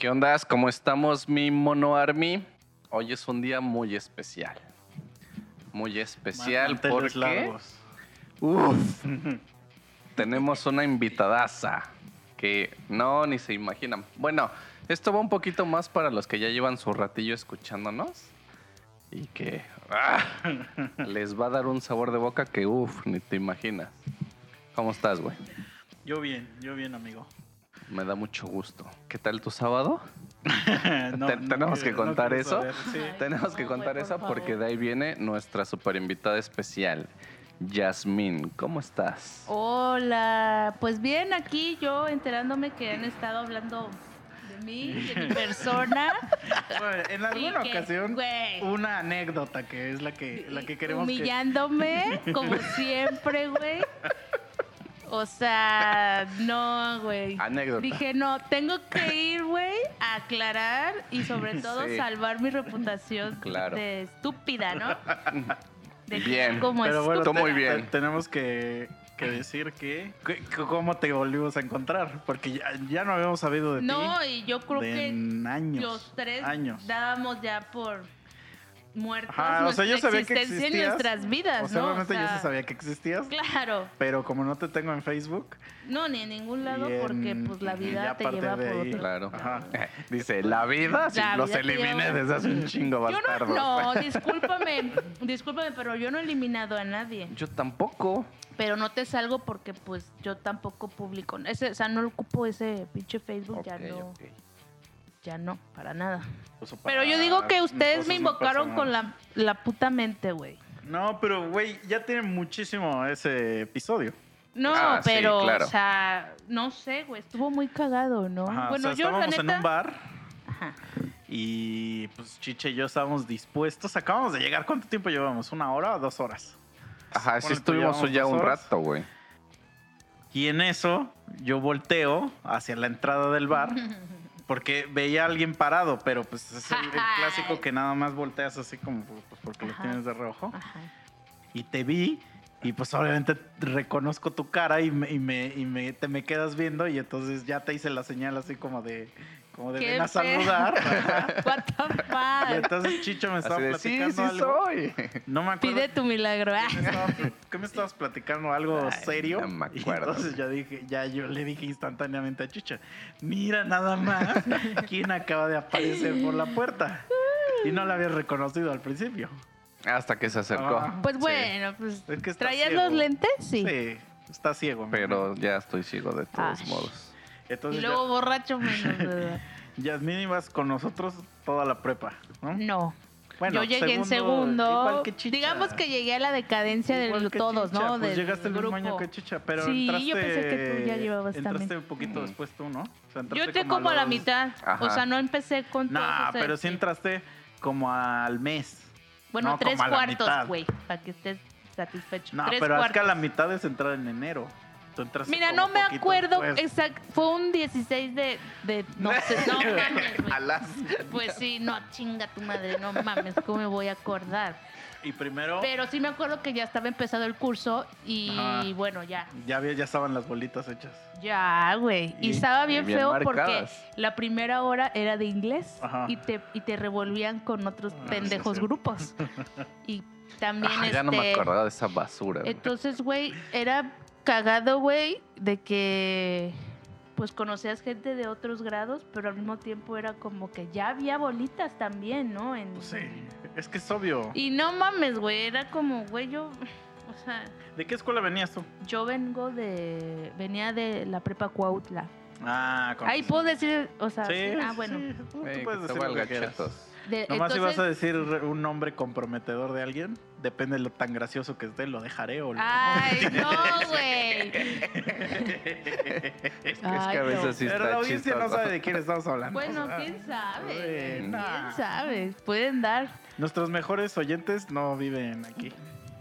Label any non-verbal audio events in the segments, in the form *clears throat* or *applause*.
¿Qué onda? ¿Cómo estamos, mi mono army? Hoy es un día muy especial. Muy especial Manteles porque largos. uf, *laughs* tenemos una invitadaza que no ni se imaginan. Bueno, esto va un poquito más para los que ya llevan su ratillo escuchándonos y que ah, *laughs* les va a dar un sabor de boca que uff, ni te imaginas. ¿Cómo estás, güey? Yo bien, yo bien, amigo. Me da mucho gusto. ¿Qué tal tu sábado? *laughs* No, Te- no tenemos quiero- que contar eso. saber, sí. Ay, Tenemos no, que contar por eso porque favor. de ahí viene nuestra super invitada especial, Yasmín. ¿Cómo estás? Hola, pues bien, aquí yo enterándome que han estado hablando de mí, de mi *laughs* persona. Bueno, en alguna que, ocasión, una anécdota que es la que, la que queremos que... Humillándome, como *laughs* siempre, güey. O sea, *laughs* no, güey. Anécdota. Dije, no, tengo que ir, güey, a aclarar y sobre *laughs* todo Sí. salvar mi reputación Claro. de estúpida, ¿no? De que Bien. Como Pero bueno, muy te- bien. tenemos que, que decir que, que- que cómo te volvimos a encontrar, porque ya, ya no habíamos sabido de No, ti y yo creo que años. los tres años. dábamos ya por muertos Ajá, o sea, yo sabía que existencia en existías. nuestras vidas, O sea, ¿no? obviamente yo sea, sabía que existías, Claro, pero como no te tengo en Facebook, no, ni en ningún lado en- porque pues la vida te lleva por ahí- otro Claro. Ajá. *laughs* Dice, la vida, si La los vida te eliminé lleva- desde hace un chingo Yo bastardo. no, no, *laughs* discúlpame, discúlpame, pero yo no he eliminado a nadie. Yo tampoco. Pero no te salgo porque pues yo tampoco publico. Ese, o sea, no ocupo ese pinche Facebook, ya no. Ya no, para nada. pues, Pero yo digo que ustedes me no invocaron con la, la puta mente, güey. No, pero güey, ya tiene muchísimo ese episodio. No, Ah, sí, pero, claro. o sea, no sé, güey, estuvo muy cagado, ¿no? Ajá, bueno, o sea, yo la estábamos neta... en un bar Ajá. y pues Chiche y yo estábamos dispuestos. Acabamos de llegar. ¿Cuánto tiempo llevamos? ¿Una hora o dos horas? Ajá, sí estuvimos ya un horas. rato, güey. Y en eso yo volteo hacia la entrada del bar *laughs* porque veía a alguien parado, pero pues es el, el clásico que nada más volteas así como pues, porque lo tienes de reojo. Ajá. Y te vi y pues obviamente reconozco tu cara y, me, y, me, y me- te me quedas viendo y entonces ya te hice la señal así como de, como de ¿Qué ven a saludar. *laughs* What the Y fuck? entonces Chicho me estaba de, sí, platicando sí algo. soy. No me acuerdo. Pide tu milagro. ¿Qué me, estabas, qué me estabas platicando? ¿Algo Ay, serio? no me Y acuerdo. entonces ya dije, ya yo le dije instantáneamente a Chicha, mira nada más quién acaba de aparecer por la puerta. Y no la había reconocido al principio. Hasta que se acercó. Ah. Pues Sí. bueno, pues. Es que está ¿Traías ciego. los lentes? Sí. Sí, está ciego. Pero ya estoy ciego de todos Ay. modos. Y luego borracho menos, *laughs* ¿verdad? ya, Yasmín ibas con nosotros toda la prepa, ¿no? No. Bueno, Yo llegué en segundo. igual que Chicha. Digamos que llegué a la decadencia Igual de que todos, Chicha, ¿no? Pues del llegaste el mismo año que Chicha, pero Sí, entraste, yo pensé que tú ya llevabas entraste también. un poquito Mm. después tú, ¿no? O sea, Yo entré como a la mitad. Ajá. O sea, no empecé con No, todos esos- pero sí entraste como al mes. Bueno, no, tres cuartos, güey, para que estés satisfecho. No, tres pero es cuartos. que a la mitad es entrar en enero. Tú entraste Mira, no me acuerdo exacto. Fue un 16 de, de no *laughs* sé, no mames, güey. A las- Pues sí, no, chinga tu madre, no mames, ¿cómo me voy a acordar? Y primero Pero sí me acuerdo que ya estaba empezado el curso y Ajá. bueno, ya. ya, había, ya estaban las bolitas hechas. Ya, güey. Y, Y- estaba y bien, feo marcadas. porque la primera hora era de inglés Ajá. y te, y te revolvían con otros Ah, pendejos sí, sí. grupos. *laughs* Y también Ah, ya no me este, acordaba de esa basura. güey. Entonces, güey, era cagado, güey, de que pues conocías gente de otros grados, pero al mismo tiempo era como que ya había bolitas también, ¿no? En, Pues sí, es que es obvio. Y no mames, güey, era como, güey, yo, o sea, ¿De qué escuela venías tú? yo vengo de, venía de la prepa Cuautla. Ah, con Ahí puedo decir, o sea, Sí, sí, ah, bueno. sí, tú- puedes decir lo valga que quieras. De- Nomás si vas a entonces- decir un nombre comprometedor de alguien, depende de lo tan gracioso que esté, lo dejaré o lo... Ay, *laughs* no, güey. Es que Ay, a no. veces sí Pero está la audiencia no sabe de quién estamos hablando. Bueno, sea, quién sabe. ¿Quién sabe? Pueden dar. Nuestros mejores oyentes no viven aquí.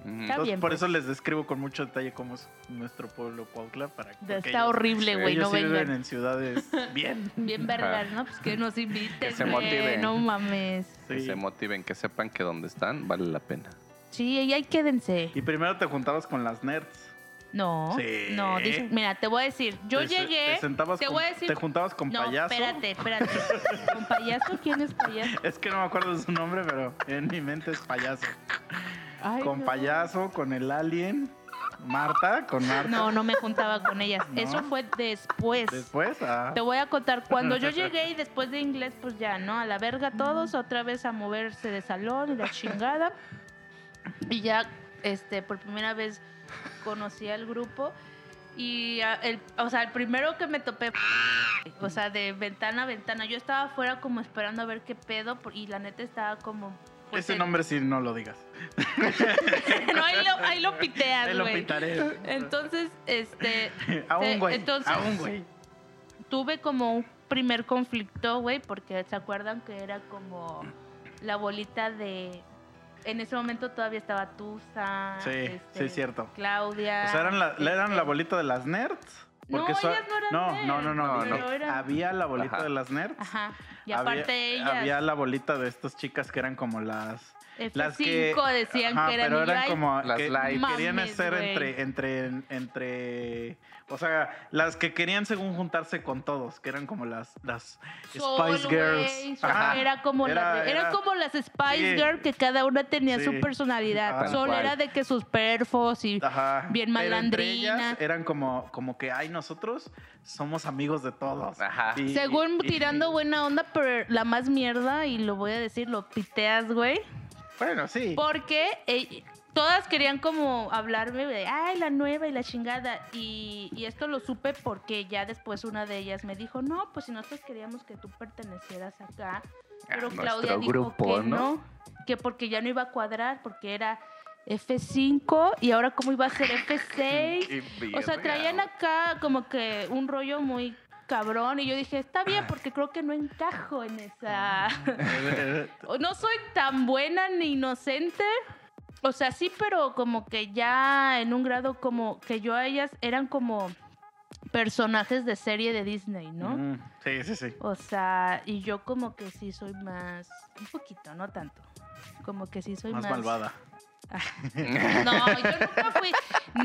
Entonces, bien, por pues. eso les describo con mucho detalle cómo es nuestro pueblo Cuautla para Está ellos- horrible, güey, ellos no viven vengan. en ciudades *laughs* bien. Bien vergas, ¿no? Pues que nos inviten, Que se motiven. No mames. Que se motiven, que sepan que donde están vale la pena. Sí, y ahí quédense. Y primero te juntabas con las nerds. No, Sí. no, dice- mira, te voy a decir, yo Te llegué, Te, sentabas te con- voy a decir, te juntabas con no, payaso. espérate, espérate, ¿con payaso? ¿Quién es payaso? *laughs* Es que no me acuerdo de su nombre, pero en mi mente es payaso. Ay, con no. payaso, con el alien, Marta, con Marta. No, no me juntaba con ellas, *laughs* ¿No? eso fue después. Después, ah. Te voy a contar, cuando yo *laughs* llegué y después de inglés, pues ya, ¿no? A la verga todos, otra vez a moverse de salón y la chingada. Y ya, este, por primera vez conocí al grupo. Y el, o sea, el primero que me topé, o sea, de ventana a ventana, yo estaba afuera como esperando a ver qué pedo, y la neta estaba como... pues, Ese el- nombre sí no lo digas. *laughs* no, ahí lo, ahí lo piteas, Te lo güey. pitaré. Entonces, este, A te- un güey. entonces- a un güey. tuve como un primer conflicto, güey, porque se acuerdan que era como la bolita de... En ese momento todavía estaba Tusa, Sí, este, sí, es cierto. Claudia. O sea, eran la, eran este, la bolita de las nerds. No, Porque so- ellas no eran no, nerds, no, no, no, Había la bolita Ajá. de las nerds. Ajá. Y Había- aparte ellas, Había la bolita de estas chicas que eran como las. F5 Las que. decían Ajá, que eran pero eran como. Las que light. querían güey. entre, entre. Entre. O sea, las que querían según juntarse con todos, que eran como las, las Spice Girls. Ajá. Era como, Era- las era- como las Spice sí. Girls que cada una tenía Sí. su personalidad. Sol cual. era de que sus perfos y Ajá. Bien Pero entre malandrina. ellas eran como, como que, ay, nosotros somos amigos de todos. Ajá. Y- según y- tirando *laughs* buena onda, pero la más mierda, y lo voy a decir, lo piteas, güey. Bueno, sí. Porque eh, todas querían como hablarme de, ay, la nueva y la chingada. Y, y esto lo supe porque ya después una de ellas me dijo, no, pues si nosotros queríamos que tú pertenecieras acá. Pero nuestro Claudia dijo grupo, que ¿no? no, que porque ya no iba a cuadrar, porque era F5 y ahora cómo iba a ser F6. *laughs* Qué O sea, traían acá como que un rollo muy cabrón y yo dije, está bien porque creo que no encajo en esa... *laughs* *laughs* No soy tan buena ni inocente. O sea, sí, pero como que ya en un grado como que yo a ellas eran como personajes de serie de Disney, ¿no? Mm, Sí, sí, sí. O sea, y yo como que sí soy más, un poquito, no tanto. Como que sí soy Más más, malvada. No, yo nunca *laughs* fui,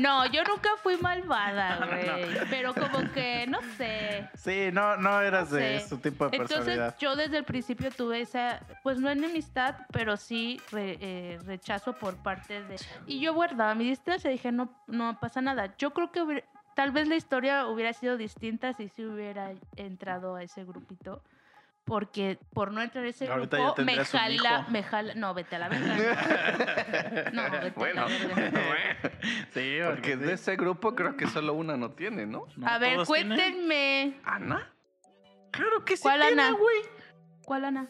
no, yo nunca fui malvada, *laughs* güey. Pero como que, no sé. Sí, no, no eras No de sé. su tipo de Entonces personalidad. yo desde el principio tuve esa, pues no enemistad, pero sí re- eh, rechazo por parte de... Y yo guardaba mi distancia, dije, no, no pasa nada. Yo creo que hubiera- tal vez la historia hubiera sido distinta si sí hubiera entrado a ese grupito. Porque por no entrar a ese Ahorita grupo me jala, me jala, no, vete a la verga. *laughs* No, vete Bueno. a la verga. *laughs* sí, Porque de ese grupo creo que solo una no tiene, ¿no? No, a ver, tienen. cuéntenme. ¿Ana? Claro que sí. ¿Cuál tiene, Ana? güey. ¿Cuál Ana?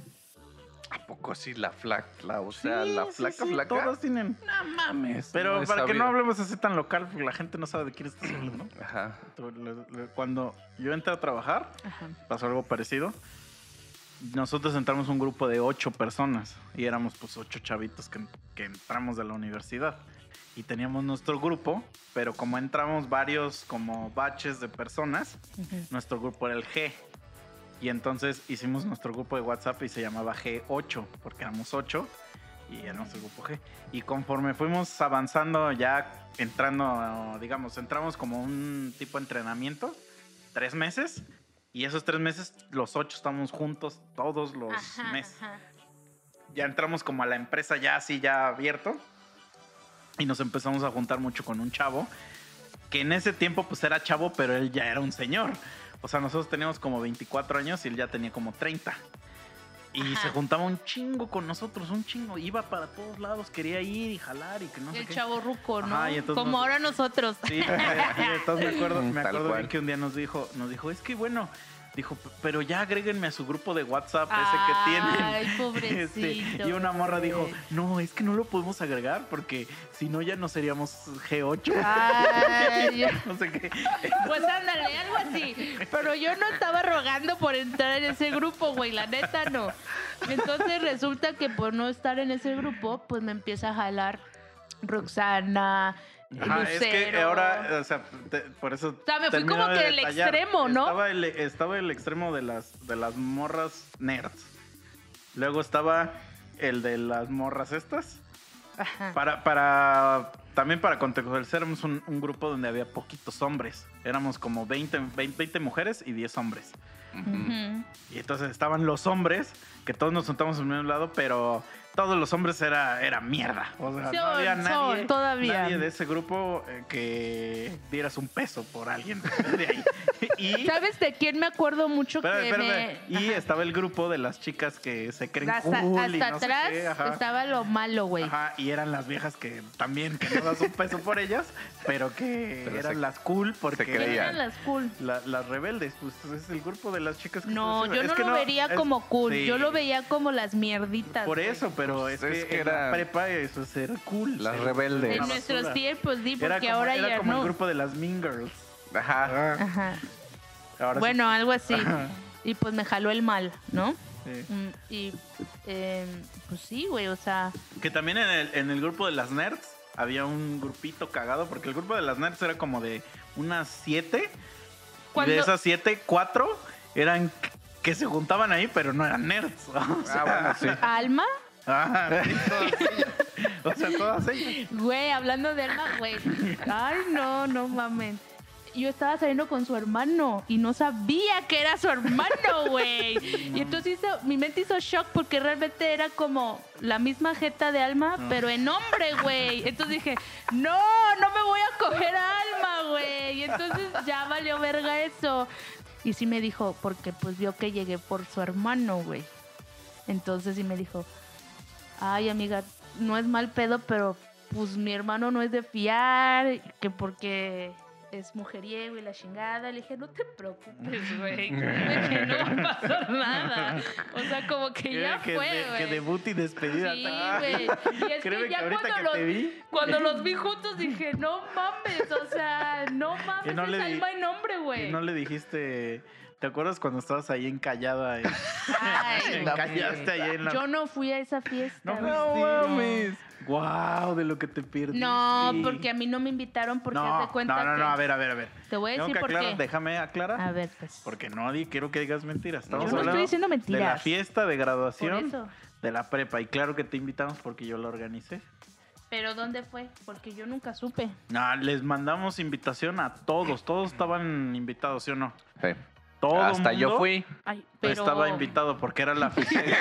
¿A poco sí la flaca? O sea, Sí, la flaca, sí, flaca. Todos tienen. No mames. Pero para que no hablemos así tan local, porque la gente no sabe de quién estás hablando. Ajá. Cuando yo entré a trabajar, Ajá. pasó algo parecido. Nosotros entramos un grupo de ocho personas y éramos pues ocho chavitos que, que entramos de la universidad. Y teníamos nuestro grupo, pero como entramos varios como baches de personas, nuestro grupo era el G. Y entonces hicimos nuestro grupo de WhatsApp y se llamaba G8, porque éramos 8 y era nuestro grupo G. Y conforme fuimos avanzando, ya entrando, digamos, entramos como un tipo de entrenamiento, tres meses. Y esos tres meses, los ocho estamos juntos todos los Ajá, meses. ajá. Ya entramos como a la empresa ya así, ya abierto. Y nos empezamos a juntar mucho con un chavo, que en ese tiempo pues era chavo, pero él ya era un señor. O sea, nosotros teníamos como 24 años y él ya tenía como 30. Y Ajá. se juntaba un chingo con nosotros, un chingo. Iba para todos lados, quería ir y jalar y que no sé El qué. chavo ruco, ¿no? Ajá, Como nos- ahora nosotros. Sí, entonces me *laughs* acuerdo, me acuerdo bien que un día nos dijo, nos dijo, es que bueno, dijo, pero ya agréguenme a su grupo de WhatsApp ese que tienen. *laughs* Ay, Este, pobrecito. y una morra dijo, no, es que no lo podemos agregar porque si no ya no seríamos G8. Ay, *laughs* no sé qué. pues ándale, algo así. Pero yo no estaba rogando por entrar en ese grupo, güey, la neta no. Entonces resulta que por no estar en ese grupo, pues me empieza a jalar Roxana, Ajá, es que ahora, o sea, te- por eso. O sea, me fui como de que el extremo, ¿no? Estaba el, estaba el extremo de las, de las morras nerds. Luego estaba el de las morras estas. Ajá. Para, para, también para contextualizar, éramos un, un grupo donde había poquitos hombres. Éramos como 20, 20, 20 mujeres y 10 hombres. Ujú. Y entonces estaban los hombres, que todos nos juntamos en el mismo lado, pero todos los hombres era, era mierda. O sea, no había son, nadie, todavía. nadie de ese grupo eh, que dieras un peso por alguien de ahí. *laughs* Y, ¿Sabes de quién me acuerdo mucho espérame, que espérame. me... y Ajá. estaba el grupo de las chicas que se creen hasta, cool y no sé atrás qué, ajá. estaba lo malo, güey. Ajá, y eran las viejas que también, que no das un peso por ellas, pero que Pero eran se- las cool porque se creían. Eran las cool. la- las rebeldes, pues es el grupo de las chicas que No, yo no Es que lo vería es- como cool. sí. Yo lo veía como las mierditas. Por eso, pero Pues es, es que, que en la era- prepa eso es ser cool. Las ser- rebeldes. En nuestros tiempos, sí, porque Era como, ahora era ya como no. el grupo de las Mean Girls. Ajá. Ajá. Ahora sí- Bueno, algo así. Ajá. Y pues me jaló el mal, ¿no? sí. Mm, Y eh, pues sí, güey, o sea, Que también en el, en el grupo de las nerds había un grupito cagado, porque el grupo de las nerds era como de unas siete. Y Cuando- de esas siete, cuatro eran que se juntaban ahí, pero no eran nerds. *laughs* O sea, Ah, bueno, sí. Alma, ajá, sí, todas ellas. O sea, todas ellas. güey, hablando de Alma, güey. Ay, no, no mames. Yo estaba saliendo con su hermano y no sabía que era su hermano, güey. Y entonces hizo- mi mente hizo shock porque realmente era como la misma jeta de Alma, pero en hombre, güey. Entonces dije, no, no me voy a coger a Alma, güey. Y entonces ya valió verga eso. Y sí me dijo, porque pues vio que llegué por su hermano, güey. Entonces sí me dijo, ay amiga, no es mal pedo, pero pues mi hermano no es de fiar, que porque es mujeriego y la chingada. Le dije, no te preocupes, güey. *laughs* que no va a pasar nada. O sea, como que ya que, fue, de- que güey. debut y despedida. Sí, güey. Y es *laughs* Créeme que ya cuando que los, vi. cuando los vi *laughs* juntos dije, no mames, o sea, no mames, no es alma y nombre, güey. No le dijiste. ¿Te acuerdas cuando estabas ahí encallada? en- Ay, *laughs* encallaste ahí en la. yo no fui a esa fiesta. No güey. No mames. Wow, de lo que te pierdes. No, porque a mí no me invitaron porque no, de cuenta no, no, que- no, a ver, a ver, a ver. Te voy a decir que por aclarar, qué. déjame aclarar. A ver, pues. Porque no di- quiero que digas mentiras. Estamos Yo no estoy diciendo De la mentiras. fiesta de graduación de la prepa. Y claro que te invitamos porque yo la organicé. Pero ¿dónde fue? Porque yo nunca supe. No, les mandamos invitación a todos. Todos estaban invitados, ¿sí o no? Sí. Todo Hasta yo fui. Ay, pero... Estaba invitado porque era la fiesta de,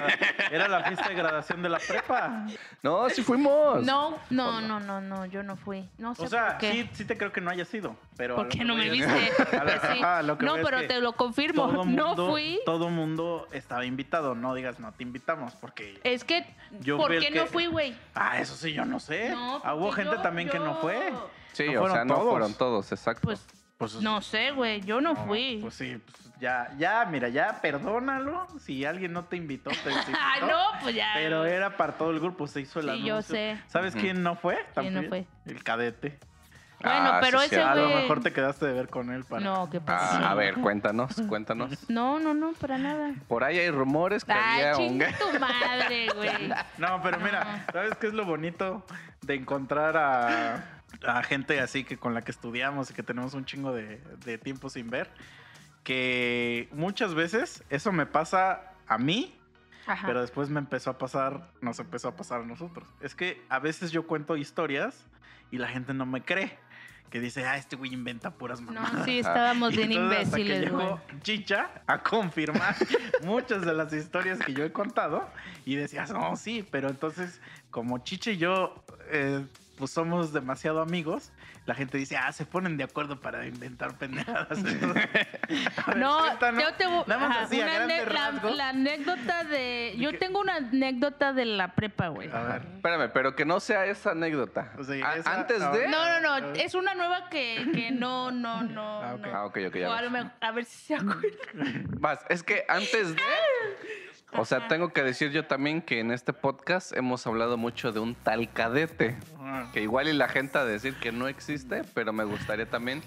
era la fiesta de graduación de la prepa. No, sí fuimos. No, no, no, no, no, yo no fui. No sé O sea, por qué. sí, sí te creo que no haya sido. Pero a ¿Por lo qué que no me viste? Pues *laughs* sí. *laughs* No, es pero que te lo confirmo. *laughs* no mundo- fui. Todo mundo estaba invitado. No digas no te invitamos porque. Es que, Yo ¿por qué que- no fui, güey? Ah, eso sí, yo no sé. No, Ah, Hubo porque gente yo- también que no fue. Sí, ¿No o sea, no fueron todos, exacto. Pues, Pues, no sé, güey, yo no fui. Pues sí, pues ya, ya, mira, ya, perdónalo. Si alguien no te invitó, te. *laughs* Ah, no, pues ya. Pero era para todo el grupo, se hizo el Sí, anuncio. yo sé. ¿Sabes quién no fue? ¿Quién no También. fue? El cadete. Bueno, Ah, pero sí, ese. A lo mejor te quedaste de ver con él para. No, ¿qué pasa? Ah, a ver, cuéntanos, cuéntanos. *laughs* No, no, no, para nada. Por ahí hay rumores que Ay, había un... *laughs* tu madre, güey. No, pero mira, ¿sabes qué es lo bonito de encontrar a, a gente así que con la que estudiamos y que tenemos un chingo de, de tiempo sin ver? Que muchas veces eso me pasa a mí, Ajá. pero después me empezó a pasar, nos empezó a pasar a nosotros. Es que a veces yo cuento historias y la gente no me cree. Que dice, ah, este güey inventa puras mamadas. No, sí, *laughs* estábamos Y bien entonces hasta que imbéciles, güey. llegó Chicha a confirmar *laughs* muchas de las historias que yo he contado y decías, no, sí, pero entonces como Chicha y yo eh, pues somos demasiado amigos, la gente dice, ah, se ponen de acuerdo para inventar pendejadas. *laughs* Ver, No, cuéntanos, yo te voy nada más ajá, así, a una grandes ane- la, la anécdota de. Yo qué? tengo una anécdota de la prepa, güey. A ver. Espérame, pero que no sea esa anécdota. O sea, A- esa- Antes de... No, no, no. Es una nueva que, que *laughs* no, no, no. Ah, ok. no. Ah, ok, ok, ya O a, lo mejor- a ver si se acuerdan. Vas, es que antes de... *laughs* O sea, tengo que decir yo también que en este podcast hemos hablado mucho de un tal cadete. Que igual y la gente a decir que no existe, pero me gustaría también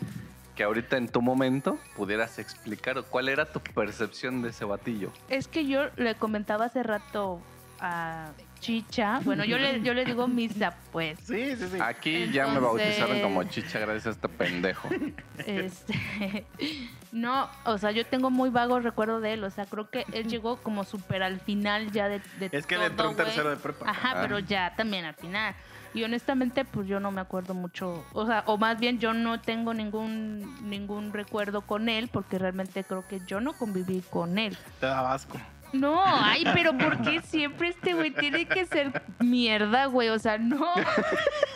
que ahorita en tu momento pudieras explicar cuál era tu percepción de ese batillo. Es que yo le comentaba hace rato a Chicha. Bueno, yo le, yo le digo Misa, pues. Sí, sí, sí. Aquí ya me bautizaron como chicha gracias a este pendejo. *laughs* Este, *laughs* no, o sea, yo tengo muy vago recuerdo de él. O sea, creo que él llegó como súper al final ya de, de Es que él todo, entró en güey. tercero de prepa. Ajá, Ah. pero ya también al final. Y honestamente, pues yo no me acuerdo mucho. O sea, o más bien yo no tengo ningún ningún recuerdo con él porque realmente creo que yo no conviví con él. Te daba asco. No, ay, pero ¿por qué siempre este güey tiene que ser mierda, güey? O sea, no.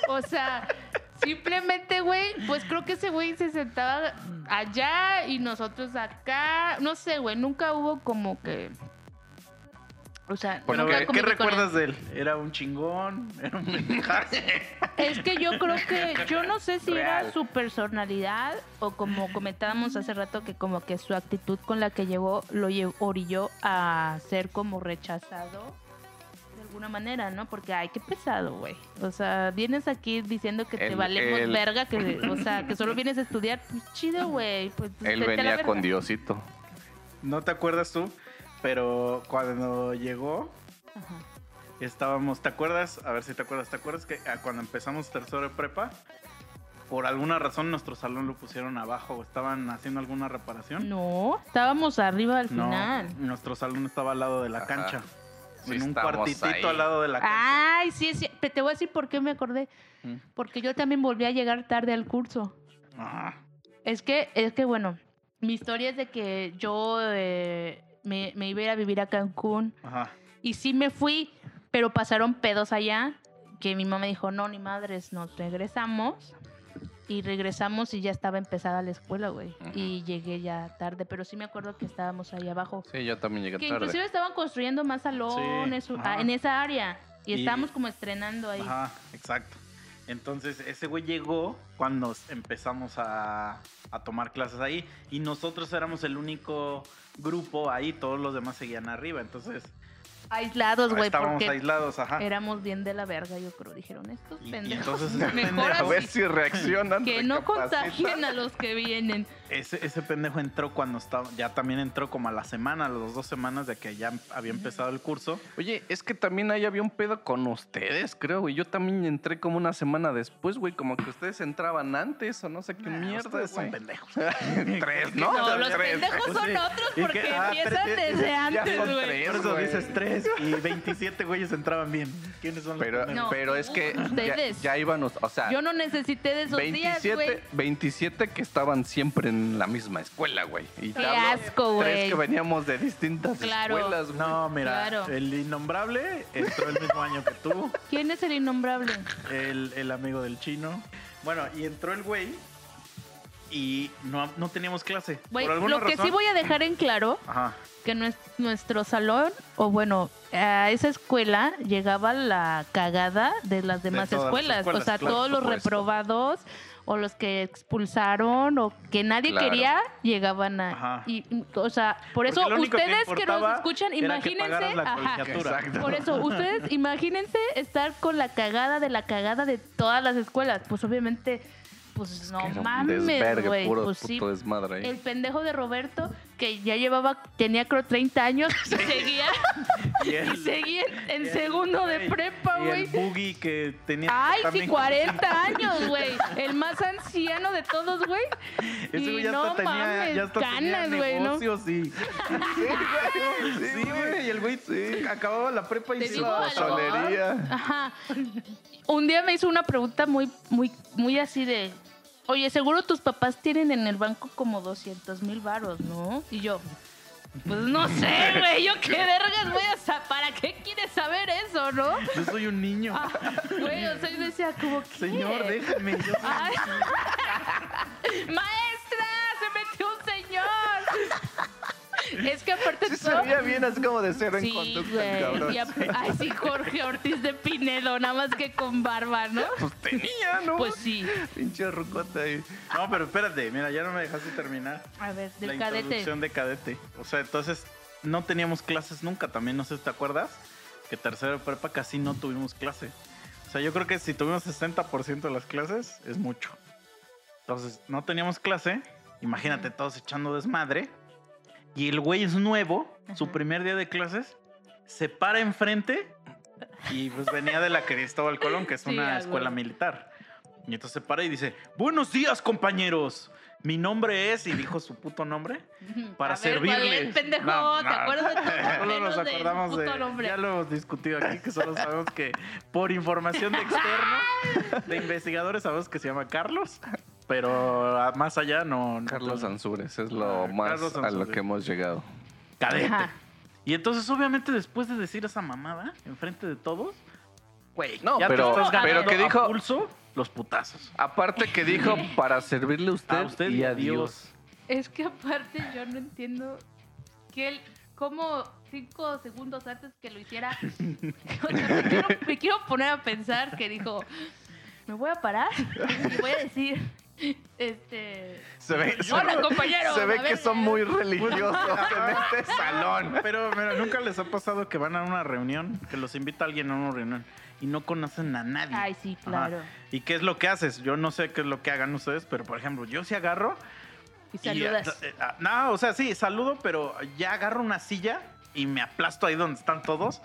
O sea, simplemente, güey, pues creo que ese güey se sentaba allá y nosotros acá. No sé, güey, nunca hubo como que. O sea, nunca ¿Qué, conviví con él. recuerdas de él? ¿Era un chingón? ¿Era un pendejazo? *laughs* Es que yo creo que, yo no sé si era su personalidad o como comentábamos hace rato que como que su actitud con la que llegó lo lle- orilló a ser como rechazado de alguna manera, ¿no? Porque ay, qué pesado, güey. O sea, vienes aquí diciendo que te valemos el- verga, que, o sea, que solo *laughs* vienes a estudiar, pues chido, güey. Pues, Él venía con Diosito. No te acuerdas tú, pero cuando llegó, Ajá. estábamos, ¿te acuerdas? A ver si te acuerdas, ¿te acuerdas que ah, cuando empezamos tercero de prepa, por alguna razón nuestro salón lo pusieron abajo o estaban haciendo alguna reparación? No, estábamos arriba al No, final. nuestro salón estaba al lado de la Ajá. cancha. Sí, en un estábamos cuartitito ahí. al lado de la cancha. Ay, sí, sí. Pero te voy a decir por qué me acordé. Mm. Porque yo también volví a llegar tarde al curso. Ah, Es que, es que bueno, mi historia es de que yo eh, me, me iba a ir a vivir a Cancún ajá. y sí me fui, pero pasaron pedos allá que mi mamá dijo, no, ni madres, nos regresamos. Y regresamos y ya estaba empezada la escuela, güey. Y llegué ya tarde, pero sí me acuerdo que estábamos ahí abajo. Sí, yo también llegué Que tarde. inclusive estaban construyendo más salones Sí, en esa área. Y, Y- estábamos como estrenando ahí. Ajá, exacto. Entonces, ese güey llegó cuando empezamos a, a tomar clases ahí y nosotros éramos el único grupo ahí, todos los demás seguían arriba. Entonces, Aislados, güey, estábamos porque aislados, ajá. éramos bien de la verga, yo creo. Dijeron, estos Y- y pendejos. entonces *laughs* mejor *laughs* A ver si reaccionan. Que no contagien a los que vienen. Ese, ese pendejo entró cuando estaba, ya también entró como a la semana, a las dos semanas de que ya había empezado el curso. Oye, es que también ahí había un pedo con ustedes, creo, güey. Yo también entré como una semana después, güey. Como que ustedes entraban antes o no sé qué Nah, mierda, ustedes son güey. pendejos. *laughs* Tres, ¿no? No, los Tres. pendejos Pues son sí. otros ¿Y porque? Ah, empiezan desde ya antes, son güey. tres. Por eso güey. dices tres y 27 güeyes entraban bien. ¿Quiénes son los Pero, pendejos? No, pero es que ya, ya íbamos, o sea, Yo no necesité de esos días, 27, güey. 27 que estaban siempre en la misma escuela, güey. Y Qué asco, Tres güey. que veníamos de distintas Claro. escuelas, güey. No, mira, Claro. el innombrable entró el mismo año que tú, ¿Quién es el innombrable? el, el amigo del chino. Bueno, y entró el güey y no, no teníamos clase. Güey, Por alguna lo que razón. sí voy a dejar en claro Ajá. que nues- nuestro salón, o bueno, a esa escuela llegaba la cagada de las demás todas las escuelas. escuelas, o sea, claro, todos por los supuesto. reprobados o los que expulsaron o que nadie Claro. quería, llegaban a... Ajá. Y, o sea, por eso que ustedes que, nos escuchan, imagínense... ajá, por eso, ustedes imagínense estar con la cagada de la cagada de todas las escuelas. Pues obviamente, pues no mames, güey. Pues sí, desmadre ahí. el pendejo de Roberto, que ya llevaba, tenía creo 30 años, *laughs* seguía, Y *laughs* y el, *laughs* seguía en y el- segundo de güey, prepa, güey. el boogie que tenía. Ay, sí, también- 40 años, güey. El más anciano de todos, güey. Ese güey ya no hasta tenía, mames, ya hasta canas, güey, ¿no? negocios y... Sí, güey. Y el güey sí, acababa la prepa y se iba a. Ajá. Un día me hizo una pregunta muy, muy, muy así de, oye, seguro tus papás tienen en el banco como 200 mil varos, ¿no? Y yo, pues no sé, güey, yo qué vergas voy a sa- ¿para qué quieres saber eso, no? Yo soy un niño. Ah, Güey, o sea, yo decía como, ¿qué? Señor, déjame. Yo soy- Ay. *laughs* ¡Maestra! ¡Se metió un señor! Es que aparte Sí se todo- veía bien así como de cero en Sí, conducta, el cabrón. güey. Y ap- Ay, sí, Jorge Ortiz de Pinedo, nada más que con barba, ¿no? Pues tenía, ¿no? Pues sí. Pinche rucota ahí. No, pero espérate, mira, ya no me dejaste terminar. A ver, la del cadete. introducción de cadete. O sea, entonces no teníamos clases nunca también, no sé si te acuerdas, que tercero de prepa casi no tuvimos clase. O sea, yo creo que si tuvimos 60% de las clases es mucho. Entonces, no teníamos clase, imagínate todos echando desmadre. Y el güey es nuevo, su primer día de clases, se para enfrente y pues venía de la Cristóbal Colón, que es *laughs* Sí, una escuela militar. Y entonces se para y dice, buenos días compañeros, mi nombre es, y dijo su puto nombre, *laughs* para A ver, ¿cuál servirles. es, pendejo? No, ¿Te no. acuerdas de tu *laughs* Solo nos acordamos de, nombre? ya lo hemos discutido aquí, que solo sabemos que por información de externo, de investigadores, sabemos que se llama Carlos, pero a- más allá no. Carlos Ansúrez es lo Ah, más a lo que hemos llegado. Cadete. Ajá. Y entonces, obviamente, después de decir esa mamada, enfrente de todos, güey, No, ya te pero- estás pero que a dijo- pulso los putazos. Aparte que dijo *laughs* para servirle a usted, A usted y y a a Dios. Es que aparte yo no entiendo que él, como cinco segundos antes que lo hiciera, *laughs* *laughs* o sea, me, quiero, me quiero poner a pensar que dijo, me voy a parar y voy a decir, *laughs* este... Se ve, Hola, compañero. se ve a que ver, son eh, muy religiosos en este salón. Pero, mira, nunca les ha pasado que van a una reunión, que los invita alguien a una reunión y no conocen a nadie. Ay, sí, Ajá. claro. ¿Y qué es lo que haces? Yo no sé qué es lo que hagan ustedes, pero por ejemplo, yo sí agarro Y y, saludas. eh, ah, no, o sea, sí, saludo, pero ya agarro una silla y me aplasto ahí donde están todos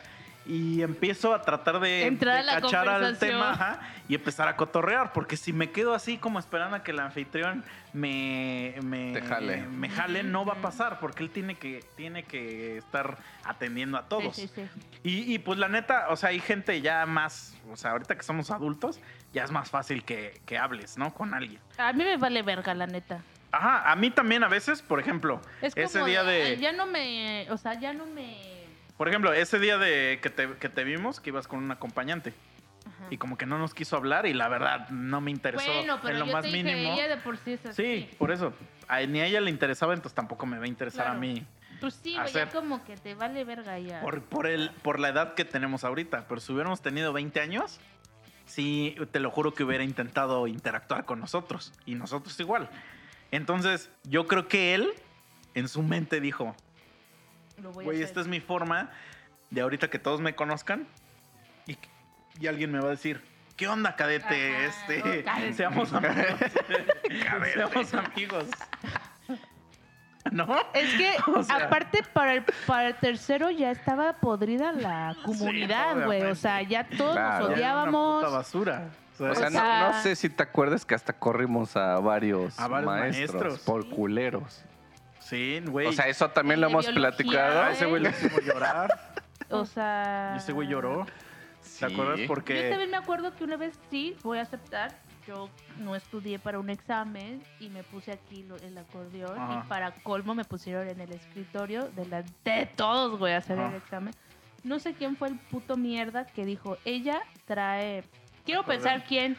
y empiezo a tratar de, Entrar de a la cachar al tema ajá, y empezar a cotorrear, porque si me quedo así como esperando a que el anfitrión me, me, jale. me jale, no va a pasar, porque él tiene que, tiene que estar atendiendo a todos. Sí, sí, sí. Y, y, pues la neta, o sea, hay gente ya más, o sea, ahorita que somos adultos, ya es más fácil que, que hables, ¿no? Con alguien. A mí me vale verga, la neta. Ajá, a mí también a veces, por ejemplo, Es ese día de, de... "Ay, Ya no me... O sea, ya no me... Por ejemplo, ese día de que te, que te vimos, que ibas con un acompañante. Ajá. Y como que no nos quiso hablar y la verdad no me interesó Bueno, pero en lo yo más te dije, mínimo. ella de por sí es así. Sí, por eso. A- ni a ella le interesaba, entonces tampoco me va a interesar Claro. a mí. Pues sí, güey, ya hacer. como que te vale verga ya. Por, por, el, por la edad que tenemos ahorita. Pero si hubiéramos tenido 20 años, sí, te lo juro que hubiera intentado interactuar con nosotros. Y nosotros igual. Entonces, yo creo que él, en su mente, dijo, Lo voy a güey, hacer. esta es mi forma de ahorita que todos me conozcan. Y, y alguien me va a decir, ¿qué onda, cadete? Ajá, este, no, cadete. Seamos amigos. *laughs* Seamos amigos. ¿No? Es que, *laughs* O sea- aparte, para el, para el tercero ya estaba podrida la comunidad, güey. o sea, ya todos Claro. nos Ya era una puta odiábamos. basura. O sea, O sea, O no, sea- no sé si te acuerdas que hasta corrimos a varios, A varios maestros, maestros. por culeros. Sí, güey. O sea, eso también lo hemos biología, platicado. a ese güey le hicimos llorar. O sea. Y ese güey lloró. Sí. ¿Te acuerdas? Yo Porque también me acuerdo que una vez sí, voy a aceptar. Yo no estudié para un examen y me puse aquí lo- el acordeón. Ajá. Y para colmo me pusieron en el escritorio delante de todos, güey, a hacer Ajá. el examen. No sé quién fue el puto mierda que dijo, ella trae. Quiero Acordeón. pensar quién.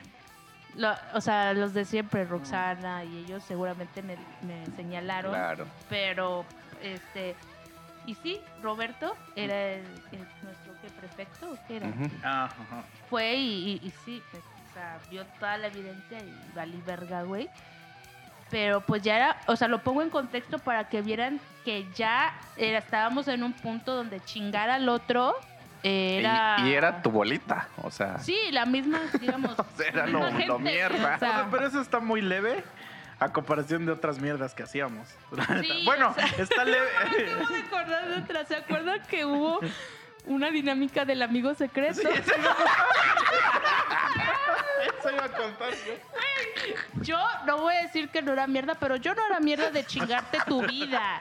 Lo- o sea, los de siempre, Roxana y ellos seguramente me, me señalaron. Claro. Pero, este. Y sí, Roberto era el, el- nuestro ¿qué, prefecto. ¿o qué era? Ah, ajá. Fue y, y- y sí, pues, o sea, vio toda la evidencia y valí verga, güey. Pero pues ya era, o sea, lo pongo en contexto para que vieran que ya era- estábamos en un punto donde chingar al otro era... Y, era tu bolita, o sea. Sí, la misma, digamos... *laughs* sea, era misma lo- lo mierda. o sea, Pero eso está muy leve a comparación de otras mierdas que hacíamos. La. *laughs* Sí, bueno, o sea- está leve. Me *laughs* acabo de acordar de otra. ¿Se acuerdan que hubo una dinámica del amigo secreto? Eso iba a contar yo. Yo no voy a decir que no era mierda, pero yo no era mierda de chingarte tu vida.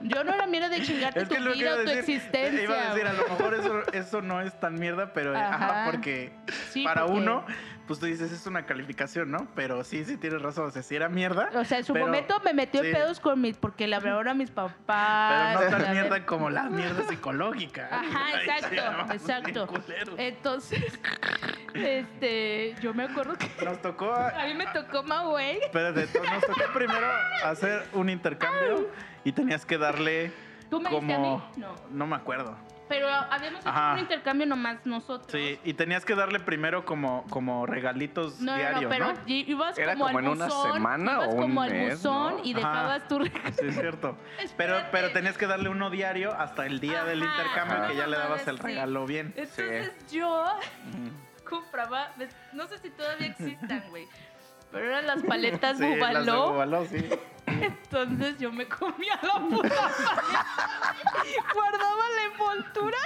Yo no era mierda de chingarte Es tu que vida iba a o tu existencia. iba a decir, a lo mejor eso, eso no es tan mierda, pero eh, Ajá. ajá, porque Sí, para porque- uno, pues tú dices, es una calificación, ¿no? Pero sí, sí tienes razón. O sea, si era mierda, O sea, en su pero- momento me metió sí. en pedos con mis, porque le hablaron a mis papás. pero no tan mierda como la mierda psicológica. Ajá, *laughs* exacto, *laughs* exacto. Entonces, *laughs* este, yo me acuerdo que Nos tocó, a- a mí me tocó Maui. espérate, nos tocó primero hacer un intercambio y tenías que darle ¿Tú me diste a como... mí? No. No me acuerdo. Pero habíamos hecho Ajá. un intercambio nomás nosotros. Sí, y tenías que darle primero como, como regalitos No, diarios, no, pero ¿no? ibas ¿Era como, como al en una buzón, semana ibas o un como al mes, buzón no? y Ajá. dejabas tu regalo. Sí, es cierto. Pero, pero tenías que darle uno diario hasta el día del Ajá, intercambio ajá. que ya le dabas el Sí. regalo bien. Entonces yo compraba, no sé si todavía existan, güey, pero eran las paletas *laughs* Sí, las de Bubaló. Sí. Entonces yo me comía la puta paleta, guardaba la envoltura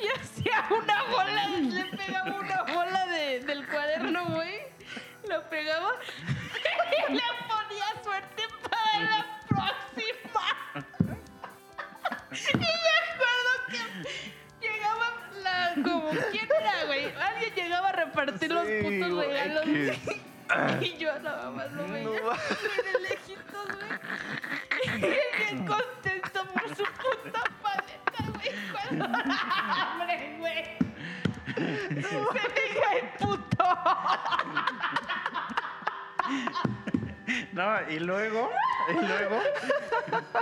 y hacía una bola, le pegaba una bola de- del cuaderno, güey. Lo pegaba y le ponía suerte para la próxima. Y me acuerdo que llegaba la. como ¿Quién era, güey? Alguien llegaba a repartir los putos regalos. *laughs* Y yo nada más lo veía de lejitos, güey. *laughs* Y bien contento por su puta paleta, güey. Cuando *laughs* hambre, güey. Se el puto. *laughs* No, y luego, y luego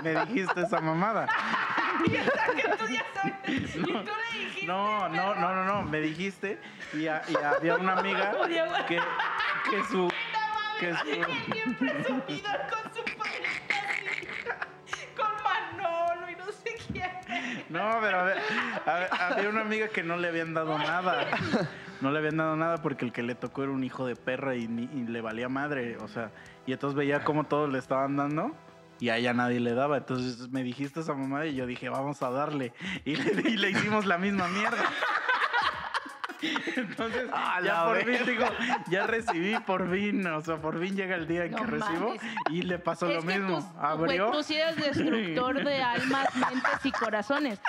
me dijiste esa mamada. *laughs* Y que tú ya sabes. Y tú le dijiste. No, no, no, no, no, me dijiste y, a- y había una amiga *laughs* que, que su que su Bien presumido con su así. Con Manolo y no sé quién. No, pero a ver, a ver, había una amiga que no le habían dado nada. No le habían dado nada porque el que le tocó era un hijo de perra y, y le valía madre. O sea, y entonces veía cómo todos le estaban dando y a ella nadie le daba. Entonces me dijiste esa mamá y yo dije, vamos a darle. Y le, y le hicimos la misma mierda. *laughs* Entonces, A ya por fin digo, ya recibí por fin, o sea, por fin llega el día en No que recibo y le pasó Es lo que mismo. tú, Abrió. güey, tú sí eres destructor de *laughs* almas, mentes y corazones.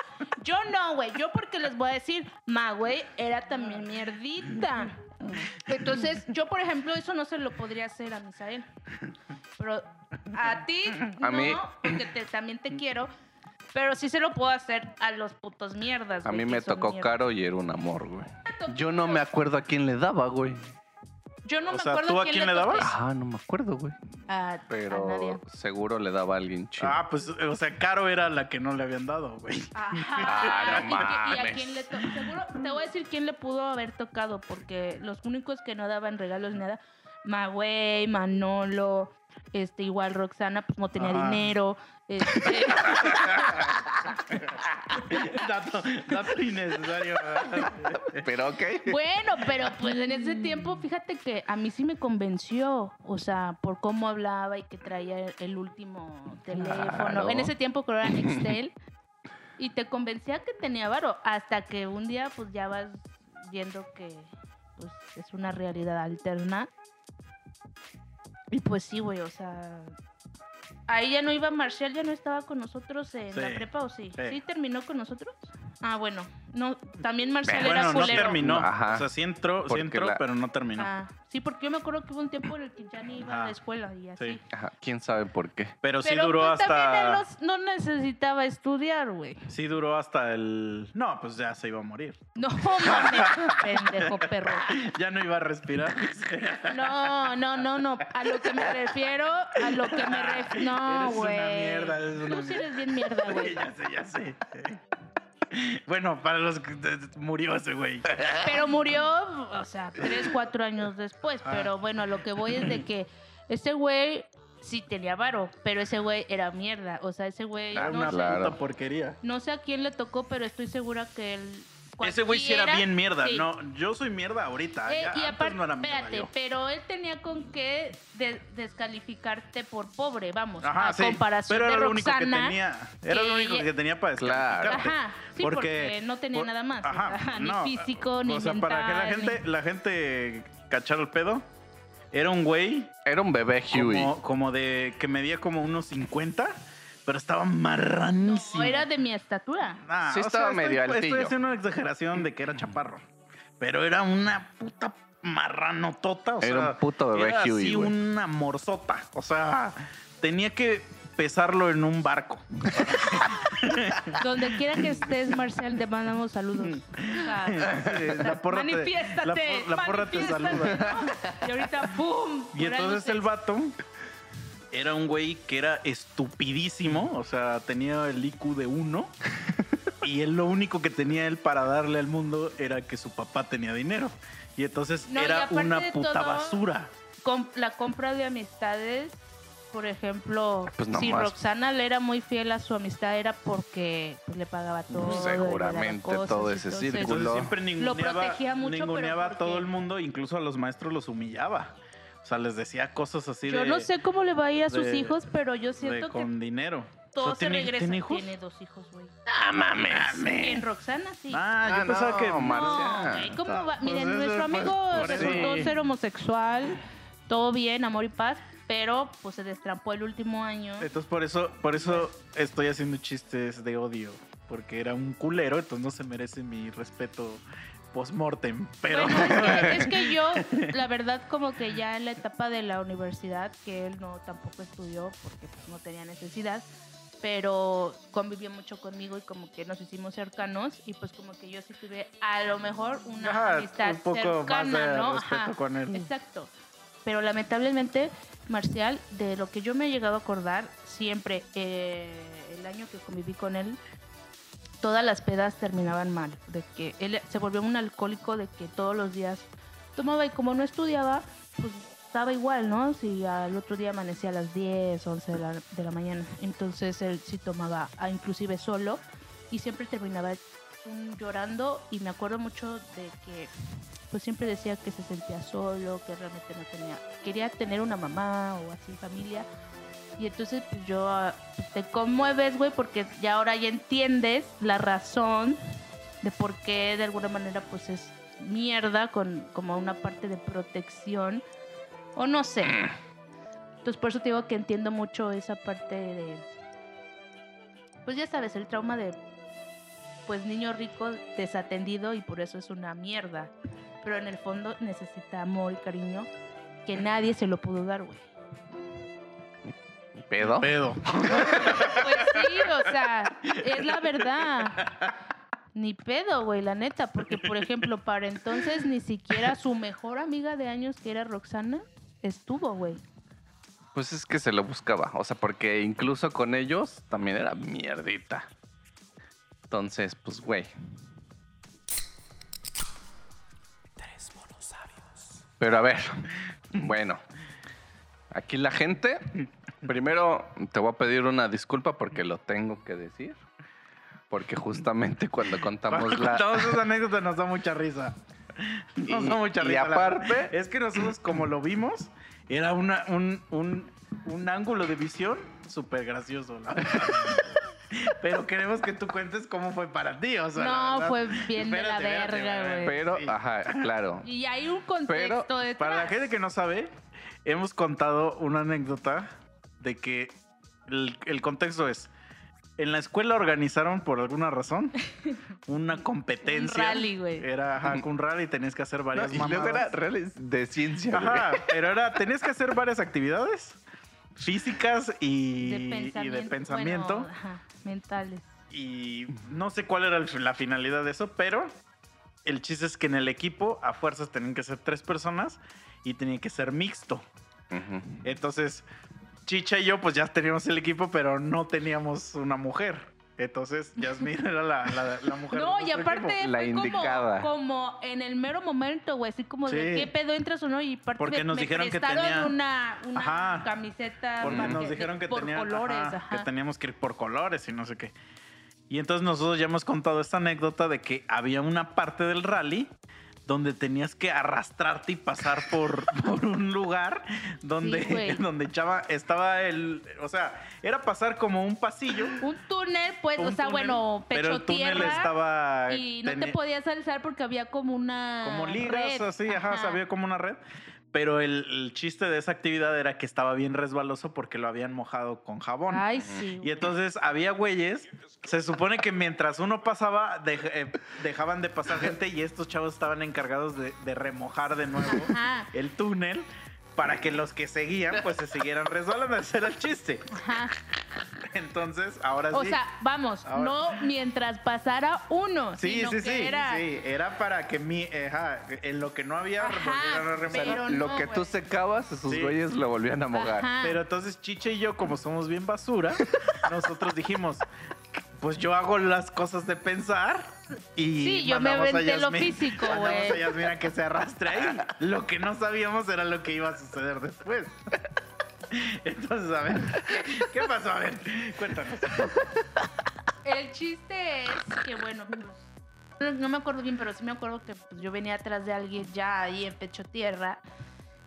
Yo no, güey. Yo porque les voy a decir, ma, güey, era también mierdita. Entonces, yo, por ejemplo, eso no se lo podría hacer a Misael. Pero a ti, A no, mí- porque te- también te quiero. Pero sí se lo puedo hacer a los putos mierdas. A güey, mí que me son tocó mierdas. caro y era un amor, güey. Yo no me acuerdo a quién le daba, güey. Yo no O me sea, acuerdo ¿tú a quién le dabas? toqué. Ah, no me acuerdo, güey. A, a Nadia. Pero seguro le daba a alguien chido. Ah, pues, o sea, Caro era la que no le habían dado, güey. Ajá. Ah, no ¿Y, qué- y a mames. quién le tocó? Seguro, te voy a decir quién le pudo haber tocado, porque los únicos que no daban regalos ni nada, Magüey, Manolo, este, igual Roxana, pues no tenía Ajá. dinero. Este, *laughs* dato, dato innecesario. Pero ok. bueno, pero pues en ese tiempo, fíjate que a mí sí me convenció, o sea, por cómo hablaba y que traía el, el último teléfono. Claro. En ese tiempo creo era Nextel. Y te convencía que tenía varo, hasta que un día pues ya vas viendo que pues es una realidad alterna. Y pues sí, güey, o sea, ahí ya no iba Marcial, ya no estaba con nosotros en la prepa o sí? sí. sí. terminó con nosotros? Ah, bueno, no, también Marcial bueno, era no culero. terminó. Ajá. O sea, sí entró, sí Porque entró la- pero no terminó. Ah, sí, porque yo me acuerdo que hubo un tiempo en el que ya ni iba a la escuela y así. Sí. Ajá, ¿Quién sabe por qué? Pero sí Pero duró pues, también él hasta. no, no necesitaba estudiar, güey. Sí duró hasta el. No, pues ya se iba a morir. No mames, pendejo perro. *laughs* Ya no iba a respirar. No, no, no, no. A lo que me refiero, a lo que me refiero. No, Eres una güey. mierda, eres una Tú sí eres bien mierda, güey. *laughs* ya sé, ya sé. *laughs* Bueno, para los que murió ese güey. Pero murió, o sea, tres, cuatro años después. Ah. Pero bueno, a lo que voy es de que ese güey sí tenía varo, pero ese güey era mierda. O sea, ese güey, Era no, una sé, Claro. puta porquería. no sé a quién le tocó, pero estoy segura que él... Ese güey sí era bien mierda. sí. No, yo soy mierda ahorita. Eh, ya y antes aparte, no era mierda espérate, yo. pero él tenía con qué de- descalificarte por pobre, vamos, Ajá, a sí. comparación Pero era de lo único que tenía. Era que lo único que tenía para Claro. descalificarte. Ajá, sí, porque, no tenía por- nada más, o Ajá, sea, ni no, físico, ni O sea, para que la gente, ni- la gente cachara el pedo, era un güey Era un bebé Huey. como, como de que medía como unos 50, pero estaba marranísimo. No, era de mi estatura. Ah, Sí o estaba sea, medio estoy, altillo. Estoy haciendo una exageración de que era chaparro. Pero era una puta marranotota. O Era sea, un puto bebé era Huey, así una morzota. O sea, tenía que pesarlo en un barco. *laughs* Donde quiera que estés, Marcial, te mandamos saludos. La porra te- manifiéstate. la por- la porra te saluda. ¿no? Y ahorita, ¡pum! Y entonces el vato era un güey que era estupidísimo. O sea, tenía el IQ de uno. *laughs* Y él lo único que tenía él para darle al mundo era que su papá tenía dinero. Y entonces No, era una puta todo, basura. La compra de amistades, por ejemplo, Pues si. Roxana le era muy fiel a su amistad era porque pues, le pagaba todo. Seguramente cosas, todo ese entonces, círculo. Entonces siempre Lo ninguneaba, protegía mucho, pero ninguneaba a todo el mundo, incluso a los maestros los humillaba. O sea, les decía cosas así Yo de, no sé cómo le va a ir a sus de- hijos, pero yo de siento que con dinero. todo se ¿tiene- regresa. tiene hijos? Tiene dos hijos, güey. ¡Ah, mames! En Roxana, sí. Ah, yo Ah, pensaba no, que... Marcial. No, ¿cómo va? Pues Miren, nuestro amigo resultó Sí. ser homosexual, todo bien, amor y paz, pero pues se destrampó el último año. Entonces por eso, por eso estoy haciendo chistes de odio. Porque era un culero, entonces no se merece mi respeto post-mortem. Pero... Bueno, es *laughs* que, es que yo, la verdad, como que ya en la etapa de la universidad, que él no tampoco estudió porque pues, no tenía necesidad, pero convivió mucho conmigo y como que nos hicimos cercanos y pues como que yo sí tuve a lo mejor una Ajá, amistad un poco cercana, más de ¿no? respeto Ajá, con él. Exacto. Pero lamentablemente, Marcial, de lo que yo me he llegado a acordar, siempre, eh, el año que conviví con él, todas las pedas terminaban mal. De que él se volvió un alcohólico, de que todos los días tomaba y como no estudiaba, pues estaba igual, ¿no? Si al otro día amanecía a las 10, 11 de la, de la mañana. Entonces él sí tomaba, ah, inclusive solo, y siempre terminaba llorando. Y me acuerdo mucho de que pues siempre decía que se sentía solo, que realmente no tenía, quería tener una mamá o así familia. Y entonces pues yo ah, pues, te conmueves, güey, porque ya ahora ya entiendes la razón de por qué de alguna manera pues es mierda con como una parte de protección o no sé. Entonces por eso te digo que entiendo mucho esa parte de pues ya sabes, el trauma de pues niño rico desatendido y por eso es una mierda. Pero en el fondo necesita amor y cariño que nadie se lo pudo dar, güey. ¿Pedo? Pedo. Pues sí, o sea, es la verdad. Ni pedo, güey, la neta. Porque, por ejemplo, para entonces ni siquiera su mejor amiga de años, que era Roxana, estuvo, güey. Pues es que se lo buscaba. O sea, porque incluso con ellos también era mierdita. Entonces, pues, güey. Pero a ver, bueno. Aquí la gente. Primero te voy a pedir una disculpa porque lo tengo que decir. Porque justamente cuando contamos la. Todas esas anécdotas nos da mucha risa. *laughs* Nos da Y- mucha y risa. La- aparte- Es que nosotros, como lo vimos, era una, un, un, un ángulo de visión súper gracioso. la verdad. *laughs* Pero queremos que tú cuentes cómo fue para ti. O sea, No, fue bien de la Espérate, verga, güey. Pero, Sí. ajá, claro. *laughs* Y hay un contexto detrás. Para la gente que no sabe, hemos contado una anécdota de que el, el contexto es, en la escuela organizaron por alguna razón *laughs* una competencia. Un rally, güey. Era ajá, un rally, tenías que hacer No, varias y luego mamadas. era reales de ciencia. güey. Ajá, pero era, tenías que hacer varias actividades físicas y de y pensamiento. de pensamiento. bueno, ajá, mentales. Y no sé cuál era la finalidad de eso, pero el chiste es que en el equipo a fuerzas tenían que ser tres personas y tenía que ser mixto. Ujú. Entonces, Chicha y yo pues ya teníamos el equipo, pero no teníamos una mujer. Entonces, Yasmín era la, la- la mujer. No, de y aparte equipo. La fue como- indicada. Como, en el mero momento, güey, así como de qué pedo entras o no y parte Porque de- nos me dijeron que tenía- una, una Ajá. camiseta Porque nos dijeron que por tenía- colores, ajá, ajá. que teníamos que ir por colores y no sé qué. Y entonces nosotros ya hemos contado esta anécdota de que había una parte del rally donde tenías que arrastrarte y pasar por, *laughs* por un lugar donde, Sí, *laughs* donde chava estaba el, o sea, era pasar como un pasillo. Un túnel, pues, un o sea, túnel, bueno, pecho pero el túnel tierra. estaba y no te podías alzar porque había como una como ligas red. así, ajá, o sea, había como una red. Pero el, el chiste de esa actividad era que estaba bien resbaloso porque lo habían mojado con jabón. Ay, sí. Y entonces había güeyes. Se supone que mientras uno pasaba, dej- eh, dejaban de pasar gente y estos chavos estaban encargados de, de remojar de nuevo Ajá, el túnel para que los que seguían, pues se siguieran resbalando. Ese era el chiste. ajá. Entonces, ahora O sí. sea, vamos, Ahora- no mientras pasara uno, Sí, sino sí, que sí, era... sí. Era para que mi, ajá, en lo que no había, Ajá, volvieran a remojar. pero Lo no, que tú secabas, esos Sí. güeyes lo volvían a mojar. Ajá. Pero entonces Chiche y yo, como somos bien basura, nosotros dijimos, pues yo hago las cosas de pensar y Sí, yo me aventé lo físico, güey. a Yasmín a que se arrastre ahí. Lo que no sabíamos era lo que iba a suceder después. *laughs* Entonces, a ver, ¿qué pasó? A ver, cuéntanos. El chiste es que, bueno, no me acuerdo bien, pero sí me acuerdo que pues, yo venía atrás de alguien ya ahí en pecho tierra.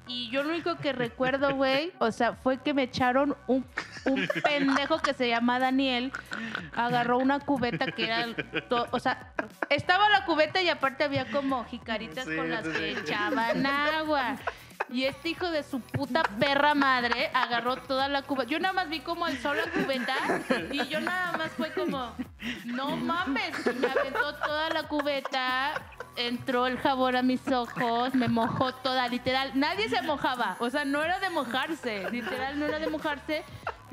Y yo lo único que recuerdo, güey, o sea, fue que me echaron un, un pendejo que se llama Daniel, agarró una cubeta que era, to- o sea, estaba la cubeta y aparte había como jicaritas Sí, con las que echaban agua. Y este hijo de su puta perra madre agarró toda la cubeta. Yo nada más vi como alzó la cubeta y yo nada más fue como, no mames. Me aventó toda la cubeta, entró el jabón a mis ojos, me mojó toda, literal. Nadie se mojaba. O sea, no era de mojarse. Literal, no era de mojarse.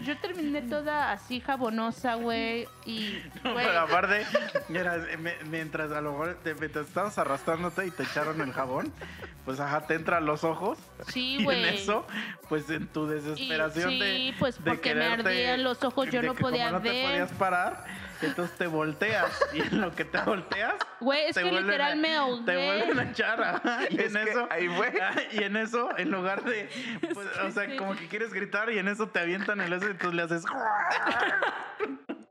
Yo terminé toda así jabonosa, güey. Y, *laughs* No, güey, pero aparte, mira, me- mientras a lo mejor te, mientras estabas arrastrándote y te echaron el jabón, pues ajá, te entra a los ojos. sí, *laughs* Y en eso, pues en tu Y desesperación sí, de. pues de porque me quererte- ardían los ojos, yo de no que como podía no te ver. podías parar, entonces te volteas. Y en lo que te volteas. Güey, es te que literal a- me Te ahogué. vuelven a echar. ajá, Y Es en que eso. ahí fue. Y en eso, en lugar de. *laughs* pues, o sea, sí. como que quieres gritar y en eso te avientan el eso y entonces le haces.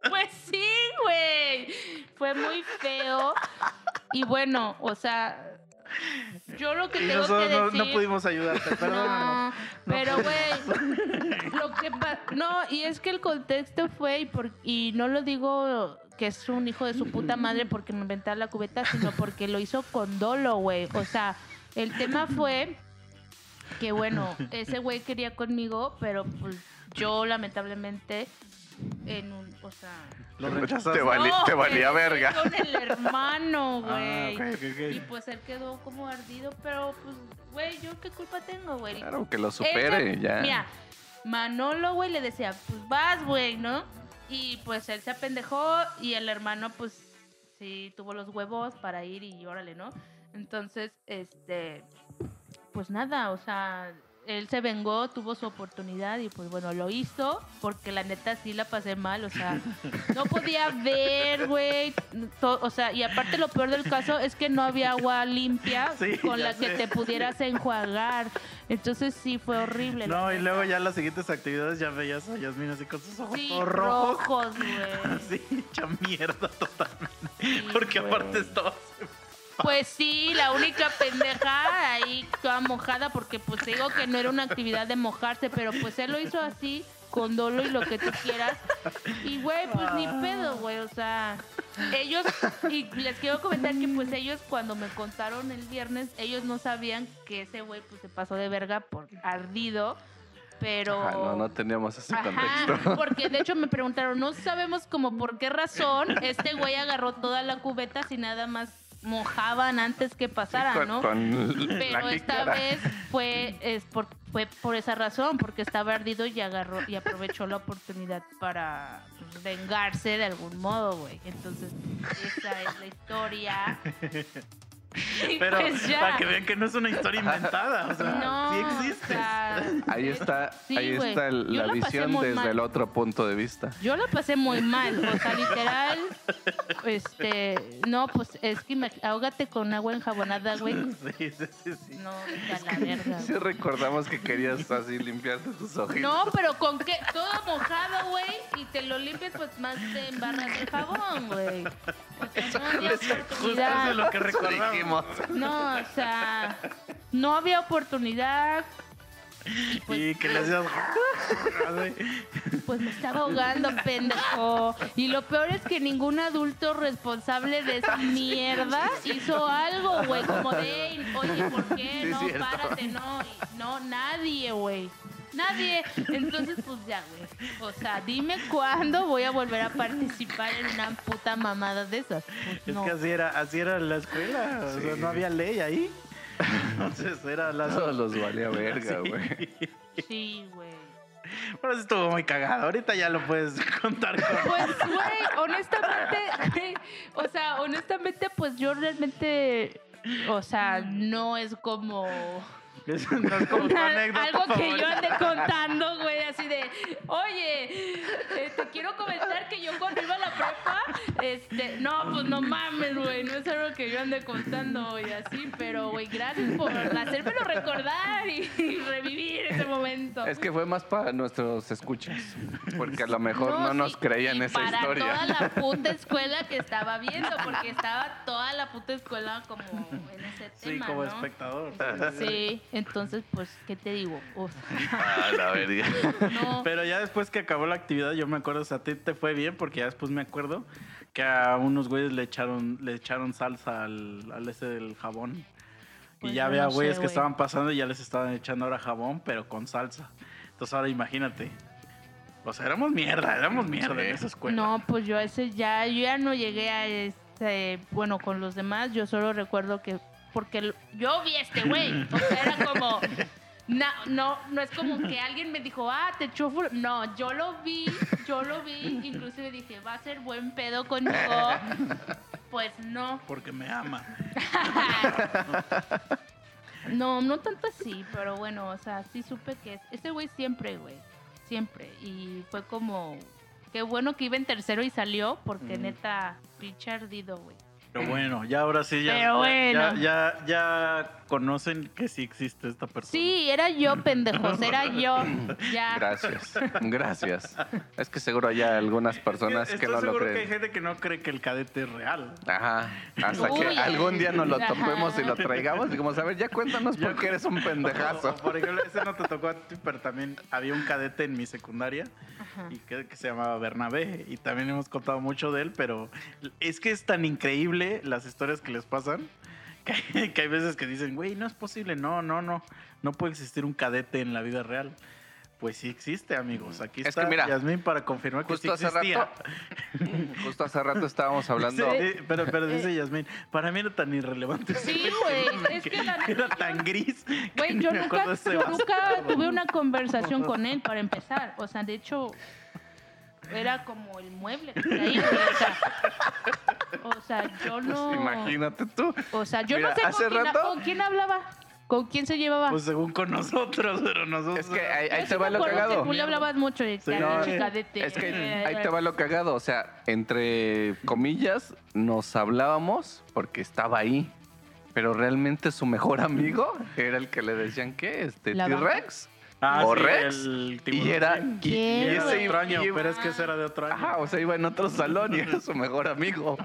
Pues sí, güey. Fue muy feo. Y bueno, o sea, yo lo que tengo nosotros que no, decir... no pudimos ayudarte, *laughs* perdónanos. No, pero güey, lo que no, y es que el contexto fue y, por- y no lo digo que es un hijo de su puta madre porque me inventaba la cubeta, sino porque lo hizo con dolo, güey. O sea, el tema fue que bueno, ese güey quería conmigo, pero pues yo lamentablemente en un, o sea, Lo rechazaste. Te vali- no, te valía me verga. Con el hermano, *laughs* Ah, güey. Y pues él quedó como ardido, pero pues, güey, ¿yo qué culpa tengo, güey? Claro, que lo supere, ya. Mira, Manolo, güey, le decía, pues vas, güey, ¿no? Y pues él se apendejó y el hermano, pues, sí, tuvo los huevos para ir y órale, ¿no? Entonces, este, pues nada, o sea, él se vengó, tuvo su oportunidad y pues bueno, lo hizo porque la neta sí la pasé mal, o sea, *laughs* no podía ver, güey, o sea, y aparte lo peor del caso es que no había agua limpia *laughs* Sí, con la que te pudieras enjuagar. Entonces sí fue horrible. No, y neta. luego ya las siguientes actividades ya veías a Yasmin así con sus ojos Sí, todos rojos. güey. *laughs* Así, hecha mierda totalmente. Sí, Porque aparte estabas. Pues sí, la única pendeja ahí toda mojada porque pues digo que no era una actividad de mojarse, pero pues él lo hizo así, con dolo y lo que tú quieras. Y güey, pues ni pedo, güey, o sea, ellos, y les quiero comentar que pues ellos cuando me contaron el viernes, ellos no sabían que ese güey pues se pasó de verga por ardido, pero... Ajá, no, no teníamos ese Ajá, contexto. porque de hecho me preguntaron, no sabemos como por qué razón este güey agarró toda la cubeta si nada más mojaban antes que pasara, con, ¿no? con Pero esta vez fue, es por, fue por esa razón, porque estaba ardido y agarró y aprovechó la oportunidad para pues, vengarse de algún modo, güey. Entonces, esa es la historia. Y Pero pues ya. para que vean que no es una historia inventada. O sea, No, sí o existe. sea, Ahí está, Sí, ahí está el- la visión desde mal. el otro punto de vista. Yo la pasé muy mal, o sea, literal, este, no, pues es que me, ahógate con agua enjabonada, güey. Sí, sí, sí, sí. No, la verga. Sí recordamos que querías así limpiarte tus ojitos. No, pero con qué, todo mojado, güey, y te lo limpias, pues más te embarras de jabón, güey. O sea, no Justo es lo que recordamos. Dijimos. No, o sea, no había oportunidad. Y pues, Y que le hacías. *laughs* pues me estaba ahogando, pendejo. Y lo peor es que ningún adulto responsable de esa mierda hizo algo, güey. Como de, "Ey, oye, ¿por qué? Sí, no, cierto. párate, no. No, nadie, güey. Nadie. Entonces, pues ya, güey. O sea, dime cuándo voy a volver a participar en una puta mamada de esas. Pues Es no. que así era, así era la escuela. O sea, no había ley ahí. Entonces era la. Todos los valía verga, güey. Sí, güey. Pero sí estuvo muy cagado. Ahorita ya lo puedes contar con. *laughs* Pues, güey, honestamente, o sea, honestamente, pues yo realmente, o sea, no es como Eso no es como tu *laughs* una- anécdota algo que yo ande *laughs* contando, güey, así de, oye, eh, te quiero comentar que yo cuando iba a la prepa, este, no, pues no mames, güey, no es algo que yo ande contando y así, pero, güey, gracias por hacérmelo recordar y, *laughs* y momento. Es que fue más para nuestros escuchas. Porque a lo mejor no, nos sí, creían y esa para historia. toda la *laughs* puta escuela que estaba viendo, porque estaba toda la puta escuela como en ese Sí, tema, como ¿no? espectador. Sí. Entonces, pues, ¿qué te digo? O sea, Ah, la verga. no. *laughs* Pero ya después que acabó la actividad, yo me acuerdo, o sea, a ti te fue bien porque ya después me acuerdo que a unos güeyes le echaron, le echaron salsa al, al ese del jabón. Pues y ya había no sé, güeyes que estaban pasando y ya les estaban echando ahora jabón, pero con salsa. Entonces ahora imagínate. O sea, éramos mierda, éramos mierda Sí. en esa escuela. No, pues yo a ese ya, yo ya no llegué a este, bueno, con los demás, yo solo recuerdo que, porque yo vi a este güey, o sea, era como, na- no, no es como que alguien me dijo, ah, te fur-". no, yo lo vi, yo lo vi, inclusive dije, va a ser buen pedo conmigo, pues no, Porque me ama. *laughs* no, no tanto así, pero bueno, o sea, sí supe que ese güey siempre, güey, siempre, y fue como, qué bueno que iba en tercero y salió, porque Mm. neta, pinche ardido, güey. Pero bueno, ya ahora sí, ya, Pero ya- ya, bueno. ya, ya conocen que sí existe esta persona. Sí, era yo, pendejos, era yo. *laughs* Ya. Gracias, gracias. Es que seguro hay algunas personas que Estoy no lo seguro que hay creen. gente que no cree que el cadete es real. Ajá, hasta Uy, que algún día nos lo ajá. topemos y lo traigamos. Digamos, a ver, ya cuéntanos por qué eres un O- pendejazo. o, por ejemplo, ese no te tocó a ti, pero también había un cadete en mi secundaria Ajá. y que, que se llamaba Bernabé y también hemos contado mucho de él, pero es que es tan increíble las historias que les pasan que, *laughs* que hay veces que dicen, güey, no es posible, no, no, no, no puede existir un cadete en la vida real. Pues sí existe, amigos. Aquí Es está que mira, Yasmín para confirmar que sí Justo hace existía. rato, *laughs* justo hace rato estábamos hablando. Sí, pero, pero dice Yasmín, para mí era tan irrelevante. Sí, güey, es que la era tan gris. Güey, yo nunca, yo tuve una conversación con él para empezar. O sea, de hecho, era como el mueble que está ahí, güey. O sea, o sea, yo no. Imagínate tú. O sea, yo Mira, no sé hace con quién, rato- con quién hablaba. ¿Con quién se llevaba? Pues según con nosotros, pero nosotros. Es que ahí, ahí Yo te sí va me lo acuerdo que cagado. Tú le hablabas mucho de Sí, no, cadete. Es que ahí te va lo cagado. O sea, entre comillas, nos hablábamos porque estaba ahí. Pero realmente su mejor amigo era el que le decían que este La T-Rex. Ah, o sí, Rex, el Y era. Y, ese otro año, y- pero es que ese era de otro año. Ajá, o sea, iba en otro salón y era su mejor amigo.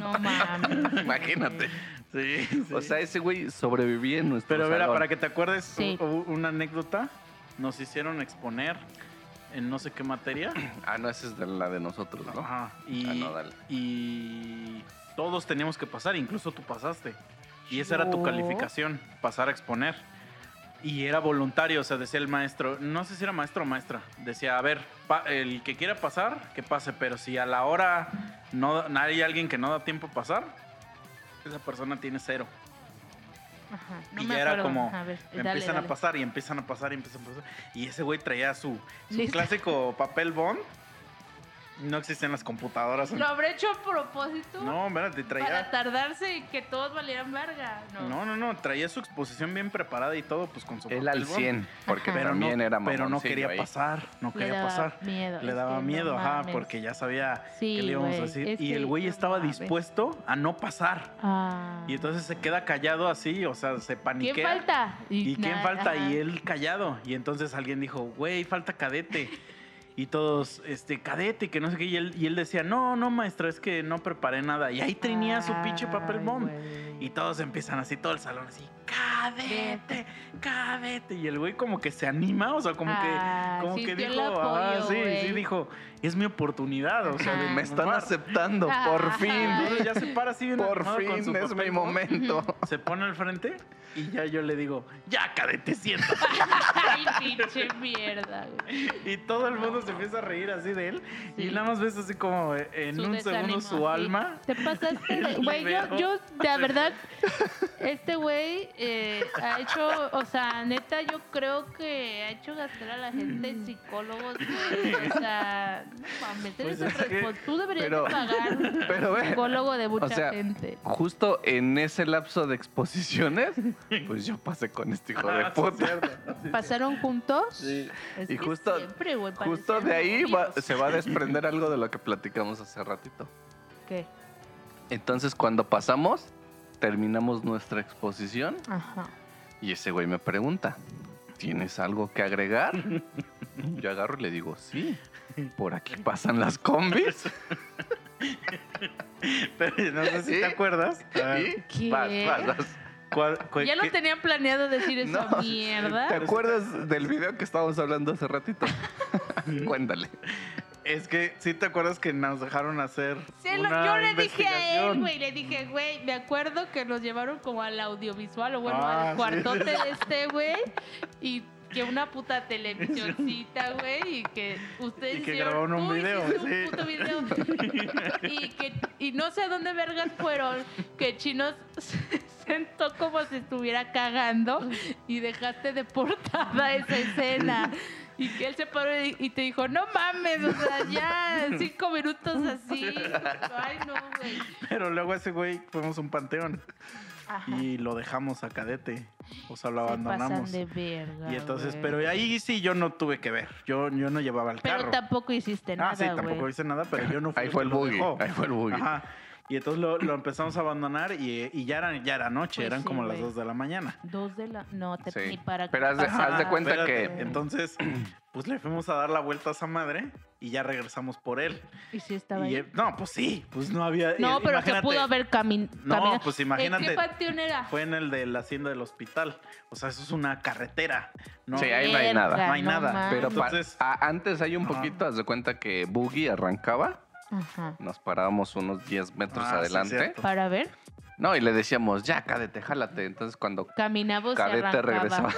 No mames. Imagínate. Sí, sí. O sea, ese güey sobrevivía en nuestro pero mira, para que te acuerdes, Sí. una anécdota. Nos hicieron exponer en no sé qué materia. *clears throat* Ah, no, esa es de la de nosotros, ¿no? Ajá. Y, Ah, no, dale. y todos teníamos que pasar, incluso tú pasaste. Y esa era tu calificación, pasar a exponer. Y era voluntario, o sea, decía el maestro, no sé si era maestro o maestra, decía, a ver, el que quiera pasar, que pase, pero si a la hora no hay alguien que no da tiempo a pasar, esa persona tiene cero. Ajá, no y me ya era como, A ver, dale, empiezan dale. a pasar y empiezan a pasar y empiezan a pasar. Y ese güey traía su, su clásico papel bond. No existen las computadoras. ¿Lo habré hecho a propósito? No, espérate, Para traía... tardarse y que todos valieran verga. No. No, no, no, traía su exposición bien preparada y todo, pues con su Él al bond. 100, porque Ajá. Pero también no, era Pero no quería ahí. pasar, no Le quería daba pasar. miedo. Le daba no miedo, ajá, mames. porque ya sabía Sí, que le íbamos a decir. es Y el güey no estaba mames. dispuesto a no pasar. Ah. Y entonces se queda callado así, o sea, se paniquea. ¿Quién falta? ¿Y quién falta? ajá. Y él callado. Y entonces alguien dijo, güey, falta cadete. Y todos, este, cadete, que no sé qué. Y él, y él decía, no, no, maestra, es que no preparé nada. Y ahí tenía su pinche papel bomb. Y todos empiezan así, todo el salón así, cadete, cadete. Y el güey como que se anima, o sea, como Ah, que, como que dijo, ah, apoyo, sí, güey. sí, dijo, es mi oportunidad. O sea, de. Me están triunfar". aceptando, por Ah. fin. Entonces ya se para así bien Por animado con fin su es papel mi bomb, momento. *laughs* Se pone al frente y ya yo le digo, ya cadete, siéntate. *laughs* Ay, pinche mierda, güey. Y todo el mundo se empieza a reír así de él. Sí. Y nada más ves así como en Su un desánimo, segundo su sí. alma. Te pasaste de. *laughs* Güey, yo, yo, de verdad, este güey eh, ha hecho, o sea, neta, yo creo que ha hecho gastar a la gente en psicólogos, güey. O sea, mames, Pues es que- Tú deberías pero- de pagar *laughs* pero ve, psicólogo de mucha o sea, gente. Justo en ese lapso de exposiciones, pues yo pasé con este hijo de Ah, sí, puta. cierto. Sí, ¿Pasaron juntos? Sí. Es Y justo, siempre, güey, justo de ahí va- se va a desprender algo de lo que platicamos hace ratito. ¿Qué? Entonces, cuando pasamos, terminamos nuestra exposición Ajá. y ese güey me pregunta, ¿tienes algo que agregar? *laughs* Yo agarro y le digo, sí, *laughs* por aquí pasan las combis. *laughs* Pero no sé si te acuerdas. ¿Y? ¿Qué? Vas, vas, vas. Cuál- Ya lo qué- tenían planeado decir esa *laughs* No. mierda. ¿Te acuerdas del video que estábamos hablando hace ratito? *laughs* Cuéntale. Es que sí te acuerdas que nos dejaron hacer. Sí, lo- una yo le dije a él, investigación? güey, le dije, güey, me acuerdo que nos llevaron como al audiovisual o bueno, Ah, al sí, cuartote sí. de *laughs* este, güey, y que una puta *laughs* televisioncita, güey, y que ustedes Y que hicieron, grabaron un video, sí. puto video. *laughs* y, que, y no sé a dónde vergas fueron, que Chinos se sentó como si estuviera cagando y dejaste de portada esa escena. Y que él se paró y te dijo, no mames, o sea, ya, cinco minutos así. *laughs* Ay, no, güey. Pero luego ese güey fuimos un panteón Ajá. y lo dejamos a cadete. O sea, lo Se pasan abandonamos. de verga. Y entonces, pero ahí sí yo no tuve que ver. Yo, yo no llevaba el Pero carro. tampoco hiciste nada, ah, sí, tampoco hice nada, pero yo no fui Ahí fue el buggy. Ahí fue el buggy. Ajá. Y entonces lo, lo empezamos a abandonar y, y ya, era, ya era noche, Pues eran sí, como las güey. 2 de la mañana. Dos de la... No, te, Sí. ni para Pero haz de- haz de cuenta Espérate, que- Entonces, pues le fuimos a dar la vuelta a esa madre y ya regresamos por él. ¿Y si estaba Y, ahí? no, pues sí, pues no había. No, pero se imagínate, pudo haber camin No, caminado. pues ¿En imagínate. qué panteón era? Fue en el de la hacienda del hospital. O sea, eso es una carretera. No, Sí, ahí no hay nada. No hay nada. Pero Entonces- a- antes hay un poquito, haz de cuenta que Boogie arrancaba, Ajá. nos parábamos unos 10 metros Ah, sí, adelante. Para ver, no, y le decíamos, ya, cadete, jálate. Entonces cuando caminamos cadete regresaba.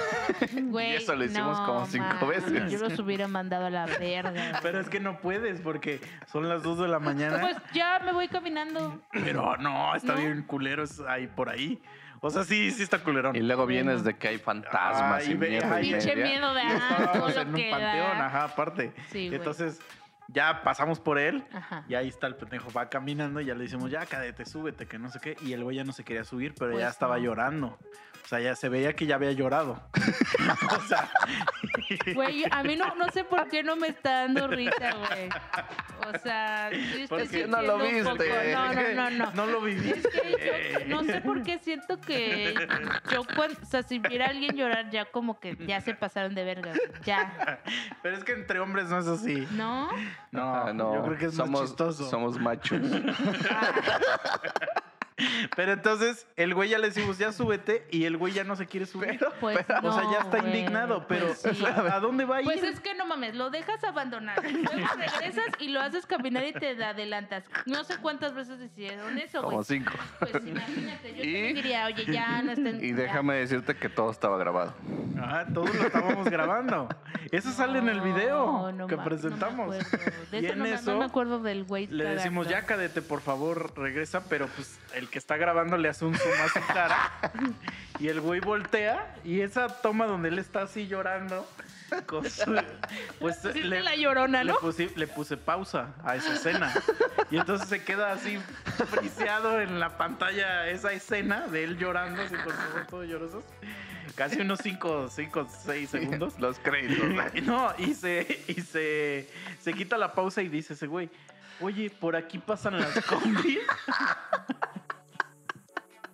Güey, *laughs* y eso lo hicimos no, como cinco veces. Yo los hubiera mandado a la verga. Pero es que no puedes porque son las 2 de la mañana. Pues ya me voy caminando. Pero no, está ¿No? bien culeros ahí por ahí. O sea, sí, sí está culerón. Y luego vienes de que hay fantasmas Ay, y mierda y ay, Pinche miedo de *laughs* ah, todo estábamos lo en un que panteón, da. ajá, aparte. Sí, güey. Ya pasamos por él. Ajá. Y ahí está el pendejo, va caminando y ya le decimos, ya cadete, súbete, que no sé qué. Y el güey ya no se quería subir, pero ya Pues estaba no. llorando. O sea, ya se veía que ya había llorado. *laughs* o sea, *laughs* Güey, a mí no, no sé por qué no me está dando risa, güey. O sea, estoy ¿Por qué no lo poco- viste? No, no, no, no. no lo Es viviste. que yo no sé por qué siento que yo cuando, o sea, si viera a alguien llorar ya como que ya se pasaron de verga, güey, ya, Pero es que entre hombres no es así. ¿no? No, Ah, no, yo creo que es somos, más chistoso. Somos machos. Pero entonces el güey ya le decimos, ya súbete, y el güey ya no se quiere subir. Pues o sea, ya está güey, indignado, pero pues sí. ¿a dónde va a ir? Pues es que no mames, lo dejas abandonar, luego *laughs* regresas y lo haces caminar y te adelantas. No sé cuántas veces hicieron eso, Como güey. cinco. Pues imagínate, yo Y- diría, oye, ya no estén... Y ya. déjame decirte que todo estaba grabado. Ajá, todos lo estábamos grabando. Eso sale en el video No, no que presentamos. No me acuerdo. De Y eso en no, me- eso no me acuerdo del güey. Le decimos, ya cadete, por favor, regresa, pero pues el que está grabando le hace un zoom a su cara y el güey voltea y esa toma donde él está así llorando, con su- pues le, la llorona, puse, le puse pausa a esa escena y entonces se queda así friseado en la pantalla esa escena de él llorando, así con sus ojos todos llorosos, casi unos 5, 5, 6 segundos. *laughs* Los créditos. Y *laughs* No, y se, y se, se quita la pausa y dice ese güey, oye, por aquí pasan las combis. *laughs*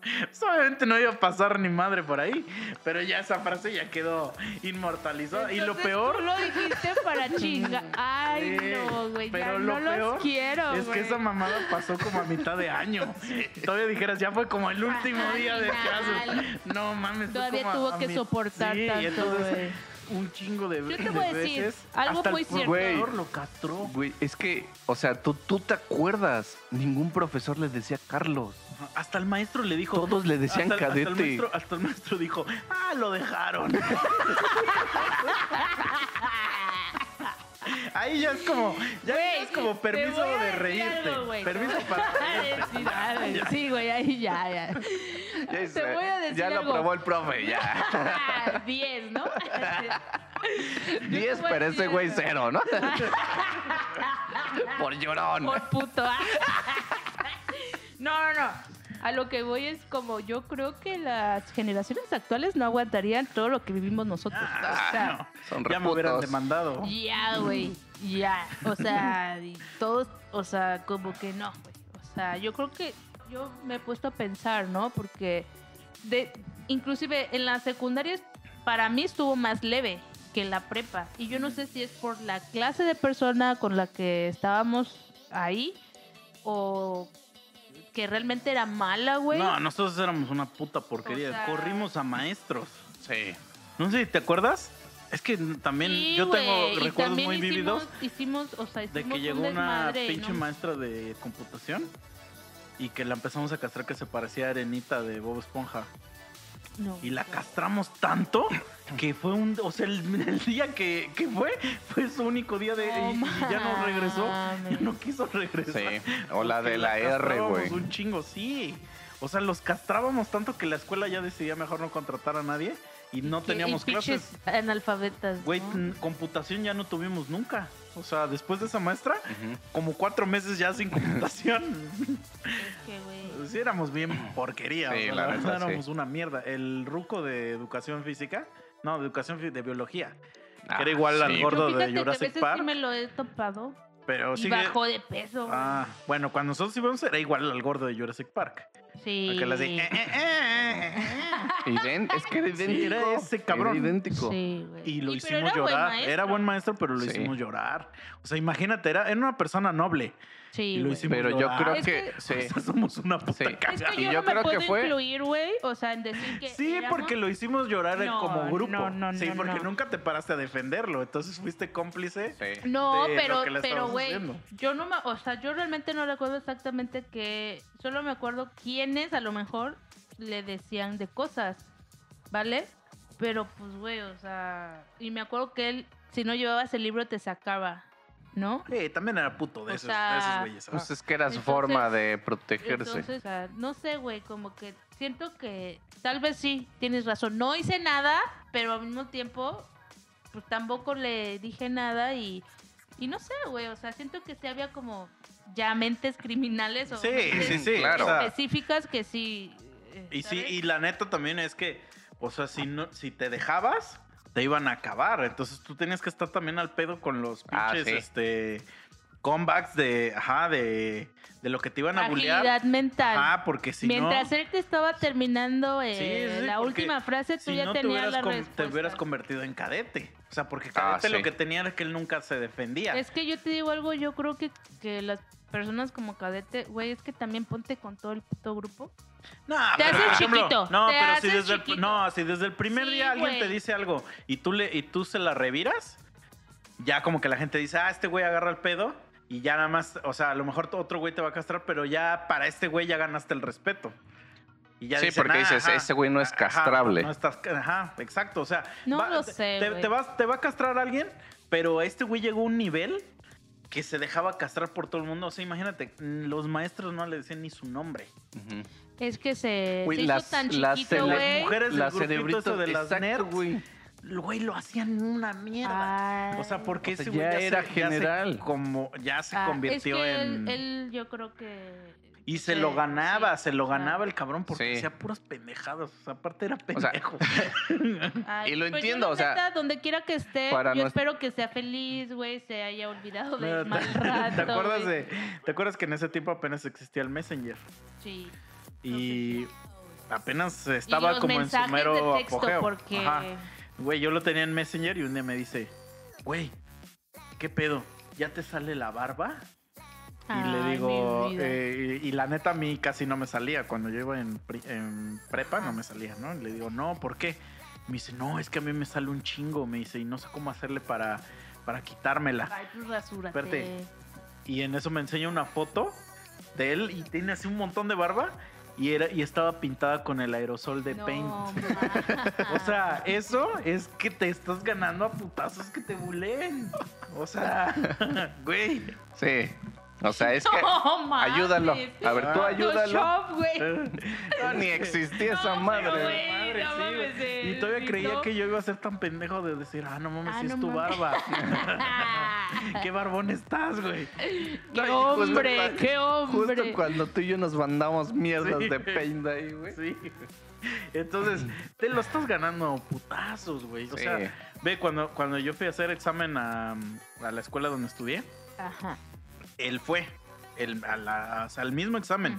*laughs* Pues, Obviamente no iba a pasar ni madre por ahí, pero ya esa frase ya quedó inmortalizada. y lo peor Tú lo dijiste para *laughs* chinga. Ay, Sí, no, güey. pero ya lo no peor los quiero. es que esa mamada pasó como a mitad de año. Todavía dijeras, ya fue como el último día de clases. No mames. Todavía a- tuvo a que mi- soportar sí, tanto, entonces, un chingo de Yo te de voy a decir veces, algo hasta muy el cierto. profesor lo castró. Güey, es que, o sea, tú, tú te acuerdas. Ningún profesor les decía Carlos. Hasta el maestro le dijo. Todos le decían hasta, hasta el cadete. maestro, hasta el maestro dijo, ah, lo dejaron. *laughs* Ahí ya es como, ya es como permiso de reírte. algo, permiso para *laughs* reírte. Sí, *laughs* ay, Sí, güey, ahí ya, ya. Ya, Te voy a decir ya lo algo. probó el profe, ya. Ah, 10, ¿no? 10, voy a pero ese güey cero, ¿no? Por llorón. Por puto. ah. No, no, no. A lo que voy es como yo creo que las generaciones actuales no aguantarían todo lo que vivimos nosotros. o sea, no, Son ya me hubieran demandado. ya, güey. Ya. O sea, y todos, o sea, como que no, güey. O sea, yo creo que yo me he puesto a pensar, ¿no? Porque de, inclusive en la secundaria para mí estuvo más leve que en la prepa. Y yo no sé si es por la clase de persona con la que estábamos ahí o que realmente era mala, güey. No, nosotros éramos una puta porquería. O sea- Corrimos a maestros. Sí. No sé si te acuerdas. Es que también Sí, yo tengo recuerdos muy hicimos- vívidos Hicimos, o sea, de hicimos que un llegó una pinche ¿no? maestra de computación y que la empezamos a castrar que se parecía a Arenita de Bob Esponja. No. Y la castramos tanto que fue un. O sea, el, el día que, que fue, fue su único día de. Y, y ya no regresó. Ya no quiso regresar. Sí. O la de la R, güey. Un chingo, sí. O sea, los castrábamos tanto que la escuela ya decidía mejor no contratar a nadie y no teníamos y pinches clases. analfabetas. Güey, ¿no? computación ya no tuvimos nunca. O sea, después de esa maestra, como cuatro meses ya sin computación. Es que, güey. sí, éramos bien porquería. Sí, o sea, la verdad, éramos sí. una mierda. El ruco de educación física, no, de educación de biología, Ah, era igual al gordo de que Jurassic veces Park. sí me lo he topado. Pero y sigue. bajó de peso. güey. Ah, bueno, cuando nosotros íbamos era igual al gordo de Jurassic Park. Sí. Al que le hacía, "Eh, eh, eh, eh, eh". Idén- es que era Sí, idéntico. era ese cabrón. Era idéntico. Sí, güey. Y lo Y- hicimos era llorar. Era buen maestro, pero lo Sí. hicimos llorar. O sea, imagínate, era, era una persona noble. Sí, y lo güey. hicimos Pero yo creo Es que, que- sí. O sea, somos una puta Sí. Es que Y yo, yo no me creo que fue- incluir, güey. O sea, en decir que. Sí, éramos- porque lo hicimos llorar No, como grupo. no, no, sí, no, porque no. nunca te paraste a defenderlo. Entonces fuiste cómplice. Sí. No, de lo pero, que le pero, güey, yo no me, o sea, yo realmente no recuerdo exactamente que, solo me acuerdo quiénes a lo mejor le decían de cosas, ¿vale? Pero pues, güey, o sea, y me acuerdo que él, si no llevabas el libro te sacaba, ¿no? Sí, también era puto de O esos, sea, de esos güeyes. Pues es que era su Entonces- forma de protegerse. Entonces, o sea, no sé, güey, como que siento que tal vez sí, tienes razón. No hice nada, pero al mismo tiempo, pues tampoco le dije nada y, y no sé, güey, o sea, siento que sí había como ya mentes criminales o Sí, mentes sí, sí. claro. o sea, específicas que sí. eh, y sí, y la neta también es que, o sea, si no, si te dejabas, te iban a acabar. Entonces tú tenías que estar también al pedo con los Ah, pinches, sí. este, comebacks de, ajá, de, de lo que te iban a bullear. Agilidad mental. Ah, porque si Mientras no, él te estaba terminando eh, Sí, sí, la última frase, tú si ya no te tenías hubieras, la respuesta. te hubieras convertido en cadete. O sea, porque Ah, cadete lo que tenía era que él nunca se defendía. Es que yo te digo algo, yo creo que, que las personas como cadete, güey, es que también ponte con todo el puto grupo. No, Te pero, haces por ejemplo, chiquito, No, te pero si desde, el, chiquito. no, si desde el primer Sí, día alguien te dice algo y tú, le, y tú se la reviras, ya como que la gente dice, ah, este güey agarra el pedo y ya nada más, o sea, a lo mejor otro güey te va a castrar, pero ya para este güey ya ganaste el respeto. Y ya Sí, dicen, porque "Ah, dices, ajá, ese güey no es ajá, castrable. no estás, ajá, exacto, o sea, No lo sé, te, vas, te va a castrar alguien, pero este güey llegó a un nivel que se dejaba castrar por todo el mundo. O sea, imagínate, los maestros no le decían ni su nombre. Ujú. Es que se, Güey, se hizo las- tan las chiquito, güey. mujeres del La grupito cerebrito ese de las exacto, nerds. güey. Güey, lo hacían una mierda. Ay. O sea, porque O sea, ese güey ya se- era se general. como, ya se Ah, convirtió es que en. Él, él yo creo que... y se sí, lo ganaba, sí, se lo ganaba el cabrón porque Sí. hacía puras pendejadas. O sea, aparte era O sea, pendejo. *laughs* ay, Y lo pues yo, entiendo, o sea, donde quiera que esté, yo espero que sea feliz, güey, se haya olvidado Mira, del mal *laughs* ¿te, rato, ¿te acuerdas de, ¿Te acuerdas que en ese tiempo apenas existía el Messenger? Sí. Y apenas estaba como en su mero de texto, apogeo. porque... Ajá. Güey, yo lo tenía en Messenger y un día me dice, güey, ¿qué pedo? ¿Ya te sale la barba? Y le digo, eh, y, y la neta a mí casi no me salía. Cuando yo iba en, prepa no me salía, ¿no? Y le digo, no, ¿por qué? Me dice, no, es que a mí me sale un chingo. Me dice, y no sé cómo hacerle para, para quitármela. Ay, pues rasúrate. Espérate. Y en eso me enseña una foto de él y tiene así un montón de barba. Y, era, y estaba pintada con el aerosol de No, Paint. *laughs* O sea, eso es que te estás ganando a putazos que te bulen. O sea, *laughs* güey. Sí. O sea, es que. *laughs* No. Ayúdalo. A ver, tú ayúdalo. Photoshop, güey. *laughs* No, ni existía esa No, madre. güey. Madre, no sí, mames, güey. eh, Y todavía creía que yo iba a ser tan pendejo de decir, ah, no mames, Ah, si es no tu mames. barba. *laughs* Qué barbón estás, güey. ¡Qué No, justo hombre! ¡Qué hombre! Justo cuando tú y yo nos mandamos mierdas Sí. de paint ahí, güey. Sí. Entonces, te lo estás ganando putazos, güey. O Sí. sea, ve, cuando, cuando yo fui a hacer examen a, a la escuela donde estudié, Ajá. Él fue. El, a la- o sea, el mismo examen.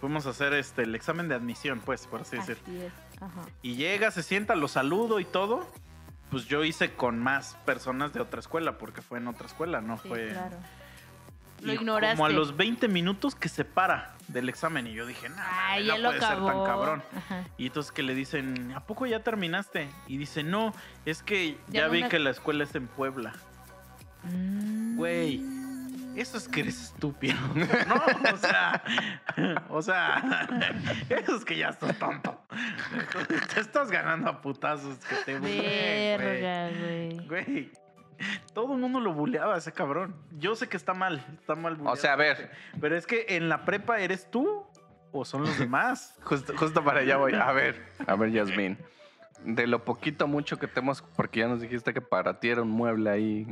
Fuimos a hacer este, el examen de admisión, pues, por así decir. Así es. Ajá. Y llega, se sienta, lo saludo y todo. Pues yo hice con más personas de otra escuela, porque fue en otra escuela, no Sí, fue. claro. Lo ignoraste. Como a los 20 minutos que se para del examen. Y yo dije, no, Ay, no ya lo puede ser acabó. tan cabrón. Ajá. Y entonces que le dicen, ¿a poco ya terminaste? Y dice, no, es que Ya ya, no vi me- que la escuela es en Puebla. Mm. Eso es que eres estúpido. *laughs* No, o sea, o sea, eso es que ya estás tonto. Te estás ganando a putazos que te güey. Verga, güey. Güey, todo el mundo lo buleaba ese cabrón. Yo sé que está mal, está mal O sea, a ver, Pero es que en la prepa eres tú o son los demás. *laughs* justo, justo para allá voy. A ver, a ver, Yasmin. De lo poquito mucho que te hemos, porque ya nos dijiste que para ti era un mueble ahí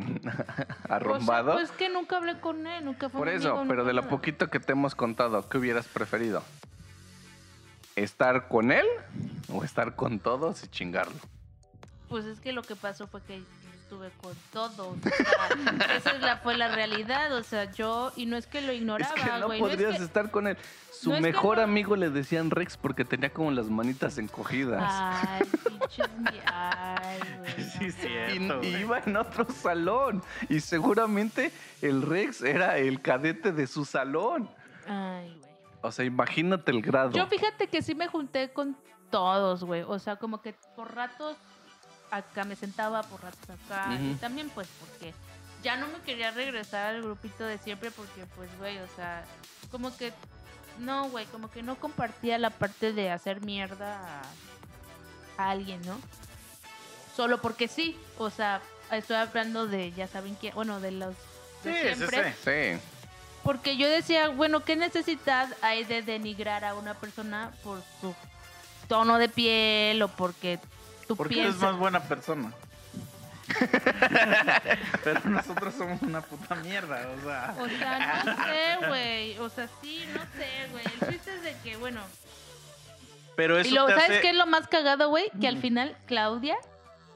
arrumbado. *laughs* O sea, pues que nunca hablé con él, nunca fue Por eso, amigo, pero de lo nada. poquito que te hemos contado, ¿qué hubieras preferido? ¿Estar con él o estar con todos y chingarlo? Pues es que lo que pasó fue que estuve con todos. O sea, esa es la, fue la realidad. O sea, yo, y no es que lo ignoraba, es que no güey. podrías es que, estar con él. Su no es que mejor no- amigo le decían Rex porque tenía como las manitas encogidas. Ay, *laughs* pinches. mi- Ay, güey. Sí, no. Y, cierto. y güey. iba en otro salón. Y seguramente el Rex era el cadete de su salón. Ay, güey. O sea, imagínate el grado. Yo fíjate que sí me junté con todos, güey. O sea, como que por ratos acá me sentaba, por ratos acá. Y también, pues, porque ya no me quería regresar al grupito de siempre, porque, pues, güey, o sea, como que. No, güey, como que no compartía la parte de hacer mierda a, a alguien, ¿no? Solo porque sí. O sea, estoy hablando de, ya saben quién, bueno, de los. de Sí, sí, siempre. sí. Sí. Porque yo decía, bueno, ¿qué necesidad hay de denigrar a una persona por su tono de piel o porque tú Porque eres piensas? más buena persona. *laughs* Pero nosotros somos una puta mierda, o sea. O sea, no sé, güey. O sea, sí, no sé, güey. El chiste es de que, bueno. Pero eso y te ¿sabes hace- qué es lo más cagado, güey? Que al final Claudia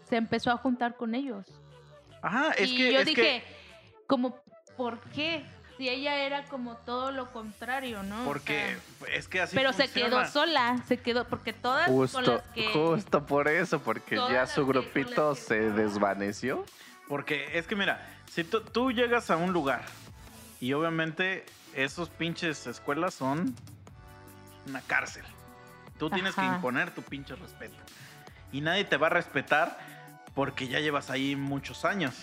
se empezó a juntar con ellos. Ajá, es y que. yo es dije, que como, ¿por qué? Si ella era como todo lo contrario, ¿no? O porque sea, es que así pero se quedó sola, se quedó, porque todas con Justo, las que... justo por eso, porque ya su con grupito que se desvaneció. Porque es que mira, si tú, tú llegas a un lugar y obviamente esos pinches escuelas son una cárcel. Tú tienes que imponer tu pinche respeto. Y nadie te va a respetar porque ya llevas ahí muchos años.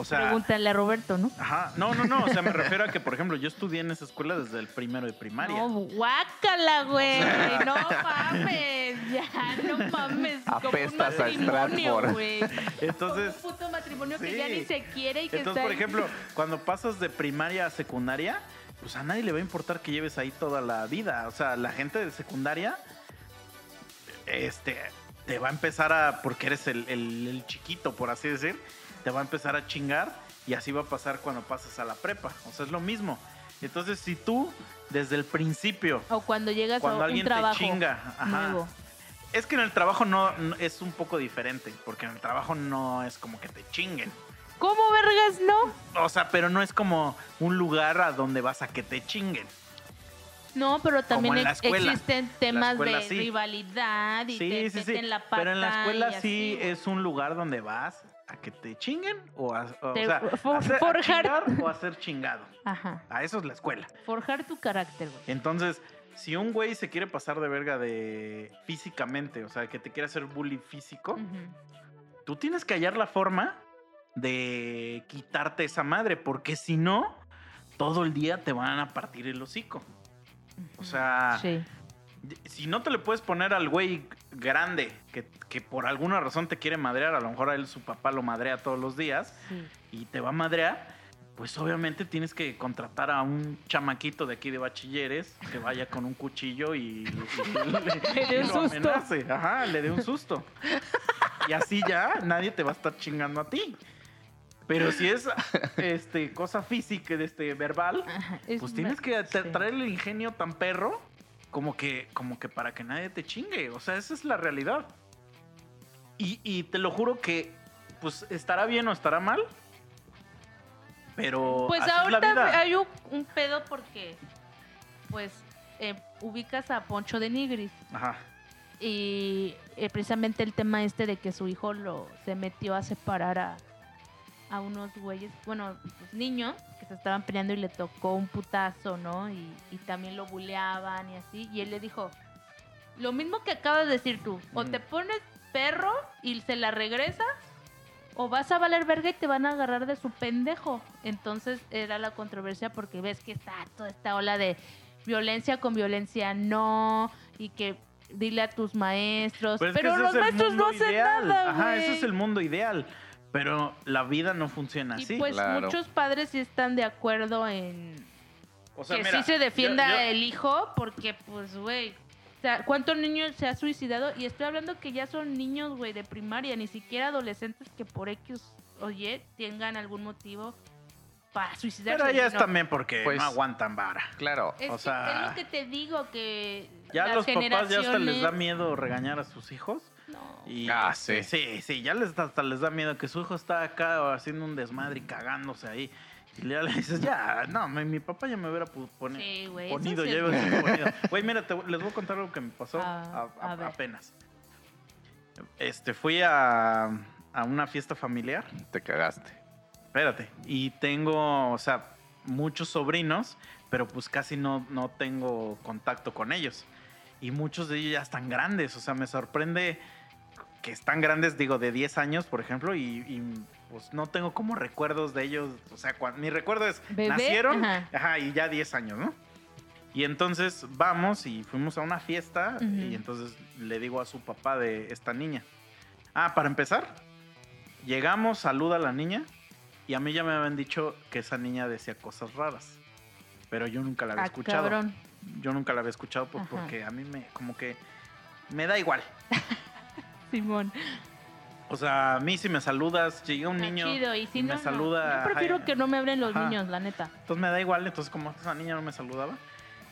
O sea, Pregúntale a Roberto, ¿no? ajá, no, no, no, o sea, me refiero a que, por ejemplo, yo estudié en esa escuela desde el primero de primaria. No, guácala, güey. No mames. Ya, no mames. Como un Apestas a matrimonio, Stratford. güey. Entonces, Como un puto matrimonio que ya ni se quiere y que Entonces, está por ahí. ejemplo, cuando pasas de primaria a secundaria, pues a nadie le va a importar que lleves ahí toda la vida. O sea, la gente de secundaria, este, te va a empezar a, porque eres el, el- el chiquito, por así decir, te va a empezar a chingar y así va a pasar cuando pasas a la prepa. O sea, es lo mismo. Entonces, si tú, desde el principio, O cuando llegas cuando a un alguien trabajo te chinga, ajá, nuevo. es que en el trabajo no, no- es un poco diferente, porque en el trabajo no es como que te chinguen. ¿Cómo vergas no? O sea, pero no es como un lugar a donde vas a que te chinguen. No, pero también en la ex- escuela. existen temas escuela de sí. rivalidad y te Sí, sí, sí. meten la pata Pero en la escuela sí así, es un lugar donde vas a que te chinguen o a, o, Te- o sea, for- a hacer- a forjar. chingar *laughs* o a ser chingado. Ajá. A eso es la escuela. Forjar tu carácter, güey. Entonces, si un güey se quiere pasar de verga de físicamente, o sea, que te quiere hacer bully físico, tú tienes que hallar la forma de quitarte esa madre, porque si no, todo el día te van a partir el hocico. O sea, Sí. Si no te le puedes poner al güey grande que, que por alguna razón te quiere madrear, a lo mejor a él su papá lo madrea todos los días sí. y te va a madrear, pues obviamente tienes que contratar a un chamaquito de aquí de bachilleres que vaya con un cuchillo y, y- y- *laughs* Le dé y un lo amenace. Ajá, le dé un susto. Y así ya nadie te va a estar chingando a ti. Pero si es este cosa física, este verbal, Ajá, pues tienes que sí. traer el ingenio tan perro como que, como que para que nadie te chingue. O sea, esa es la realidad. Y, y te lo juro que, pues, estará bien o estará mal. Pero Pues ahorita hay un, un pedo porque, pues, eh, ubicas a Poncho de Nigris Ajá. y eh, precisamente el tema este de que su hijo lo se metió a separar a, a unos güeyes, bueno, pues, niños se estaban peleando y le tocó un putazo, ¿no? Y, y también lo buleaban y así. Y él le dijo, lo mismo que acabas de decir tú, o te pones perro y se la regresas, o vas a valer verga y te van a agarrar de su pendejo. Entonces era la controversia porque ves que está toda esta ola de violencia con violencia no, y que dile a tus maestros. Pero, los maestros no hacen ideal. nada, Ajá, ese es el mundo ideal. Pero la vida no funciona Y así. pues Claro. muchos padres sí están de acuerdo en o sea, que mira, sí se defienda yo- yo- el hijo, porque pues, güey, o sea, ¿cuántos niños se ha suicidado? Y estoy hablando que ya son niños, güey, de primaria, ni siquiera adolescentes que por X o Y tengan algún motivo para suicidarse. Pero ya es también porque Pues- no aguantan vara. Claro. Es, o que- sea, es lo que te digo, que Ya las los papás ya hasta les da generaciones- miedo regañar a sus hijos. No. Y Ah, este, sí, sí, ya les hasta les da miedo que su hijo está acá haciendo un desmadre y cagándose ahí. Y ya *laughs* le dices, ya, no, mi, mi papá ya me hubiera pone- Sí, güey, eso ponido, sí ya iba a ponido. Güey, mira, te- les voy a contar algo que me pasó Ah, a- a- a ver. apenas. Este, fui a, a una fiesta familiar Te cagaste. Espérate. Y tengo, o sea, muchos sobrinos, pero pues casi no, no tengo contacto con ellos. Y muchos de ellos ya están grandes. O sea, me sorprende que están grandes, digo, de 10 años, por ejemplo, y, y, pues no tengo como recuerdos de ellos. O sea, cuan- mi recuerdo es, ¿Bebé? nacieron, Ajá. ajá, y ya 10 años, ¿no? Y entonces vamos y fuimos a una fiesta y entonces le digo a su papá de esta niña. Ah, para empezar, llegamos, saluda a la niña y a mí ya me habían dicho que esa niña decía cosas raras. Pero yo nunca la había Ah, escuchado. cabrón. Yo nunca la había escuchado pues, Ajá. porque a mí me como que me da igual. *laughs* Simón. O sea, a mí si me saludas, llega un Está niño chido, y si no, me no. saluda, Yo prefiero que no me hablen los ajá. niños, la neta. Entonces me da igual, entonces como esa niña no me saludaba.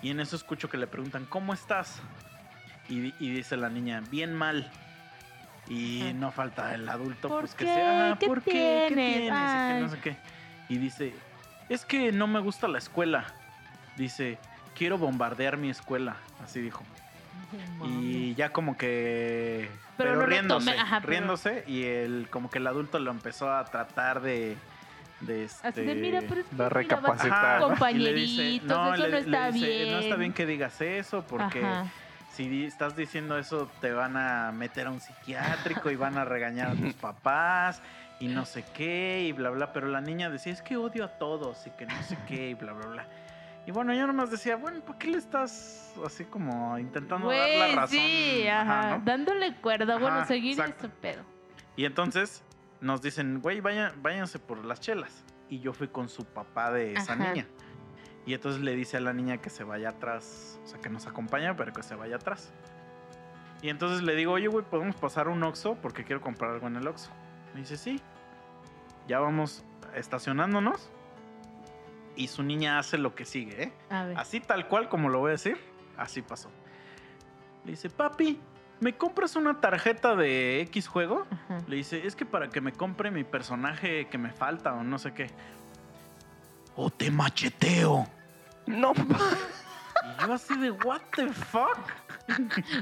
Y en eso escucho que le preguntan, ¿cómo estás? Y, di- y dice la niña, bien mal. Y Ajá. no falta el adulto, ¿Por pues que qué? sea, "Ah, ¿Qué ¿por qué? ¿Qué tienes? tienes? Y que Ay. no sé qué. Y dice, es que no me gusta la escuela. Dice, quiero bombardear mi escuela. Así dijo. Y ya como que... Pero Pero, no lo riéndose, tomé, ajá, pero- riéndose. Y el, como que el adulto lo empezó a tratar de... de Así de, mira, este, pero es que mira, vas- recapacitar. Ajá, ¿no? Compa- y le dice, Compañeritos, eso le- no le está dice, bien. No está bien que digas eso porque Ajá. si estás diciendo eso te van a meter a un psiquiátrico y van a regañar a tus *laughs* papás y no sé qué y bla bla. Pero la niña decía es que odio a todos y que no sé qué y bla bla bla. Y bueno, yo nomás decía, bueno, ¿por qué le estás así como intentando dar Güey, la razón? sí, Ajá, ajá. ¿no? Dándole cuerda, bueno, Ajá, seguir exacto. ese pedo. Y entonces nos dicen, güey, vayan, váyanse por las chelas. Y yo fui con su papá de esa Ajá. niña. Y entonces le dice a la niña que se vaya atrás, o sea, que nos acompaña, pero que se vaya atrás. Y entonces le digo, oye, güey, ¿podemos pasar un Oxxo? Porque quiero comprar algo en el Oxxo. Me dice, sí. Ya vamos estacionándonos. Y su niña hace lo que sigue, ¿eh? A ver. Así tal cual como lo voy a decir, así pasó. Le dice, papi, ¿me compras una tarjeta de X juego? Ajá. Le dice, es que para que me compre mi personaje que me falta o no sé qué. O te macheteo. No, Y yo así de, what the fuck?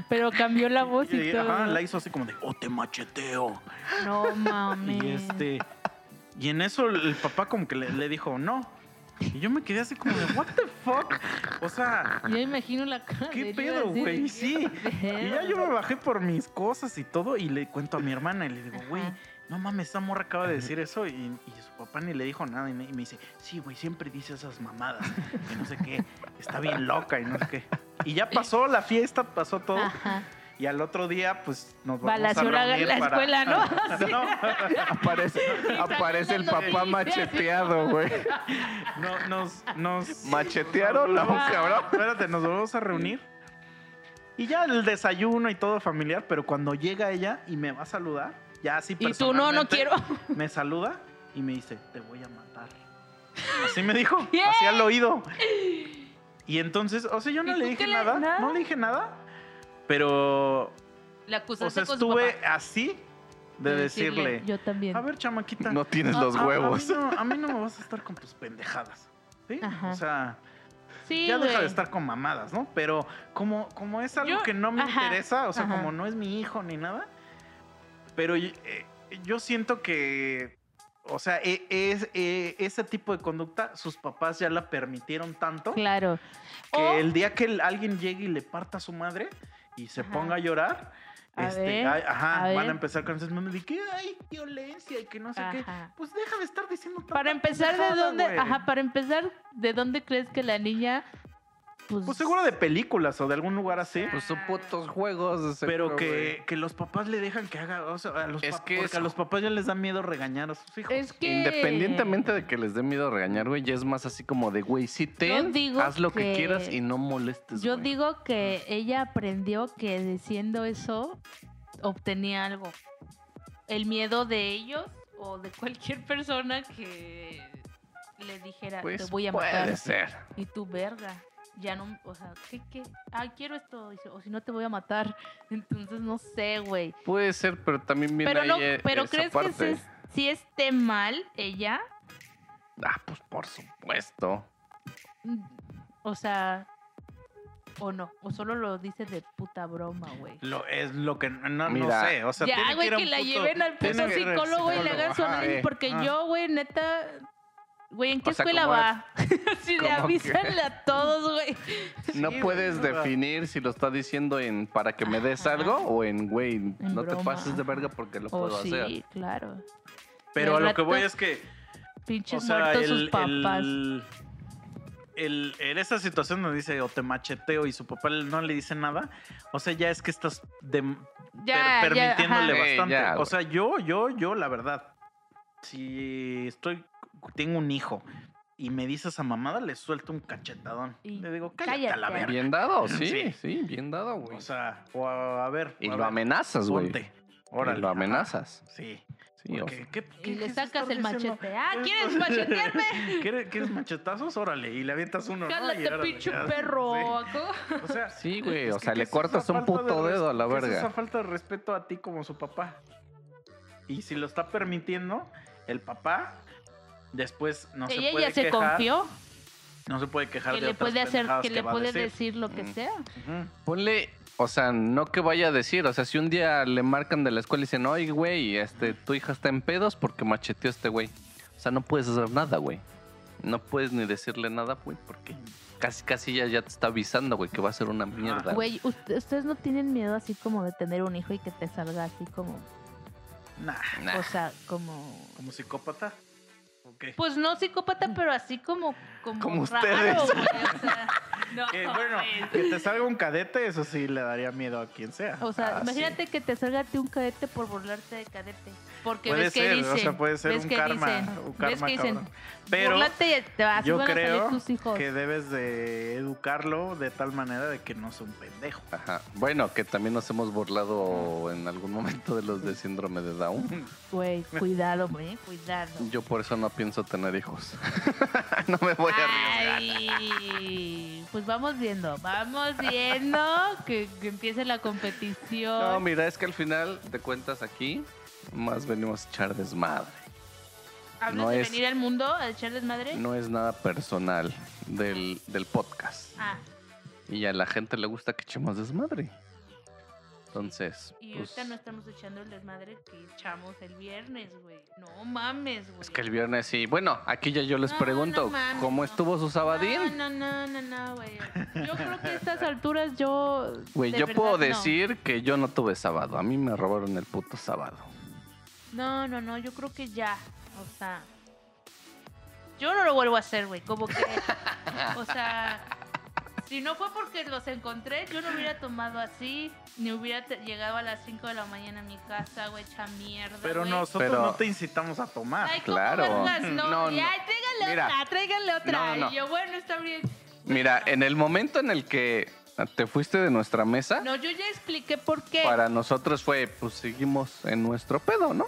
Pero cambió la voz y, Y, todo. ajá, la hizo así como de, o te macheteo. No mames. Y este... Y en eso el papá como que le, le dijo, no. Y yo me quedé así como de, what the fuck? O sea, Yo imagino la cara ¿Qué de pedo, güey? ¿qué Sí. Y ya yo me bajé por mis cosas y todo y le cuento a mi hermana y le digo, güey, no mames, esa morra acaba de decir eso y, y su papá ni le dijo nada y me, y me dice, sí, güey, siempre dice esas mamadas, que no sé qué, está bien loca y no sé qué. Y ya *laughs* pasó la fiesta, pasó todo Ajá. Y al otro día pues nos vamos Balació a la- reunir la para- escuela, ¿no? *laughs* No, aparece, aparece el papá macheteado, güey. no, nos, nos ¿Machetearon? No, Vamos- cabrón. Espérate, nos vamos a reunir. Y ya el desayuno y todo familiar, pero cuando llega ella y me va a saludar, ya así Y tú no, no quiero. *laughs* Me saluda y me dice, te voy a matar. Así me dijo, así al oído. Y entonces, o sea, yo no ¿Y le dije le- nada, nada? no le dije nada, pero, La o sea, estuve así de decirle, Yo también. a ver, chamaquita, No tienes los a- huevos. A mí, no, a mí no me vas a estar con tus pendejadas. ¿sí? Ajá. O sea, sí, ya deja de estar con mamadas, ¿no? Pero como, como es algo Yo- que no me ajá, interesa, o sea, ajá. como no es mi hijo ni nada, pero eh, yo siento que o sea, e- es, e- ese tipo de conducta, sus papás ya la permitieron tanto Claro. que O- el día que alguien llegue y le parta a su madre y se Ajá. ponga a llorar, A este, ver, ay, ajá, a van ver. a empezar con esos memes de que hay violencia y que no sé qué. Pues deja de estar diciendo Para empezar, ¿de dónde? Ajá, para empezar, ¿de dónde crees que la niña pues, Pues seguro de películas o de algún lugar así. Pues son putos juegos. de Pero que, que los papás le dejan que haga, o sea, a los Es que porque es- a los papás ya les da miedo regañar a sus hijos. es que Independientemente de que les dé miedo regañar, güey, ya es más así como de, güey, ten, digo haz lo que, que- quieras y no molestes, Yo güey. digo que ella aprendió que diciendo eso obtenía algo. El miedo de ellos o de cualquier persona que le dijera, Pues te voy a puede matar. ser. Y tu verga. Ya no, o sea, ¿qué, qué? Ay, quiero esto. dice, O si no te voy a matar. *laughs* Entonces, no sé, güey. Puede ser, pero también viene Pero ahí no, eh, pero esa ¿crees parte. que si, es- si esté mal ella? Ah, pues por supuesto. O sea, o no. O solo lo dice de puta broma, güey. Lo, es lo que no, no Mira. sé. O sea, ya, güey, que, la puto- lleven al puto psicólogo y le hagan su análisis. Porque ah. yo, güey, neta. Güey, ¿en qué O sea, escuela va? Así *laughs* de como que- avísale a todos, güey. No Sí, puedes güey, o definir si lo está diciendo en para que me des Ajá. algo o en, güey, no te pases de verga porque lo O puedo sí, hacer. claro. Pero a lo que voy es que, o Pinches sea, muertos el, sus papás. el- el- en esa situación donde dice o te macheteo y su papá no le dice nada, o sea, ya es que estás de- Ya, per- ya, permitiéndole. Sí, bastante. ya, o sea, yo, yo, yo, la verdad, si estoy, tengo un hijo y me dice esa mamada, le suelto un cachetadón. Y le digo, cállate, a la cállate. verga. Bien dado, *laughs* sí, Sí. sí, bien dado, güey. O sea, o a, a ver. y a lo ver, amenazas, güey. ponte. Y Órale. lo ajá. amenazas. Sí. Sí, o sea, ¿qué- Y le sacas el diciendo? machete. Ah, ¿Qué ¿quieres *laughs* machetearme? ¿Quieres, ¿Quieres machetazos? Órale. Y le avientas uno. ¿no? Cálate, órale, pinche perro. Sí. O sea, Sí, güey, o sea, ¿qué le cortas un de puto res- dedo a la qué Es verga. esa falta de respeto a ti como su papá. Y si lo está permitiendo, el papá después no se Ella puede ya se quejar. confió. No se puede quejar Que de le puede hacer, que le puede decir. decir lo que Mm. sea. Ujú. Ponle, o sea, no que vaya a decir, o sea, si un día le marcan de la escuela y dicen, oye, güey, este, tu hija está en pedos porque macheteó a este güey. O sea, no puedes hacer nada, güey. No puedes ni decirle nada, güey, porque casi, casi ya, ya te está avisando, güey, que va a ser una mierda. Güey, ¿ust- ¿ustedes no tienen miedo así como de tener un hijo y que te salga así como, Nah, Nah. o sea, como... como psicópata. Pues no psicópata, pero así como... Como, Como raro, ustedes. güey, o sea, *laughs* no, Que, bueno, pues. que te salga un cadete, eso sí le daría miedo a quien sea. O sea, Ah, imagínate que te salga a ti un cadete por burlarte de cadete. Porque puede ves que ser, dicen. o sea, puede ser ves un que karma, dicen, un ves karma que dicen. Pero "Búrlate y te vas, yo creo tus hijos. que debes de educarlo de tal manera de que no sea un pendejo. Ajá. Bueno, que también nos hemos burlado en algún momento de los de síndrome de Down. *laughs* Güey, cuidado, güey, cuidado. Yo por eso no pienso tener hijos. *laughs* no me voy a arriesgar. Ay, pues vamos viendo, vamos viendo que, que empiece la competición. No, mira, es que al final de cuentas aquí más venimos a echar desmadre. ¿Hablas no de es- venir al mundo a echar desmadre? No es nada personal del, del podcast. Ah, Y a la gente le gusta que echemos desmadre. Entonces, y pues, ahorita no estamos echando el desmadre que echamos el viernes, güey. No mames, güey. es que el viernes sí. Bueno, aquí ya yo les No, pregunto, no mames, ¿cómo no. estuvo su sabadín? No, no, no, no, no, güey. Yo creo que a estas alturas yo. Güey, yo verdad, puedo decir que yo no tuve sábado. A mí me robaron el puto sábado. No, no, no, yo creo que ya. O sea. Yo no lo vuelvo a hacer, güey. Como que. o sea. Si no fue porque los encontré, yo no hubiera tomado así, ni hubiera llegado a las 5 de la mañana a mi casa, güey, hecha mierda. Pero güey. nosotros Pero- no te incitamos a tomar. Ay, ¿cómo Claro. vergas? No, No, y, no. ay, tráiganle Mira. otra, tráiganle otra. No, no, no. Y yo, bueno, está bien. Mira, en el momento en el que te fuiste de nuestra mesa, No, yo ya expliqué por qué. para nosotros fue, pues seguimos en nuestro pedo, ¿no?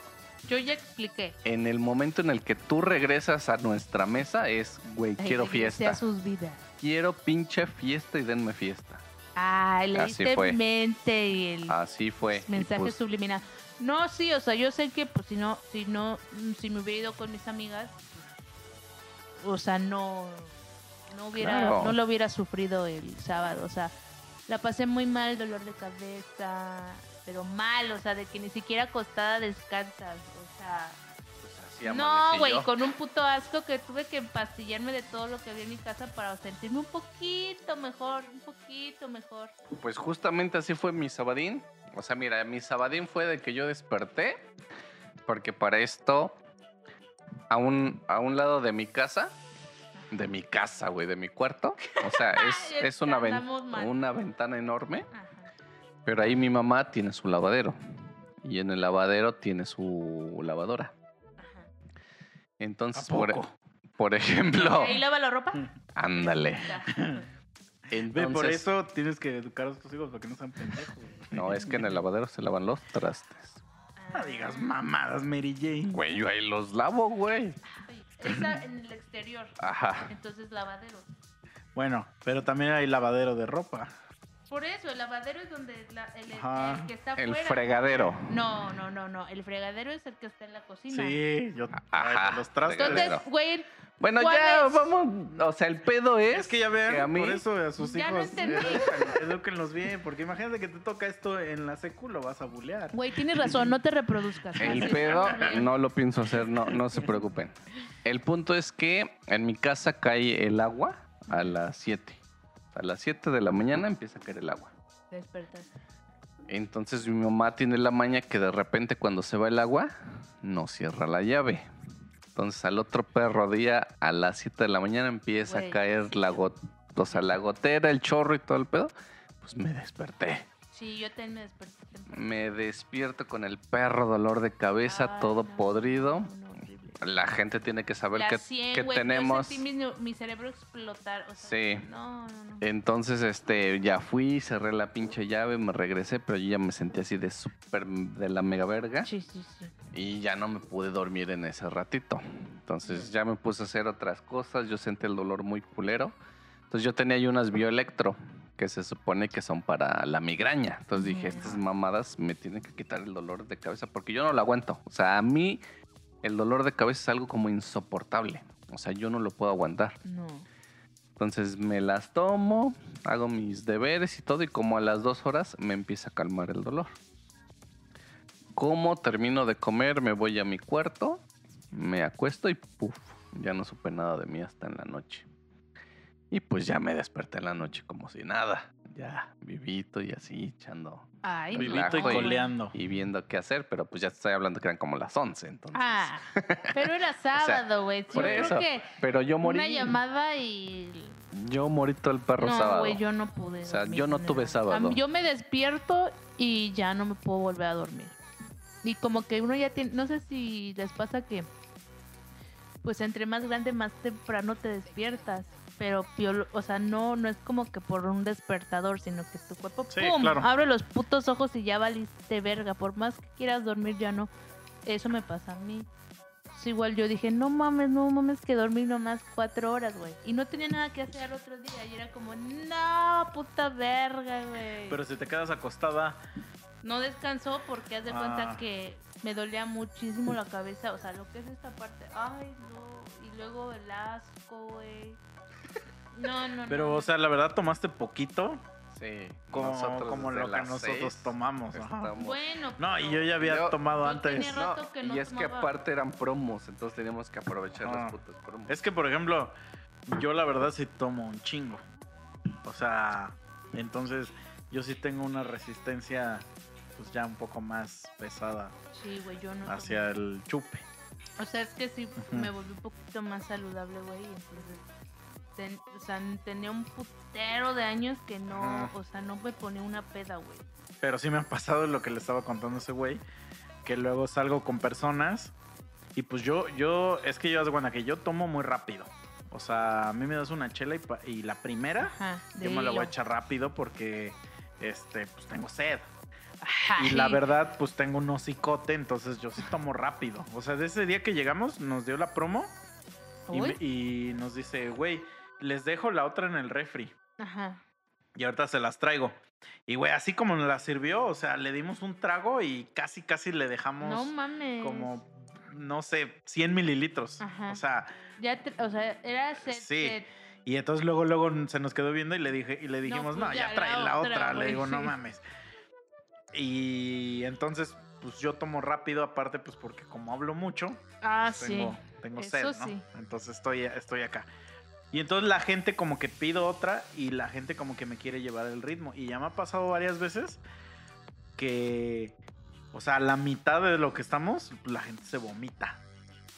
Yo ya expliqué. En el momento en el que tú regresas a nuestra mesa es, güey, quiero fiesta. sus vidas. Quiero pinche fiesta y denme fiesta. Ay, le Así mente y el Así fue. Mensaje pues, subliminal. No, sí, o sea, yo sé que pues si no, si no, si me hubiera ido con mis amigas, o sea, no, no hubiera, Claro. no lo hubiera sufrido el sábado, o sea, la pasé muy mal, dolor de cabeza, pero mal, o sea, de que ni siquiera acostada descansas, sea, pues así No, güey, con un puto asco que tuve que empastillarme de todo lo que había en mi casa para sentirme un poquito mejor, un poquito mejor. Pues justamente así fue mi sabadín. O sea, mira, mi sabadín fue de que yo desperté, porque para esto, a un, a un lado de mi casa, de mi casa, güey, de mi cuarto, o sea, *laughs* es, es una, ven- una ventana enorme, Ajá. pero ahí mi mamá tiene su lavadero. Y en el lavadero tiene su lavadora. Ajá. Entonces, ¿A por, poco? por ejemplo, ¿Ahí lava la ropa? ándale. Ya. *laughs* Ve, Entonces, por eso tienes que educar a tus hijos para que no sean pendejos. no, es que en el lavadero se lavan los trastes. No digas mamadas, Mary Jane. Güey, yo ahí los lavo, güey. Esa en el exterior. Ajá. Entonces lavadero. Bueno, pero también hay lavadero de ropa. Por eso, el lavadero es donde la- el, el- Ajá. el que está El fregadero. No, no, no, no. El fregadero es el que está en la cocina. Sí, yo Ajá, los trastes. Entonces, güey, Bueno, ¿Cuál ya es? vamos. O sea, el pedo es. Es que ya vean, que a mí- por eso a sus Ya no hijos entendí. edúquenlos- edúquenlos bien, porque imagínate que te toca esto en la secu, lo vas a bulear. güey, tienes razón, no te reproduzcas. El Así, pedo no lo pienso hacer, no, no se preocupen. El punto es que en mi casa cae el agua a las 7. A las 7 de la mañana empieza a caer el agua. Despertaste. Entonces mi mamá tiene la maña que de repente cuando se va el agua, no cierra la llave. Entonces al otro perro día a las 7 de la mañana empieza Güey, a caer sí. la, go- o sea, la gotera, el chorro y todo el pedo. Pues me desperté. Sí, yo también me desperté. Me despierto con el perro dolor de cabeza, Ay, todo no, podrido. no, no, horrible. La gente tiene que saber que, 100, que yo tenemos. sentí mi, mi cerebro explotar. O sea, Sí. No, no, no. Entonces, este, ya fui, cerré la pinche llave, me regresé, pero yo ya me sentí así de súper de la mega verga. Sí, sí, sí. Y ya no me pude dormir en ese ratito. Entonces ya me puse a hacer otras cosas. Yo sentí el dolor muy culero. Entonces yo tenía ahí unas bioelectro que se supone que son para la migraña. Entonces dije, estas mamadas me tienen que quitar el dolor de cabeza porque yo no lo aguanto. O sea, a mí el dolor de cabeza es algo como insoportable. O sea, yo no lo puedo aguantar. No. Entonces me las tomo, hago mis deberes y todo, y como a las dos horas me empieza a calmar el dolor. Como termino de comer, me voy a mi cuarto, me acuesto y puff, ya no supe nada de mí hasta en la noche. Y pues ya me desperté en la noche como si nada, ya vivito y así echando Ay, no. Vivito y coleando. y viendo qué hacer, pero pues ya te estoy hablando que eran como las 11, entonces. Ah, *laughs* pero era sábado, güey. por yo eso, creo que pero yo morí. una llamada y... Yo morí todo el perro No, sábado. güey, yo no pude O sea, dormir yo no tuve sábado. Yo me despierto y ya no me puedo volver a dormir. Y como que uno ya tiene... No sé si les pasa que... Pues entre más grande, más temprano te despiertas. Pero, o sea, no, no es como que por un despertador, sino que tu cuerpo, Sí, ¡pum! claro. Abre los putos ojos y ya valiste verga. Por más que quieras dormir, ya no. Eso me pasa a mí. Igual yo dije, no mames, no mames, que dormí nomás cuatro horas, güey. Y no tenía nada que hacer otro día. Y era como, no, puta verga, güey. Pero si te quedas acostada, No descansó porque haz de Ah. cuenta que me dolía muchísimo la cabeza. O sea, lo que es esta parte. Ay, no. Y luego el asco, güey. No, no, no. pero o sea, la verdad tomaste poquito, Sí, como, nosotros como lo que nosotros tomamos. estamos- Bueno. No, y yo ya había Yo- tomado yo antes. tenía rato que no y es que aparte eran promos, entonces teníamos que aprovechar Ah. las putas promos. Es que, por ejemplo, yo la verdad sí tomo un chingo. O sea, entonces yo sí tengo una resistencia pues ya un poco más pesada Sí, güey, yo no. hacia el chupe. O sea, es que sí me volví un poquito más saludable, güey. Entonces, ten- o sea, tenía un putero de años que no, o sea, no me ponía una peda, güey. Pero sí me ha pasado lo que le estaba contando ese güey, que luego salgo con personas y pues yo, yo, es que yo cuenta que yo tomo muy rápido. O sea, a mí me das una chela y, y la primera Ajá. yo me la voy a echar rápido porque, este, pues tengo sed. Ay, Y la verdad, pues tengo un hocicote, entonces yo sí tomo rápido. O sea, de ese día que llegamos, nos dio la promo y, me- y nos dice, güey, les dejo la otra en el refri. Ajá. Y ahorita se las traigo. Y güey, así como nos la sirvió, o sea, le dimos un trago y casi, casi le dejamos No mames. como, no sé, 100 mililitros. Ajá. O sea, Ya, te- o sea, era set, Sí. set. y entonces luego, luego se nos quedó viendo y le dije, y le No, dijimos, no, pues ya, ya, trae la la otra, otra. Le digo, no mames. Y entonces, pues yo tomo rápido, aparte, pues porque como hablo mucho, Ah, tengo, sí. tengo Eso sed, ¿no? sí. Entonces estoy, estoy acá. Y entonces la gente como que pido otra y la gente como que me quiere llevar el ritmo. Y ya me ha pasado varias veces que, o sea, la mitad de lo que estamos, la gente se vomita.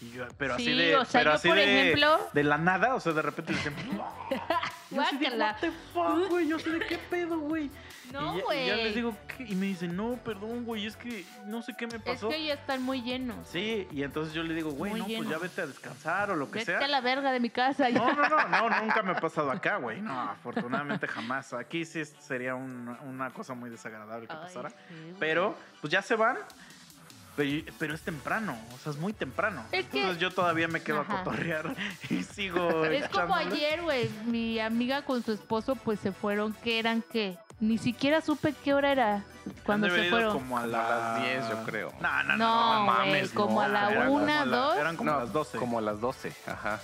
Y yo- pero así Sí, de, o sea, pero yo, así por de, ejemplo- de la nada, o sea, de repente dicen, *laughs* yo Guácala. what the fuck, güey, yo sé de qué pedo, güey. *laughs* No, y, ya, y ya les güey. digo, ¿qué? y me dicen, no, perdón, güey, es que no sé qué me Es pasó. que ya están muy llenos. Sí, y entonces yo le digo, güey, no, pues lleno. ya vete a descansar o lo que Vete sea. a la verga de mi casa. No, no, no, no, *laughs* nunca me ha pasado acá, güey. No, afortunadamente jamás. Aquí sí sería un- una cosa muy desagradable que Ay, pasara. sí, güey. Pero, pues ya se van. Pero, pero es temprano, o sea, es muy temprano. Es que- Entonces yo todavía me quedo Ajá. a cotorrear *laughs* y sigo. Es como echándole. ayer, güey. Mi amiga con su esposo, pues se fueron. ¿Qué eran qué? Ni siquiera supe qué hora era cuando Han se fueron. Como a, Como a las las 10, yo creo. No, no, no. No, no güey, mames. como no, a eran como una, a la- dos. Eran como No, a las 12. Como a las 12, ajá.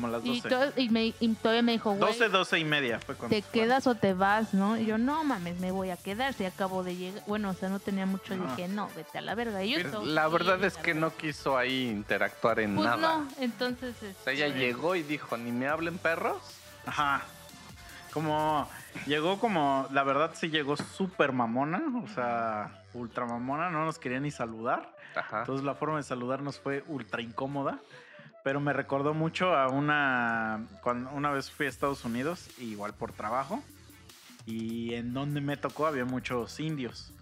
Como a las Y, 12. todo- y me, y todavía me dijo, güey, 12, 12 y media fue cuando. ¿te quedas o te vas, no? Y yo, no mames, me voy a quedar. Si acabo de llegar. Bueno, o sea, no tenía mucho. Ah. Dije, no, vete a la verga. Y yo, Pero "Sí, La verdad es que no verga". quiso ahí interactuar en Pues nada. no, entonces. O sea, ella este, llegó y dijo, ni me hablen perros. Ajá. Como llegó como, la verdad sí llegó súper mamona, o sea, ultra mamona, no nos quería ni saludar. Ajá. Entonces la forma de saludarnos fue ultra incómoda. Pero me recordó mucho a una, cuando una vez fui a Estados Unidos, igual por trabajo, y en donde me tocó había muchos indios.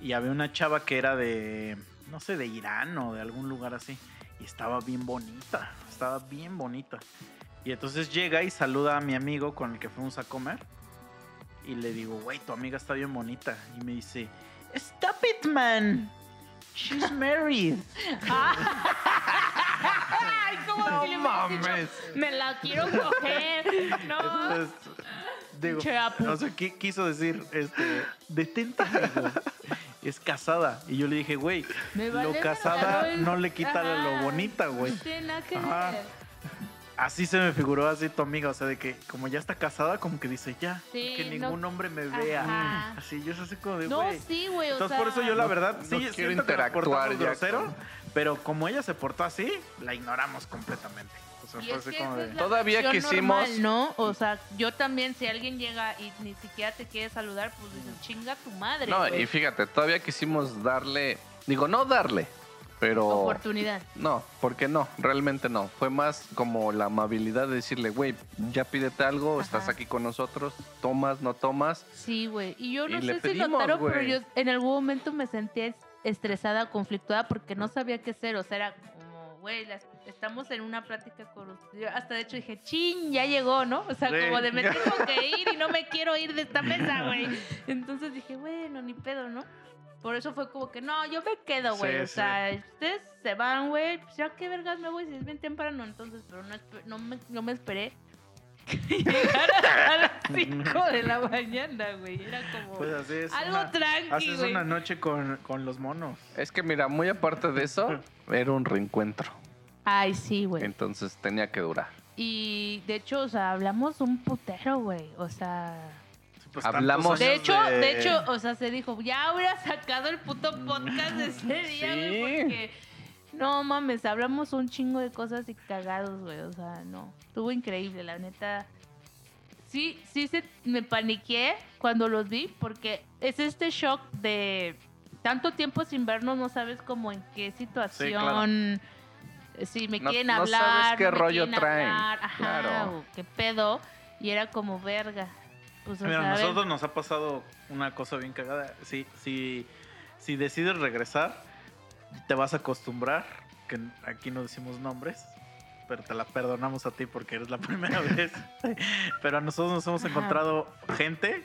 Y había una chava que era de, no sé, de Irán o de algún lugar así. Y estaba bien bonita, estaba bien bonita. Y entonces llega y saluda a mi amigo con el que fuimos a comer. Y le digo, güey, tu amiga está bien bonita. Y me dice, Stop it, man. She's married. *laughs* Ay, ¿cómo No si le hubieras dicho, mames. Me la quiero coger. No. Entonces, digo, Chapu. o sea, qui- quiso decir, este, detente, amigo. Es casada. Y yo le dije, güey, lo casada no le quita Ajá, lo bonita, güey. No tiene nada que Ajá. ver. Así se me figuró así tu amiga, o sea, de que como ya está casada, como que dice, ya, Sí, que no- ningún hombre me vea. Ajá. Así, yo es así como de, No, sí, güey. o Entonces, sea, por eso yo la no- verdad, no sí, quiero interactuar ya grosero, con- pero como ella se portó así, la ignoramos completamente. O sea, fue así como de... Todavía quisimos- normal, ¿no? O sea, yo también, si alguien llega y ni siquiera te quiere saludar, pues dices, chinga tu madre. No, güey". y fíjate, todavía quisimos darle, digo, no darle, pero... Oportunidad. No, porque no, realmente no. Fue más como la amabilidad de decirle, güey, ya pídete algo, estás aquí con nosotros, tomas, no tomas. Sí, güey. Y yo no Y sé si pedimos, notaron, pero yo en algún momento me sentía estresada, conflictuada, porque no sabía qué hacer. O sea, era como, güey, estamos en una plática con usted. Yo hasta de hecho dije, chin, ya llegó, ¿no? O sea, Sí. como de me *laughs* tengo que ir y no me quiero ir de esta mesa, güey. Entonces dije, bueno, ni pedo, ¿no? Por eso fue como que, no, yo me quedo, güey. Sí, o sea, ustedes se van, güey. Pues ya qué vergas me voy si es bien temprano. Entonces, pero no, no, me, no me esperé *laughs* que llegara a las 5 de la mañana, güey. Era como Pues así es. algo una- tranqui, Haces güey. una noche con, con los monos. Es que mira, muy aparte de eso, *laughs* era un reencuentro. Ay, sí, güey. Entonces tenía que durar. Y de hecho, o sea, hablamos un putero, güey. O sea. Pues, Hablamos- De hecho, de hecho, o sea, se dijo, ya hubiera sacado el puto podcast de ese día, güey, Sí. porque no mames, hablamos un chingo de cosas y cagados, güey. O sea, no. Estuvo increíble, la neta. Sí, sí se me paniqué cuando los vi, porque es este shock de tanto tiempo sin vernos, no sabes como en qué situación. Si me No- quieren no hablar. sabes qué me rollo traen, hablar, Ajá, claro. o qué pedo. Y era como verga. Pues, Mira, a nosotros nos ha pasado una cosa bien cagada. Si, si, si decides regresar, te vas a acostumbrar, que aquí no decimos nombres, pero te la perdonamos a ti porque eres la *laughs* primera vez. Pero a nosotros nos hemos Ajá. encontrado gente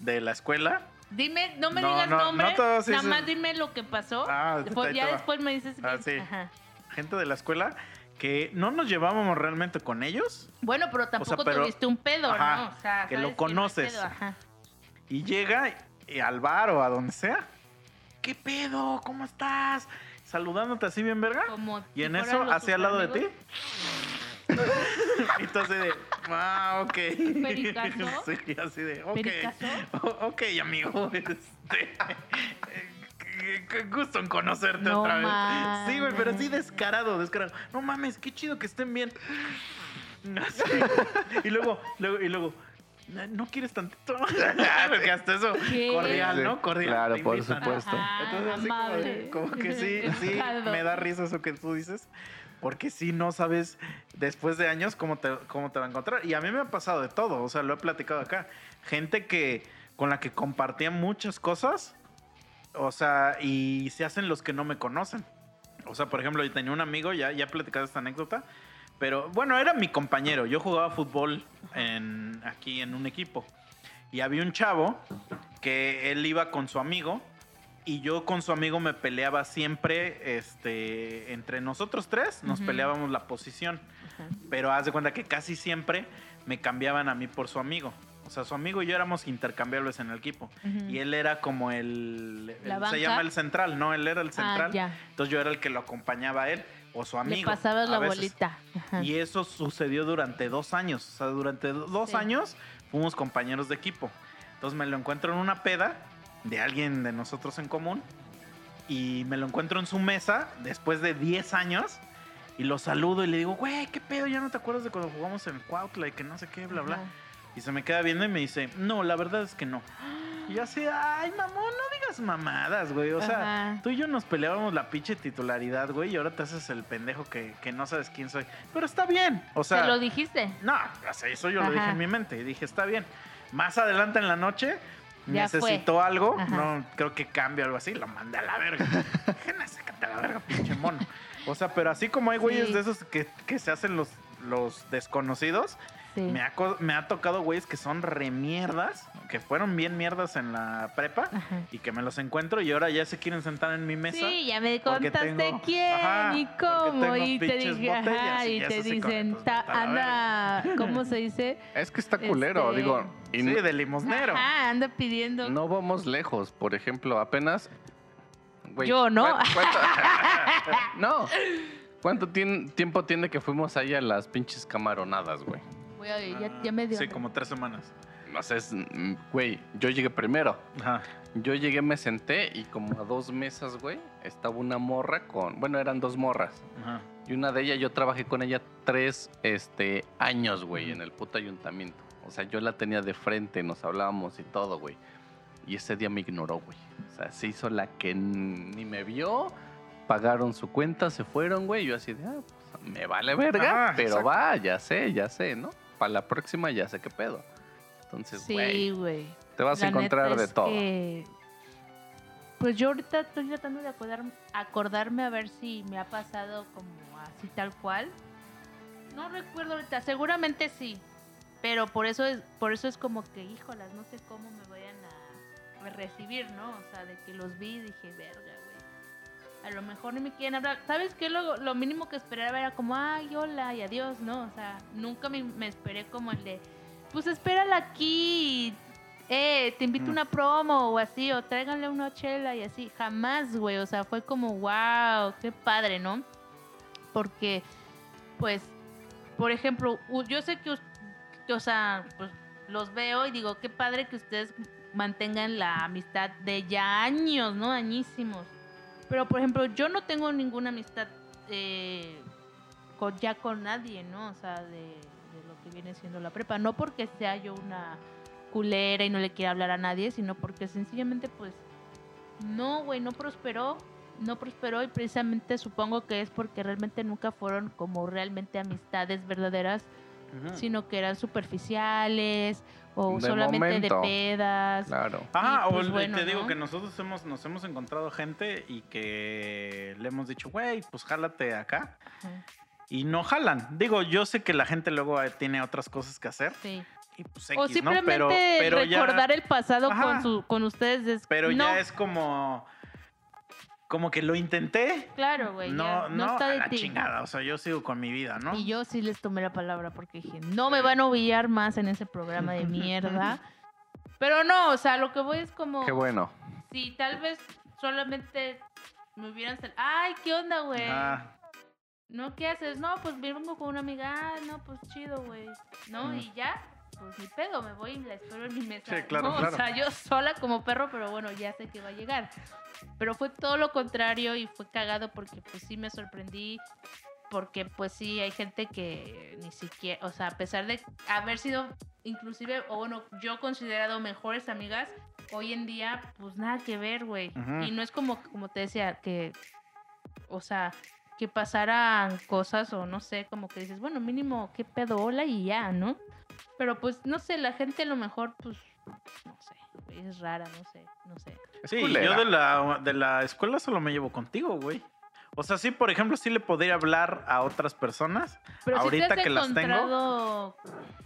de la escuela. Dime, no me No, digas no, nombre, no nada más dime lo que pasó. Ah, Después- ya después me dices Ah, sí. Ajá. Gente de la escuela que no nos llevábamos realmente con ellos. Bueno, pero tampoco pero- tuviste un pedo, Ajá, ¿no? O sea, que lo conoces. pedo, ajá. Y llega y al bar o a donde sea. ¿Qué pedo? ¿Cómo estás? Saludándote así bien verga. Como Y en eso, hacia al lado de ti. *laughs* y tú así de, ah, ok. ¿Pericazo? *laughs* Sí, así de, ok. Ok, amigo. *laughs* Este, gusto en conocerte No otra vez. Sí, güey, pero sí mames. descarado, descarado. No mames, qué chido que estén bien. Así. Y luego, luego, y luego, "No- ¿no quieres tantito? *laughs* *laughs* Porque hasta eso, ¿Qué? cordial, ¿no? Cordial. claro, te por supuesto. Ajá, Entonces, así como, como que sí, *laughs* sí, me da risa eso que tú dices. Porque sí no sabes después de años cómo te, cómo te va a encontrar. Y a mí me ha pasado de todo, o sea, lo he platicado acá. Gente que con la que compartía muchas cosas, o sea, y se hacen los que no me conocen. O sea, por ejemplo, yo tenía un amigo, ya, ya he platicado esta anécdota, pero bueno, era mi compañero. Yo jugaba fútbol en, aquí en un equipo. Y había un chavo que él iba con su amigo y yo con su amigo me peleaba siempre, este, entre nosotros tres nos peleábamos la posición, pero haz de cuenta que casi siempre me cambiaban a mí por su amigo. O sea, su amigo y yo éramos intercambiables en el equipo. Y él era como el... ¿La el- se llama el central, ¿no? Él era el Ah, central. Entonces yo era el que lo acompañaba a él o su Le amigo. pasabas a la veces. bolita. Ajá. Y eso sucedió durante dos años. O sea, durante do- dos Sí. años fuimos compañeros de equipo. Entonces me lo encuentro en una peda de alguien de nosotros en común. Y me lo encuentro en su mesa después de 10 años. Y lo saludo y le digo, güey, ¿qué pedo? ¿Ya no te acuerdas de cuando jugamos en Cuautla y que no sé qué, bla, bla? Y se me queda viendo y me dice, no, la verdad es que no. Y yo así, ay, mamón, no digas mamadas, güey. O sea, Ajá. tú y yo nos peleábamos la pinche titularidad, güey, y ahora te haces el pendejo que, que no sabes quién soy. Pero está bien. O sea, ¿Te lo dijiste? no, o sea, eso yo lo dije en mi mente y dije, está bien. Más adelante en la noche Ya necesitó algo, Ajá. no creo que cambie algo así, lo mandé a la verga. *laughs* Dije, "No, sácate a la verga, pinche mono. O sea, pero así como hay güeyes Sí. de esos que, que se hacen los, los desconocidos, Sí. me ha, co- me ha tocado güeyes que son remierdas, que fueron bien mierdas en la prepa Ajá. y que me los encuentro y ahora ya se quieren sentar en mi mesa. Sí, ya me contaste tengo- quién ajá, y cómo. Y te dije, ajá, y te con- dicen, ta- anda, ¿cómo se dice? *laughs* Es que está culero, Este- digo. Y Sí, de limosnero. Ajá, anda pidiendo. no vamos lejos. Por ejemplo, apenas. Yo, ¿no? ¿cuán- cuánto- *laughs* *laughs* no. ¿Cuánto tiempo tiene que fuimos ahí a las pinches camaronadas, güey? Voy a ir, ya, ya me dio. Sí, hambre. como tres semanas. No sé, es- mm, güey, yo llegué primero. Ajá. Yo llegué, me senté y como a dos mesas, güey, estaba una morra con. Bueno, eran dos morras. Ajá. Y una de ellas, yo trabajé con ella tres este, años, güey, en el puto ayuntamiento. O sea, yo la tenía de frente, nos hablábamos y todo, güey. Y ese día me ignoró, güey. O sea, se hizo la que ni me vio, pagaron su cuenta, se fueron, güey. Yo así de, ah, pues, me vale verga, pero exacto. va, ya sé, ya sé, ¿no? Para la próxima ya sé qué pedo. Entonces, Sí, güey, güey. te vas a encontrar de todo. que, Pues yo ahorita estoy tratando de acordar- acordarme a ver si me ha pasado como así tal cual. No recuerdo ahorita, seguramente sí. Pero por eso es, por eso es como que, híjolas, no sé cómo me vayan a re- recibir, ¿no? O sea, de que los vi y dije, verga, güey. A lo mejor ni me quieren hablar. ¿Sabes qué? Lo, lo mínimo que esperaba era como, ay, hola y adiós, ¿no? O sea, nunca me, me esperé como el de, pues espérala aquí, eh, te invito a Mm. una promo o así, o tráiganle una chela y así. Jamás, güey. O sea, fue como, wow, qué padre, ¿no? Porque, pues, por ejemplo, yo sé que, que, o sea, pues los veo y digo, qué padre que ustedes mantengan la amistad de ya años, ¿no? Añísimos. Pero, por ejemplo, yo no tengo ninguna amistad eh, con, ya con nadie, ¿no? O sea, de, de lo que viene siendo la prepa. No porque sea yo una culera y no le quiera hablar a nadie, sino porque sencillamente, pues, no, güey, no prosperó. No prosperó y precisamente supongo que es porque realmente nunca fueron como realmente amistades verdaderas, sino que eran superficiales o De solamente momento. de pedas. Claro. Ajá, Y, o pues, el- bueno, te digo que nosotros hemos, nos hemos encontrado gente y que le hemos dicho, güey, pues jálate acá. Ajá, Y no jalan. Digo, yo sé que la gente luego eh, tiene otras cosas que hacer. Sí. Y pues o simplemente Pero, pero ya- recordar el pasado Ajá. con, su, con ustedes. Es, Pero no, ya es como. Como que lo intenté. Claro, güey. no, no, no, está a de la ti. chingada. O sea, yo sigo con mi vida, ¿no? Y yo sí les tomé la palabra porque dije, no me van a humillar más en ese programa de mierda. *laughs* Pero no, o sea, lo que voy es como, Qué bueno. si tal vez solamente me hubieran sal- ay, ¿qué onda, güey? Ah, ¿No? ¿Qué haces? No, pues vengo con una amiga, ah, no, pues chido, güey. ¿No? Mm. Y ya, pues ni pedo, me voy y la espero en mi mesa. Sí, claro, ¿no? claro. O sea, yo sola como perro, pero bueno, ya sé que va a llegar. Pero fue todo lo contrario y fue cagado porque pues sí me sorprendí. Porque pues sí, hay gente que ni siquiera, o sea, a pesar de haber sido inclusive, o bueno, yo considerado mejores amigas, hoy en día pues nada que ver, güey. Ujú. Y no es como, como te decía, que, o sea, que pasaran cosas o no sé, como que dices, bueno, mínimo, qué pedo, hola y ya, ¿no? Pero pues, no sé, la gente a lo mejor, pues, no sé, es rara, no sé, no sé. Sí, culera. yo de la, de la escuela solo me llevo contigo, güey. O sea, sí, por ejemplo, sí le podría hablar a otras personas. Pero Ahorita si te has que las tengo-.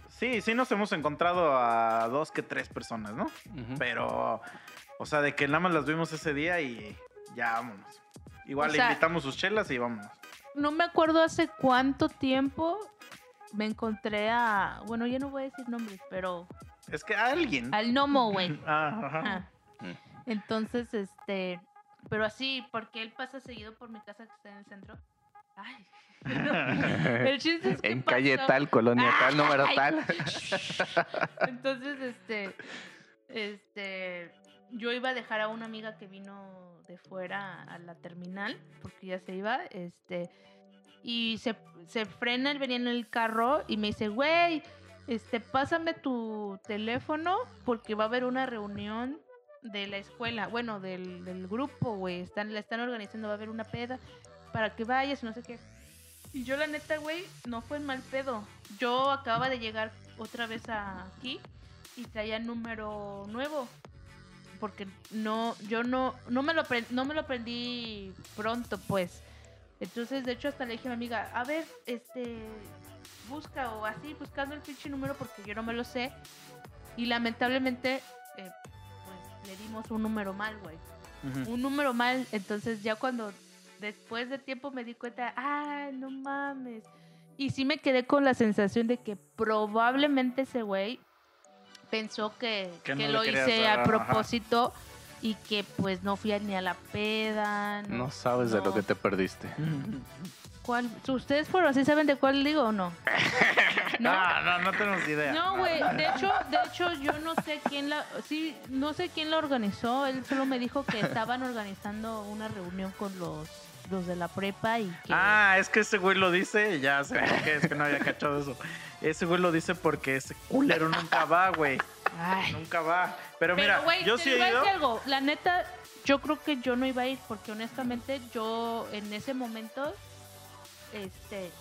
Sí, sí nos hemos encontrado a dos que tres personas, ¿no? Pero, o sea, de que nada más las vimos ese día y ya vámonos. Igual O le sea- invitamos sus chelas y vámonos. No me acuerdo hace cuánto tiempo me encontré a... Bueno, ya no voy a decir nombres, pero Es que alguien. al Nomo, güey. *laughs* Ah, ajá. Mm. Entonces, este, pero así, porque él pasa seguido por mi casa que está en el centro. Ay. *laughs* el chiste es que En calle tal, colonia tal, número tal. *laughs* Entonces, este, este, yo iba a dejar a una amiga que vino de fuera a la terminal, porque ya se iba, este, y se, se frena, él venía en el carro y me dice, güey, este, pásame tu teléfono porque va a haber una reunión de la escuela, bueno, del, del grupo, güey, están, la están organizando, va a haber una peda para que vayas y no sé qué. Y yo la neta, güey, no fue en mal pedo. Yo acababa de llegar otra vez aquí y traía número nuevo. Porque no, yo no, no me lo no me lo aprendí pronto, pues. Entonces, de hecho, hasta le dije a mi amiga, a ver, este, busca o así, buscando el pinche número porque yo no me lo sé. Y lamentablemente, eh, pues le dimos un número mal, güey un número mal. Entonces ya cuando después de tiempo me di cuenta, ah, no mames. Y sí me quedé con la sensación de que probablemente ese güey pensó que, Que que no le lo hice a ajá. Y que pues no fui ni a la peda. No, No sabes de lo que te perdiste. ¿Cuál? ¿Ustedes fueron así? ¿Saben de cuál digo o no? *laughs* ¿No? No, no, no tenemos idea. No, güey, de hecho, de hecho yo no sé quién la sí, no sé quién la organizó, él solo me dijo que estaban organizando una reunión con los los de la prepa y que Ah, es que ese güey lo dice, ya sé por qué, es que no había cachado eso. Ese güey lo dice porque ese culero nunca va, güey. Ay. Nunca va. Pero, Pero mira, güey, yo sí he ido. decir algo, la neta yo creo que yo no iba a ir porque honestamente yo en ese momento este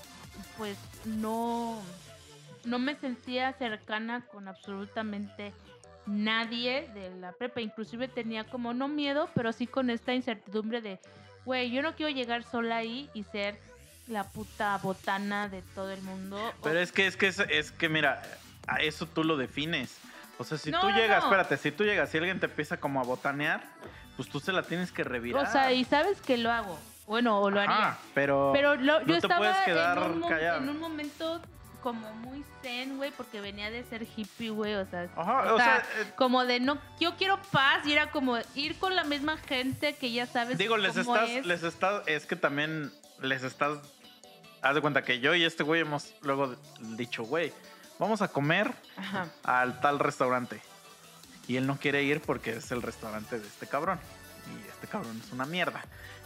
pues no no me sentía cercana con absolutamente nadie de la prepa. Inclusive tenía como no miedo, pero sí con esta incertidumbre de, güey, yo no quiero llegar sola ahí y ser la puta botana de todo el mundo. O- Pero es que, es que, es, es que, mira, a eso tú lo defines. O sea, si No, tú llegas, no. espérate, si tú llegas y alguien te empieza como a botanear, pues tú se la tienes que revirar. o sea, y sabes que lo hago. Bueno, o lo Ajá, haría. pero, Pero lo- yo te estaba puedes quedar en, un, callado. en un momento como muy zen, güey, porque venía de ser hippie, güey, o sea, Ajá, o sea, eh, como de no, yo quiero paz y era como ir con la misma gente que ya sabes digo, les estás, es. les estás, es que también les estás, haz de cuenta que yo y este güey hemos luego dicho, güey, vamos a comer Ajá. al tal restaurante. Y él no quiere ir porque es el restaurante de este cabrón. Y este cabrón es una mierda.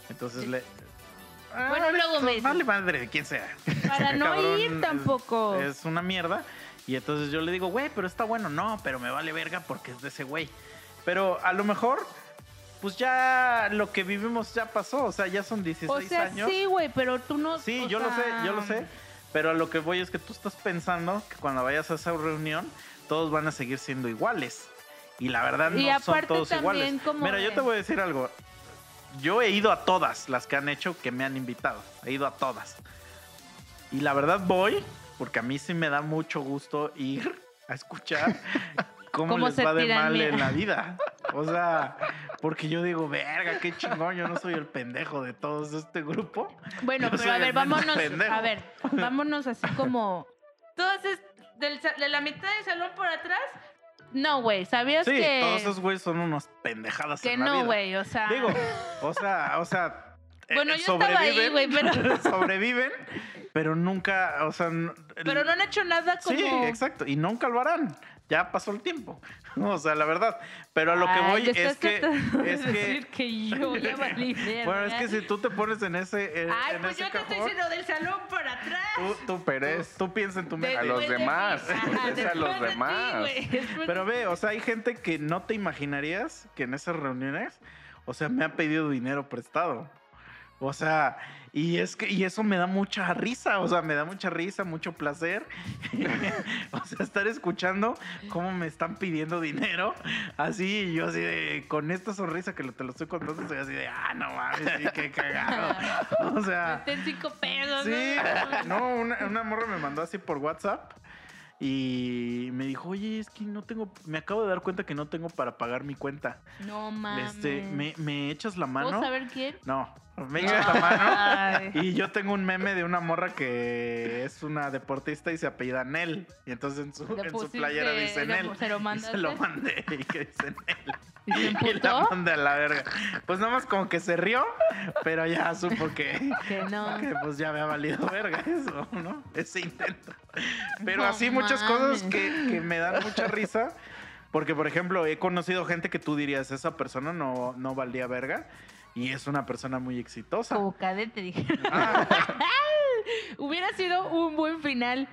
Entonces Sí. le... Bueno, Ah, luego me. Vale madre de quien sea. Para *laughs* no cabrón ir tampoco. Es, una mierda. Y entonces yo le digo, güey, pero está bueno. No, pero me vale verga porque es de ese güey. Pero a lo mejor, pues ya lo que vivimos ya pasó. O sea, ya son 16 o sea, años. sí, güey, pero tú no. Sí, yo lo sé, yo lo sé. Pero a lo que voy es que tú estás pensando que cuando vayas a esa reunión, todos van a seguir siendo iguales. Y la verdad no son todos iguales. Mira, yo te voy a decir algo. Yo he ido a todas las que han hecho que me han invitado. He ido a todas. Y la verdad voy, porque a mí sí me da mucho gusto ir a escuchar *laughs* cómo, Cómo les se va de mal en la vida. O sea, porque yo digo, verga, qué chingón, yo no soy el pendejo de todos este grupo. Bueno, Yo pero a ver, vámonos. pendejo. A ver, vámonos así como. Del sa- de la mitad del salón por atrás. No, güey, ¿sabías Sí, que.? todos esos güeyes son unos pendejadas que en la no, güey, o sea. Digo, o sea, o sea, eh, *laughs* Bueno, yo estaba ahí, güey, pero- *laughs* sobreviven, pero nunca, o sea... Pero no han hecho nada como. Sí, exacto. Y nunca lo harán. Ya pasó el tiempo. *laughs* O sea, la verdad. Pero a lo que voy es que. Es que decir que yo ya *laughs* valí bueno, es que si tú te pones en ese. en- Ay, en pues ese yo te estoy diciendo del salón para atrás. Tú, tú, Pero tú- piensas en tu mente. A los demás, *laughs* es a los demás. Pero ve, o sea, hay gente que no te imaginarías que en esas reuniones, o sea, me ha pedido dinero prestado. O sea, y es que y eso me da mucha risa, o sea, me da mucha risa, mucho placer. *laughs* o sea, estar escuchando cómo me están pidiendo dinero, así y yo así de con esta sonrisa que te lo estoy contando, estoy así de, ah, no mames, sí, qué cagado. O sea, cinco pesos. Sí, ¿no? no, una, una morra me mandó así por WhatsApp y me dijo, oye, es que no tengo, me acabo de dar cuenta que no tengo para pagar mi cuenta. No mames. Este, ¿me, me echas la mano? ¿Puedo saber quién? No, me *laughs* echas la mano. Ay. Y yo tengo un meme de una morra que es una deportista y se apellida Nel. Y entonces en su, en playera dice Nel. se lo y se lo mandé y que dice Nel. ¿Y se *laughs* Y la mandé a la verga. Pues nada más como que se rió, pero ya supo que, Que no. que pues ya me ha valido verga eso, ¿no? Ese intento. Pero No así muchas cosas que, que me dan mucha risa. Porque, por ejemplo, he conocido gente que tú dirías, esa persona no, no valía verga. Y es una persona muy exitosa. Como cadete, dije. Ah, *laughs* Hubiera sido un buen final.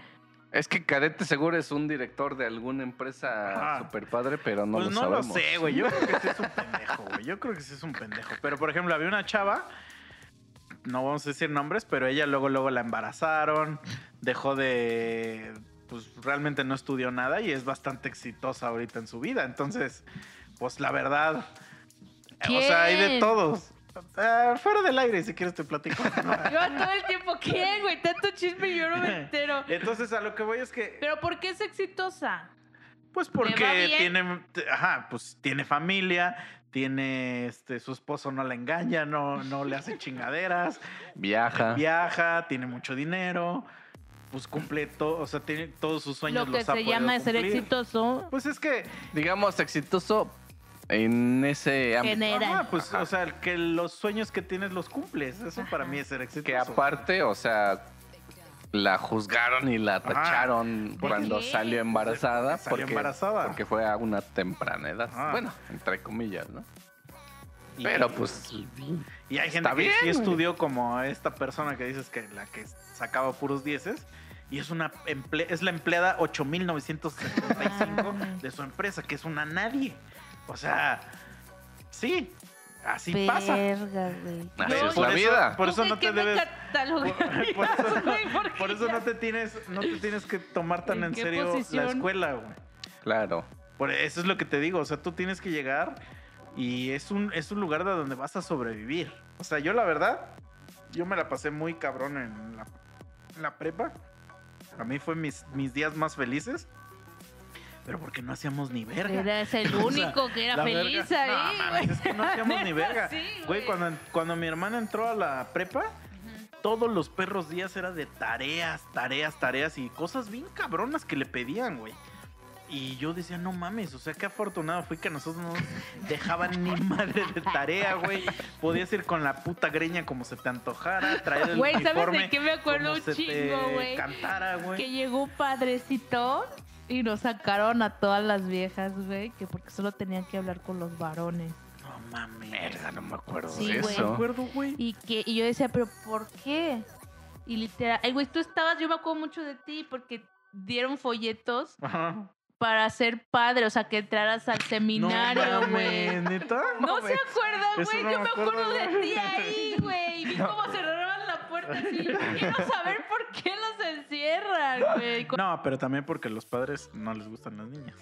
Es que Cadete seguro es un director de alguna empresa Ajá. super padre, pero no pues lo no sabemos. lo sé, güey. Yo creo que sí es un pendejo, güey. Yo creo que sí es un pendejo. Pero, por ejemplo, había una chava, no vamos a decir nombres, pero ella luego, luego la embarazaron, dejó de. Pues realmente no estudió nada y es bastante exitosa ahorita en su vida. Entonces, pues la verdad. O sea, hay de todos. Ah, fuera del aire, si quieres te platico. *laughs* Yo todo el tiempo, ¿quién, güey? Tanto chisme y yo no me entero. Entonces, a lo que voy es que. Pero ¿por qué es exitosa? Pues ¿Le va porque tiene, ajá, pues tiene familia, tiene, este, su esposo no la engaña, no, no le hace chingaderas, *laughs* Viaja. viaja, tiene mucho dinero, pues cumple todo, o sea, tiene todos sus sueños Lo que los se llama ser exitoso. Pues es que, Digamos, exitoso en ese ámbito. Ajá, pues, Ajá. o sea, que los sueños que tienes los cumples, eso para mí es ser exitoso. Que aparte, o sea, la juzgaron y la tacharon ¿Por cuando qué? salió embarazada. Salió porque, embarazada. Porque fue a una temprana edad. Bueno, entre comillas, ¿no? Y- Pero pues, Y hay gente que bien, sí estudió como esta persona que dices que la que sacaba puros dieces. Y es una emple- es la empleada 8975 Mames. de su empresa, que es una nadie. O sea, sí, así pasa. Verga, güey. Así Yo- es la vida. Por ¿Tú eso no te debes. Por, por eso, por no te tienes, no te tienes que tomar tan ¿En serio posición? la escuela, güey. claro. Por eso es lo que te digo, o sea, tú tienes que llegar y es un, es un lugar de donde vas a sobrevivir. O sea, yo la verdad, yo me la pasé muy cabrón en la, en la prepa. A mí fue mis, mis días más felices. Pero porque no hacíamos ni verga. Eras el *laughs* O sea, único que era feliz verga- ahí, No, mames, es que no hacíamos ni *laughs* verga. Sí, Güey, cuando, cuando mi hermana entró a la prepa, todos los perros días era de tareas, tareas, tareas y cosas bien cabronas que le pedían, güey. Y yo decía, no mames, o sea, qué afortunado fui que a nosotros no nos dejaban ni *laughs* madre de tarea, güey. Podías ir con la puta greña como se te antojara, traer el Güey, ¿sabes de qué me acuerdo un chingo, güey? cantara, Que llegó un padrecito y nos sacaron a todas las viejas, güey, que porque solo tenían que hablar con los varones. No mames. Verga, no me acuerdo Sí, de güey. ¿De eso. acuerdo, güey? Y que y yo decía, pero ¿por qué? Y literal, ay, güey, tú estabas, yo me acuerdo mucho de ti porque dieron folletos Ajá. para ser padre, o sea, que entraras al seminario, no güey. No se acuerda, Eso güey. no Yo me me acuerdo acuerdo, de ti ahí, güey. Y vi cómo cerraban así. *laughs* Quiero saber por qué los encierran, güey. No, pero también porque los padres no les gustan las niñas.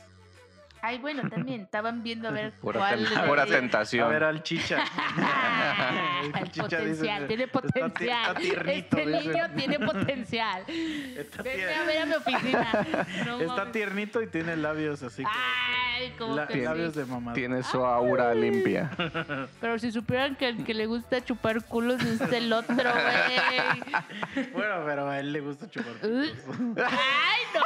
Ay, bueno, también estaban viendo a ver *laughs* Pura, cuál. ten- pura tentación. A ver al chicha. *laughs* El Chicha dice, potencial, tiene "Está ti- potencial. está tiernito", *laughs* este dice. niño tiene potencial. Está, Venme tier- a ver a mi oficina. No está mames. tiernito y tiene labios así. Ay, que- como la- que sí. labios de mamá. Tiene su aura limpia. Pero si supieran que el que le gusta chupar culos es el otro, güey. Bueno, pero a él le gusta chupar. Pitos. ¡Ay, no!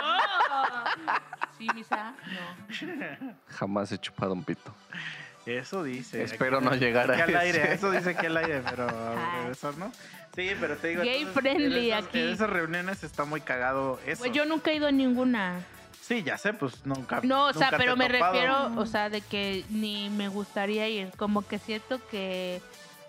Sí, misa, no. Jamás he chupado un pito. Eso dice. Espero aquí- no llegar a aquí al aire. Eso dice aquí al aire, pero *laughs* eso no. Sí, pero te digo. Gay entonces, friendly en esas, aquí. En esas reuniones está muy cagado eso. Pues yo nunca he ido a ninguna. Sí, ya sé, pues nunca. No, o sea, pero me topado. refiero, o sea, de que ni me gustaría ir. Como que siento que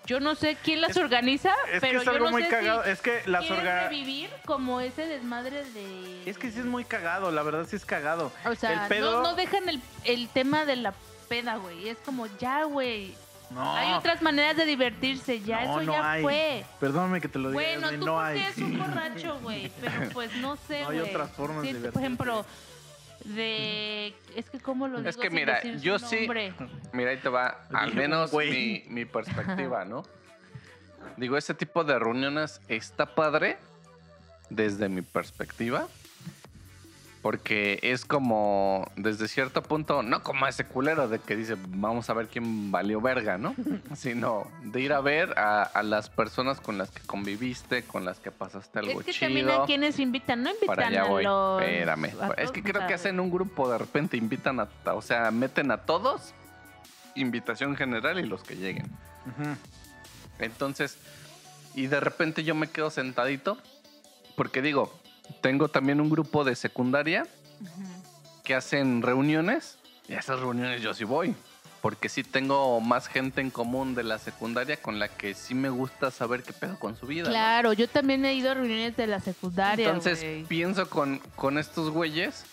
yo no sé quién las Es- organiza, Es pero que es yo algo no muy sé cagado. si es que las revivir como ese desmadre de. Es que sí es muy cagado, la verdad sí es cagado. O sea, el pedo- no, no dejan el, el tema de la peda, güey. Es como ya, güey. No. Hay otras maneras de divertirse, ya No, eso no ya hay. fue. Perdóname que te lo diga. Bueno, tú no porque hay. eres un *laughs* borracho, güey. Pero pues no sé, No hay güey. otras formas de divertirse. Por ejemplo, de... Es que cómo lo digo Es que sin mira, yo sí-? Mira, ahí te va, al menos mi, mi *laughs* perspectiva, ¿no? Digo, ese tipo de reuniones está padre desde mi perspectiva. Porque es como, desde cierto punto, no como ese culero de que dice, vamos a ver quién valió verga, ¿no? *laughs* Sino de ir a ver a, a las personas con las que conviviste, con las que pasaste algo Es que chido. también a quienes invitan, no invitan Para allá a voy. los... Espérame. a Es que creo que hacen un grupo, de repente invitan a, o sea, meten a todos, invitación general y los que lleguen. Entonces, y de repente yo me quedo sentadito, porque digo, tengo también un grupo de secundaria Ujú. que hacen reuniones, y a esas reuniones yo sí voy, porque sí tengo más gente en común de la secundaria con la que sí me gusta saber qué pedo con su vida. ¿no? Claro, yo también he ido a reuniones de la secundaria, Entonces pienso con, con estos güeyes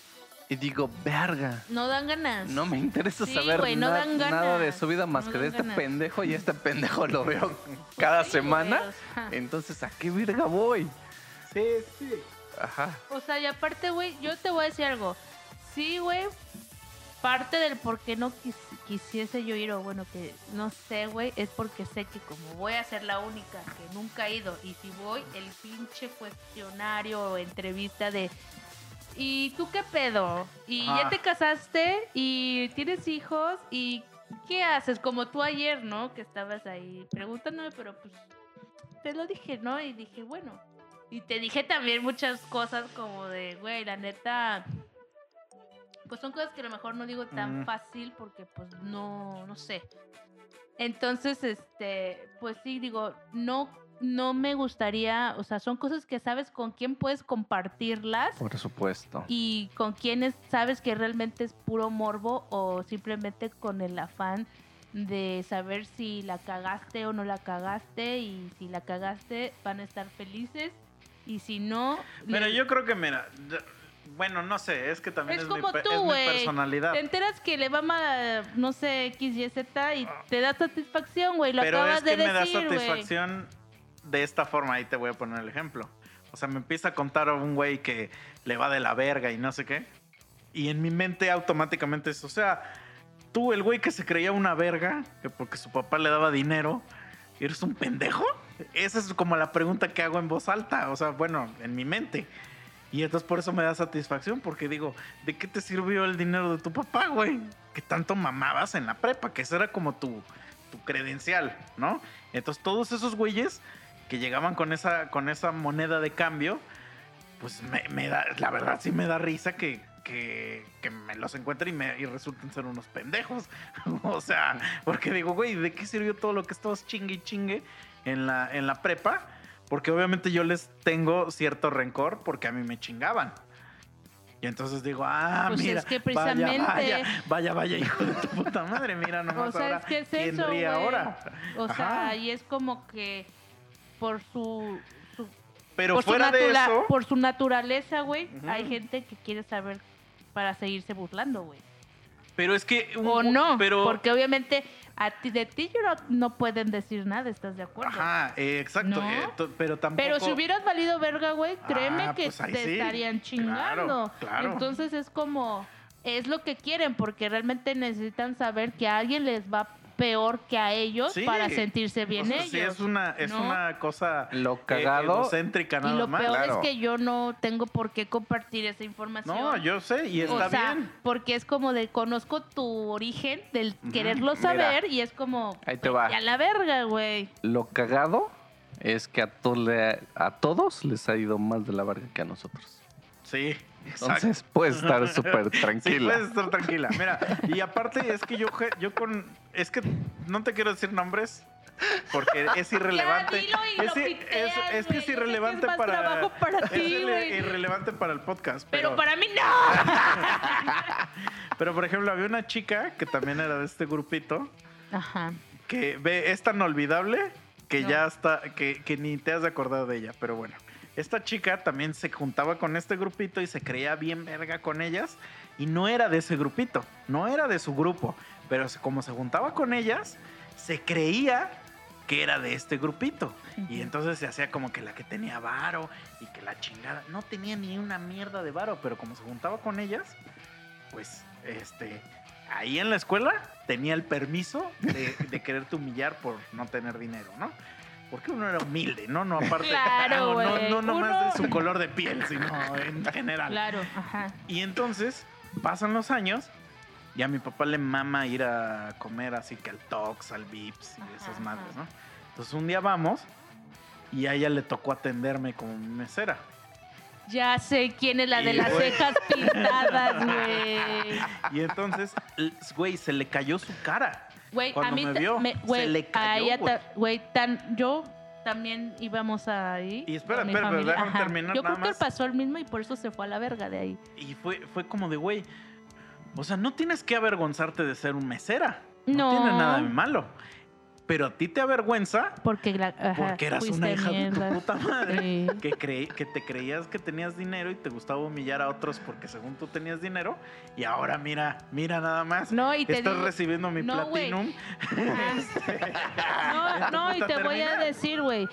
y digo, verga. No dan ganas. No me interesa Sí, saber güey, no na- dan ganas. nada de su vida más No que de este ganas. pendejo y este pendejo lo veo *laughs* cada Sí, semana. güey, o sea. Entonces, ¿a qué verga voy? Sí, sí. Ajá. O sea, y aparte, güey, yo te voy a decir algo. Sí, güey, parte del por qué no quis- quisiese yo ir, o bueno, que no sé, güey, es porque sé que como voy a ser la única que nunca he ido, y si voy, el pinche cuestionario o entrevista de... ¿Y tú qué pedo? ¿Y Ah. ya te casaste? ¿Y tienes hijos? ¿Y qué haces? Como tú ayer, ¿no? Que estabas ahí preguntándome, pero pues te lo dije, ¿no? Y dije, bueno. Y te dije también muchas cosas como de, güey, la neta. Pues son cosas que a lo mejor no digo tan Mm. fácil porque, pues, no, no sé. Entonces, este, pues sí, digo, no, no me gustaría, o sea, son cosas que sabes con quién puedes compartirlas Por supuesto. y con quienes sabes que realmente es puro morbo o simplemente con el afán de saber si la cagaste o no la cagaste y si la cagaste van a estar felices y si no Pero le- yo creo que, mira, bueno, no sé, es que también Es es, mi, como pe- tú, es mi personalidad. te enteras que le va mal no sé X Y Z y te da satisfacción güey lo Pero acabas es que de me da decir satisfacción de esta forma, ahí te voy a poner el ejemplo. O sea, me empieza a contar a un güey que le va de la verga y no sé qué. Y en mi mente automáticamente es, o sea, tú, el güey que se creía una verga, que porque su papá le daba dinero, ¿eres un pendejo? Esa es como la pregunta que hago en voz alta, o sea, bueno, en mi mente. Y entonces por eso me da satisfacción, porque digo, ¿de qué te sirvió el dinero de tu papá, güey? Que tanto mamabas en la prepa, que ese era como tu, tu credencial, ¿no? Entonces todos esos güeyes que llegaban con esa, con esa moneda de cambio, pues me, me da, la verdad sí me da risa que, que, que me los encuentre y, me, y resulten ser unos pendejos. *laughs* o sea, porque digo, güey, ¿de qué sirvió todo lo que estabas chingue y chingue en la, en la prepa? Porque obviamente yo les tengo cierto rencor porque a mí me chingaban. Y entonces digo, ah, Pues mira, es que vaya, precisamente- vaya, vaya, vaya, hijo de tu puta madre, mira *laughs* nomás O sea, ahora es que es quién eso, ríe ahora. o Ajá. sea y es como que por su, su Pero por, su fuera de natura- eso, por su naturaleza, güey, hay gente que quiere saber para seguirse burlando, güey. pero es que un- O no, pero porque obviamente a ti, de ti yo no, no pueden decir nada, ¿estás de acuerdo? Ajá, eh, exacto, ¿No? eh, pero tampoco Pero si hubieras valido verga, güey, créeme Ah, que pues te sí. estarían chingando. Claro, claro. Entonces es como, es lo que quieren, porque realmente necesitan saber que a alguien les va peor que a ellos Sí. para sentirse o bien sea, ellos. sí es una es ¿no? una cosa Lo eh, cagado. egocéntrica Y nada lo más. peor Claro. es que yo no tengo por qué compartir esa información. No, yo sé y está o sea, bien. porque es como de conozco tu origen del quererlo mira. saber y es como Ahí te va. ya la verga, güey. Lo cagado es que a, to- le- a todos les ha ido más de la verga que a nosotros. Sí. Entonces puedes estar *laughs* súper Sí, tranquila. puedes estar tranquila. Mira, y aparte es que yo, yo con. Es que no te quiero decir nombres. Porque es irrelevante. dilo y es, lo i- piteas, es- es que es que irrelevante es más para. para es ti, güey. irrelevante para el podcast. Pero Pero, para mí no. *laughs* pero, por ejemplo, había una chica que también era de este grupito. Ajá. que ve, es tan olvidable que No. ya está, que, que ni te has de acordar de ella, pero bueno. Esta chica también se juntaba con este grupito y se creía bien verga con ellas y no era de ese grupito, no era de su grupo, pero como se juntaba con ellas, se creía que era de este grupito. Y entonces se hacía como que la que tenía varo y que la chingada. No tenía ni una mierda de varo, pero como se juntaba con ellas, pues este. Ahí en la escuela tenía el permiso de, de quererte humillar por no tener dinero, ¿no? Porque uno era humilde, ¿no? No aparte. Claro, no, no, no Uno- de su color de piel, sino en general. Claro, ajá. Y entonces pasan los años y a mi papá le mama ir a comer así que al Tox, al Vips y Ajá, esas madres, ¿no? Entonces un día vamos y a ella le tocó atenderme como mesera. Ya sé quién es la de las güey. cejas pintadas, *laughs* güey. Y entonces, güey, se le cayó su cara. Güey, a mí me vio, me- se güey, le cayó, güey. ta- güey, tan yo también íbamos ahí. Y espera, espera, pero déjame Ajá. terminar Yo nada creo que más. pasó el mismo y por eso se fue a la verga de ahí. Y fue, fue como de, güey, o sea, no tienes que avergonzarte de ser un mesera. No, No. tiene nada de malo. Pero a ti te avergüenza Porque, la, ajá, porque eras una hija de tu puta madre. Sí. Que, creí, que te creías que tenías dinero y te gustaba humillar a otros porque según tú tenías dinero. Y ahora mira, mira nada más. No, y te Estás digo- recibiendo mi No, platinum. *laughs* *laughs* No, no, y te voy a decir, güey.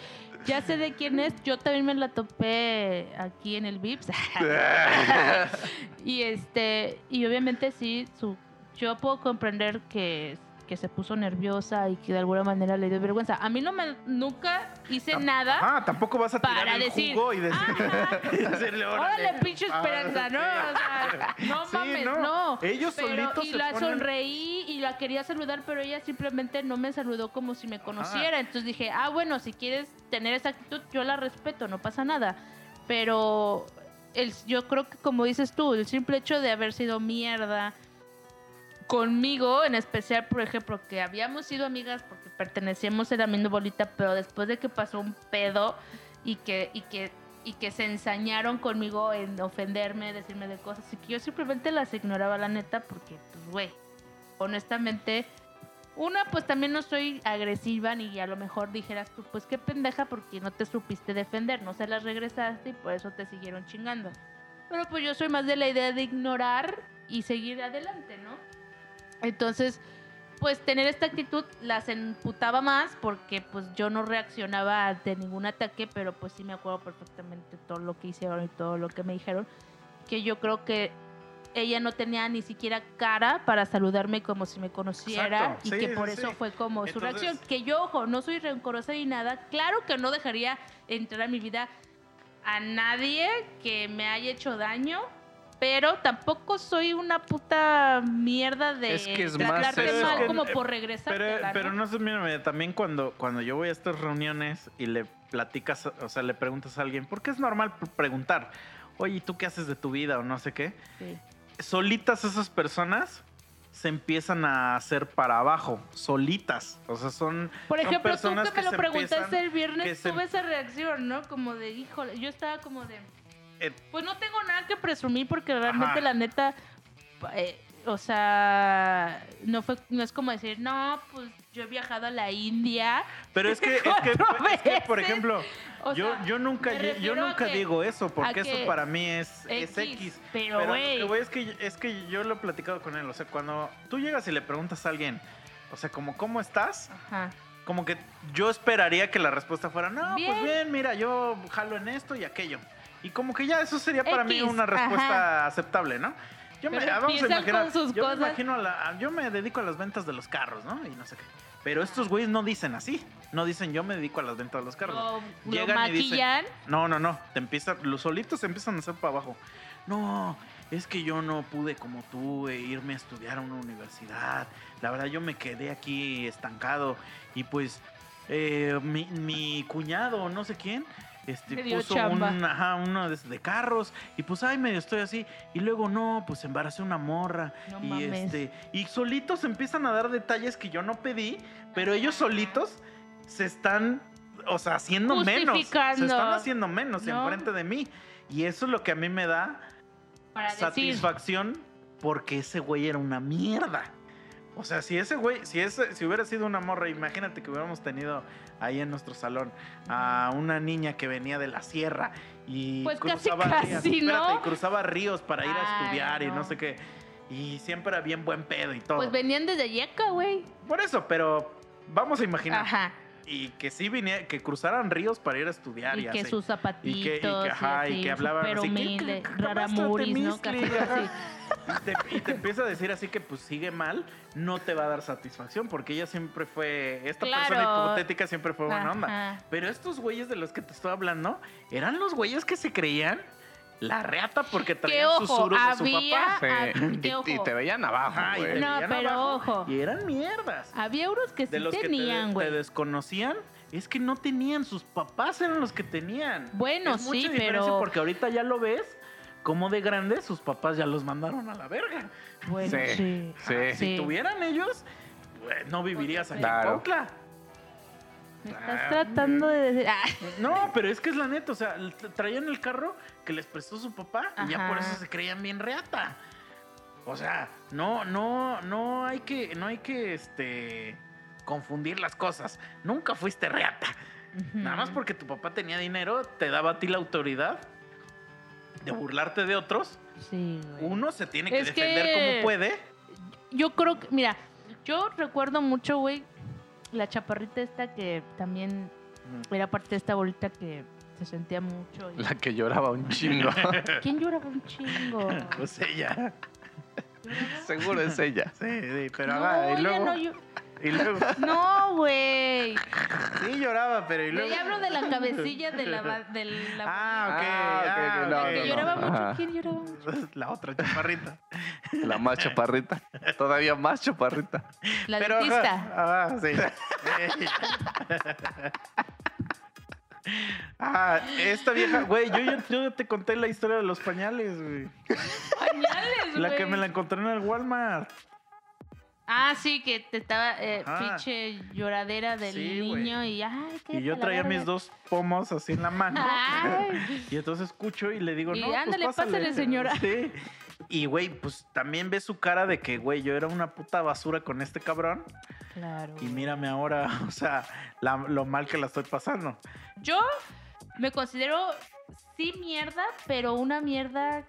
Ya sé de quién es. Yo también me la topé aquí en el Vips. *laughs* y este, y obviamente sí, su, yo puedo comprender que, que se puso nerviosa y que de alguna manera le dio vergüenza. A mí no me, nunca hice nada. Ah, tampoco vas a tirar Para el decir, jugo y *laughs* decir, pinche Ah, esperanza, ¿no? O sea, no Sí, mames, no. no. Ellos Pero- solitos y se la ponen- sonreí y la quería saludar, pero ella simplemente no me saludó como si me conociera. Entonces dije, ah, bueno, si quieres tener esa actitud, yo la respeto, no pasa nada. Pero el, yo creo que, como dices tú, el simple hecho de haber sido mierda conmigo, en especial, por ejemplo, que habíamos sido amigas porque pertenecíamos a la misma bolita, pero después de que pasó un pedo y que, y que, y que se ensañaron conmigo en ofenderme, decirme de cosas, y que yo simplemente las ignoraba, la neta, porque, pues, güey, honestamente, una, pues también no soy agresiva, ni a lo mejor dijeras tú, pues qué pendeja, porque no te supiste defender, no se las regresaste y por eso te siguieron chingando. Pero pues yo soy más de la idea de ignorar y seguir adelante, ¿no? Entonces, pues tener esta actitud las emputaba más porque pues yo no reaccionaba ante ningún ataque, pero pues sí me acuerdo perfectamente todo lo que hicieron y todo lo que me dijeron, que yo creo que ella no tenía ni siquiera cara para saludarme como si me conociera Exacto, y sí, que por sí. eso fue como su Entonces- reacción. Que yo, ojo, no soy rencorosa ni nada, claro que no dejaría entrar a mi vida a nadie que me haya hecho daño, pero tampoco soy una puta mierda de Es que es más tratarte mal Es que- como por regresar. Pero, pero no sé, mírame, también cuando, cuando yo voy a estas reuniones y le platicas, o sea, le preguntas a alguien, porque es normal preguntar, oye, ¿y ¿tú qué haces de tu vida o no sé qué? Solitas esas personas se empiezan a hacer para abajo, solitas. O sea, son. Por son ejemplo, tú que me lo preguntaste el viernes, se- tuve esa reacción, ¿no? Como de, híjole, yo estaba como de, eh, pues no tengo nada que presumir porque realmente Ajá. la neta, eh, o sea, no fue, no es como decir, no, pues yo he viajado a la India. Pero es que, *laughs* es que, es por ejemplo, O yo, sea, yo nunca, yo, nunca que- digo eso, porque eso para mí es es X, X. pero, lo que voy es que, es que yo lo he platicado con él. O sea, cuando tú llegas y le preguntas a alguien, o sea, como, ¿cómo estás? Ajá. Como que yo esperaría que la respuesta fuera, no, Bien. pues bien, mira, yo jalo en esto y aquello. Y como que ya eso sería para mí una respuesta ajá. aceptable, ¿no? Yo me, ah, vamos a imaginar, me imagino a la- yo me dedico a las ventas de los carros, ¿no? Y no sé qué. Pero estos güeyes no dicen así. No dicen yo me dedico a las ventas de los carros. Lo, lo Llegan y dicen, maquillan. no, no, no. Te empiezan, los solitos se empiezan a hacer para abajo. No, es que yo no pude como tú irme a estudiar a una universidad. La verdad, yo me quedé aquí estancado. Y pues, eh, mi, mi cuñado, no sé quién, este, puso un, ajá, uno de, de carros y pues ay medio estoy así y luego no pues embaracé una morra No y mames. este y solitos empiezan a dar detalles que yo no pedí pero ellos solitos se están o sea haciendo menos se están haciendo menos No. enfrente de mí y eso es lo que a mí me da Para decir, satisfacción porque ese güey era una mierda. O sea, si ese güey, si ese, si hubiera sido una morra, imagínate que hubiéramos tenido ahí en nuestro salón a una niña que venía de la sierra y Pues cruzaba casi, ríos, y cruzaba ríos para ir a Ay, estudiar y no. no sé qué. Y siempre era bien buen pedo y todo. Pues venían desde Yeca, güey. Por eso, pero vamos a imaginar. Ajá. Y que sí viniera, que cruzaran ríos para ir a estudiar y, Y que así. sus zapatitos. Y que- y que, ajá, y así, que hablaban así, ¿qué- humilde. *laughs* Y te, y te empieza a decir así que pues sigue mal, no te va a dar satisfacción porque ella siempre fue, esta persona hipotética siempre fue buena onda. Pero estos güeyes de los que te estoy hablando eran los güeyes que se creían la reata porque Que traían ojo, susurros de su papá. Sí. Y, te veían abajo, Ajá, y güey. te No, veían pero abajo, ojo. Y eran mierdas. Había euros que sí de los que tenían, te, güey. te desconocían, es que no tenían, sus papás eran los que tenían. Bueno, Es mucha sí, diferencia pero- Porque ahorita ya lo ves, como de grande sus papás ya los mandaron a la verga. Bueno, Sí. sí. Sí. Ah, Si tuvieran ellos, pues, no vivirías aquí Claro. en Cuautla. Me estás tratando de decir. Ah, No, pero es que es la neta, o sea, tra- traían el carro que les prestó su papá y ya por eso se creían bien reata. O sea, no, no, no hay que, no hay que, este, confundir las cosas. Nunca fuiste reata. Nada más porque tu papá tenía dinero, te daba a ti la autoridad de burlarte de otros. Sí, güey. Uno se tiene que Es defender que- como puede. Yo creo que. Mira, yo recuerdo mucho, güey, la chaparrita esta que también era parte de esta bolita que se sentía mucho. y- La que lloraba un chingo. *laughs* ¿Quién lloraba un chingo? Pues ella. Seguro es ella. Sí, sí, pero no, haga, y ella luego, no, yo- y luego, *laughs* no, güey. sí lloraba, pero y luego. Yo hablo de la cabecilla de la. De la Ah, ok. Ah, ok, ah, ok, ok. no, la que no, lloraba no. mucho. Ajá. ¿Quién lloraba mucho? *laughs* La otra chaparrita. La más chaparrita. Todavía más chaparrita. La Pero, ajá, dentista. Ah, sí. *laughs* ah, esta vieja, güey, yo, yo, yo ya te conté la historia de los pañales, güey. Pañales, La que güey. me la encontré en el Walmart. Ah, sí, que te estaba eh, Ajá. pinche lloradera del Sí, güey. niño y ay, qué Y yo traía mis dos pomos así en la mano. Ay. Y entonces escucho y le digo, Y no, pues ándale, pásale. pásale, señora. Sí. Y, güey, pues también ves su cara de que, güey, yo era una puta basura con este cabrón. Claro. Y mírame ahora, *laughs* o sea, la- lo mal que la estoy pasando. Yo me considero sí mierda, pero una mierda,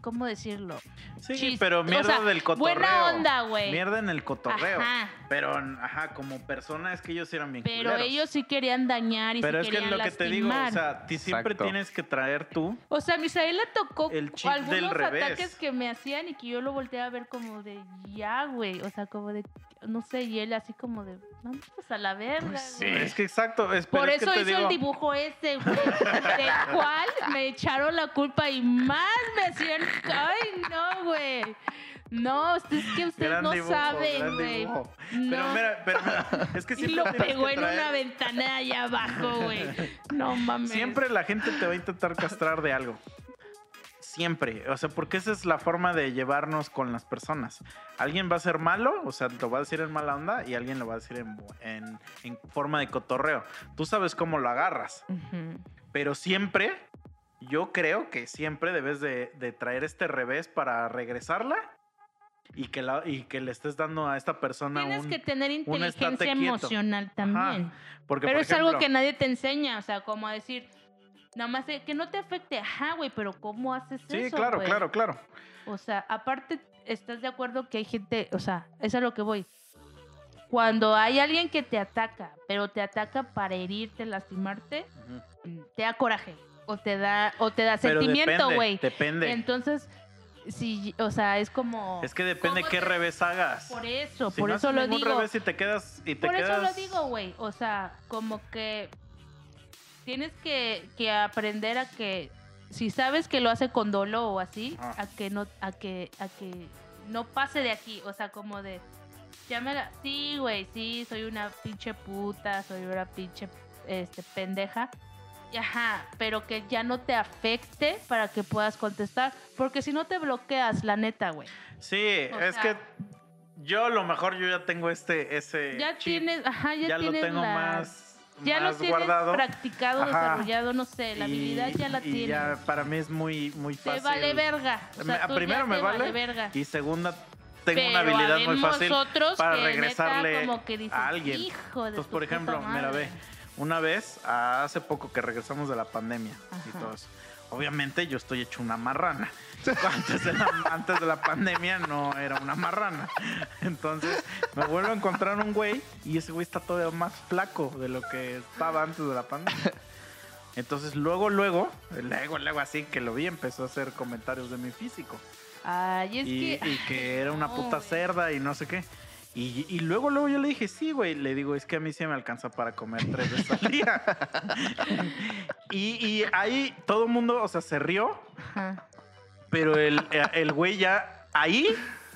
¿cómo decirlo? Sí, Chis- pero o mierda sea, del cotorreo. buena onda, güey. Mierda en el cotorreo. Ajá. Pero, ajá, como persona es que ellos eran bien Pero culeros. ellos sí querían dañar y Pero sí es que es querían lo que te digo, o sea, ti siempre Exacto. tienes que traer tú. O sea, a Misael le tocó El algunos del revés. ataques que me hacían y que yo lo volteaba a ver como de ya, güey. O sea, como de, no sé, y él así como de, vamos a la verga. Pues sí. güey". Es que exacto, es Por es que eso te hizo digo, el dibujo ese, güey. Del *laughs* cual me echaron la culpa y más me hacían. Ay, no, güey. No, es que ustedes gran no dibujo, saben, güey. dibujo. Pero No. mira, pero mira, es que *laughs* Y siempre lo tienes pegó que en traer- una ventana allá abajo, güey. No *laughs* mames. Siempre la gente te va a intentar castrar de algo. Siempre. O sea, porque esa es la forma de llevarnos con las personas. Alguien va a ser malo, o sea, lo va a decir en mala onda, y alguien lo va a decir en, en- en forma de cotorreo. Tú sabes cómo lo agarras. Ujú. Pero siempre, yo creo que siempre debes de, de traer este revés para regresarla y que, la, y que le estés dando a esta persona Tienes un... que tener inteligencia emocional también. porque, Pero por es algo ejemplo, que nadie te enseña, o sea, como a decir, nada más que no te afecte, ajá, güey, pero ¿cómo haces Sí, eso? claro, güey? claro, claro. O sea, aparte, ¿estás de acuerdo que hay gente, o sea, es a lo que voy? Cuando hay alguien que te ataca, pero te ataca para herirte, lastimarte, te da coraje o te da o te da Pero sentimiento, güey. Depende. Entonces, sí, o sea, es como es que depende ¿cómo qué te- revés hagas. Por eso, Si por no eso lo digo. revés y te quedas y te Por eso lo digo, güey. O sea, como que tienes que, que aprender a que si sabes que lo hace con dolo o así, a que no, a que, a que no pase de aquí. O sea, como de llámela, sí, güey, sí, soy una pinche puta, soy una pinche este pendeja. Ajá, pero que ya no te afecte para que puedas contestar. Porque si no te bloqueas, la neta, güey. Sí, O es sea- que yo a lo mejor yo ya tengo este, ese Ya chip, tienes, ajá, ya, ya lo tengo la- más, Ya más lo tienes guardado. practicado, Ajá. desarrollado, no sé, la y- habilidad ya la y tienes. ya para mí es muy, muy te fácil. vale verga. O sea, Me- tú primero me te vale, verga. y segunda tengo una habilidad muy fácil para regresarle como que dices, a alguien. Hijo de Entonces, por ejemplo, mira, madre". ve, una vez, hace poco que regresamos de la pandemia y todo eso. Obviamente yo estoy hecho una marrana. Antes de, la, antes de la pandemia no era una marrana. Entonces me vuelvo a encontrar un güey y ese güey está todavía más flaco de lo que estaba antes de la pandemia. Entonces luego, luego, luego, luego así que lo vi, empezó a hacer comentarios de mi físico Ay, es y, que. y que era una puta cerda y no sé qué. Y, y luego, luego yo le dije, sí, güey. Le digo, es que a mí sí me alcanza para comer tres veces al día. *laughs* y, y ahí todo el mundo, o sea, se rió, Ajá. Pero el, el güey ya ahí,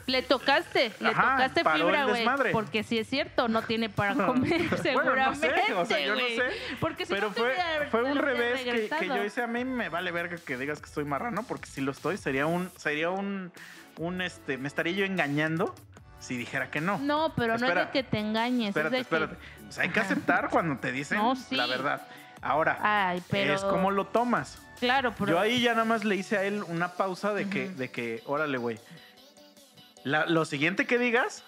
Le tocaste, le Ajá, tocaste fibra, güey. Porque si es cierto, no tiene para *laughs* comer, Bueno, seguramente. no sé, o sea, yo no sé. Porque si pero no fue, fue un revés que, yo hice. A mí me vale verga que digas que estoy marrano, porque si lo estoy, sería un, sería un, un, este, me estaría yo engañando si dijera que no. No, pero no es de que te engañes. Espérate, es de espérate. Que... O sea, hay que aceptar cuando te dicen No, sí. la verdad. Ahora, Ay, pero. es como lo tomas. Claro, pero. Yo ahí ya nada más le hice a él una pausa de que, de que, órale, güey. Lo siguiente que digas,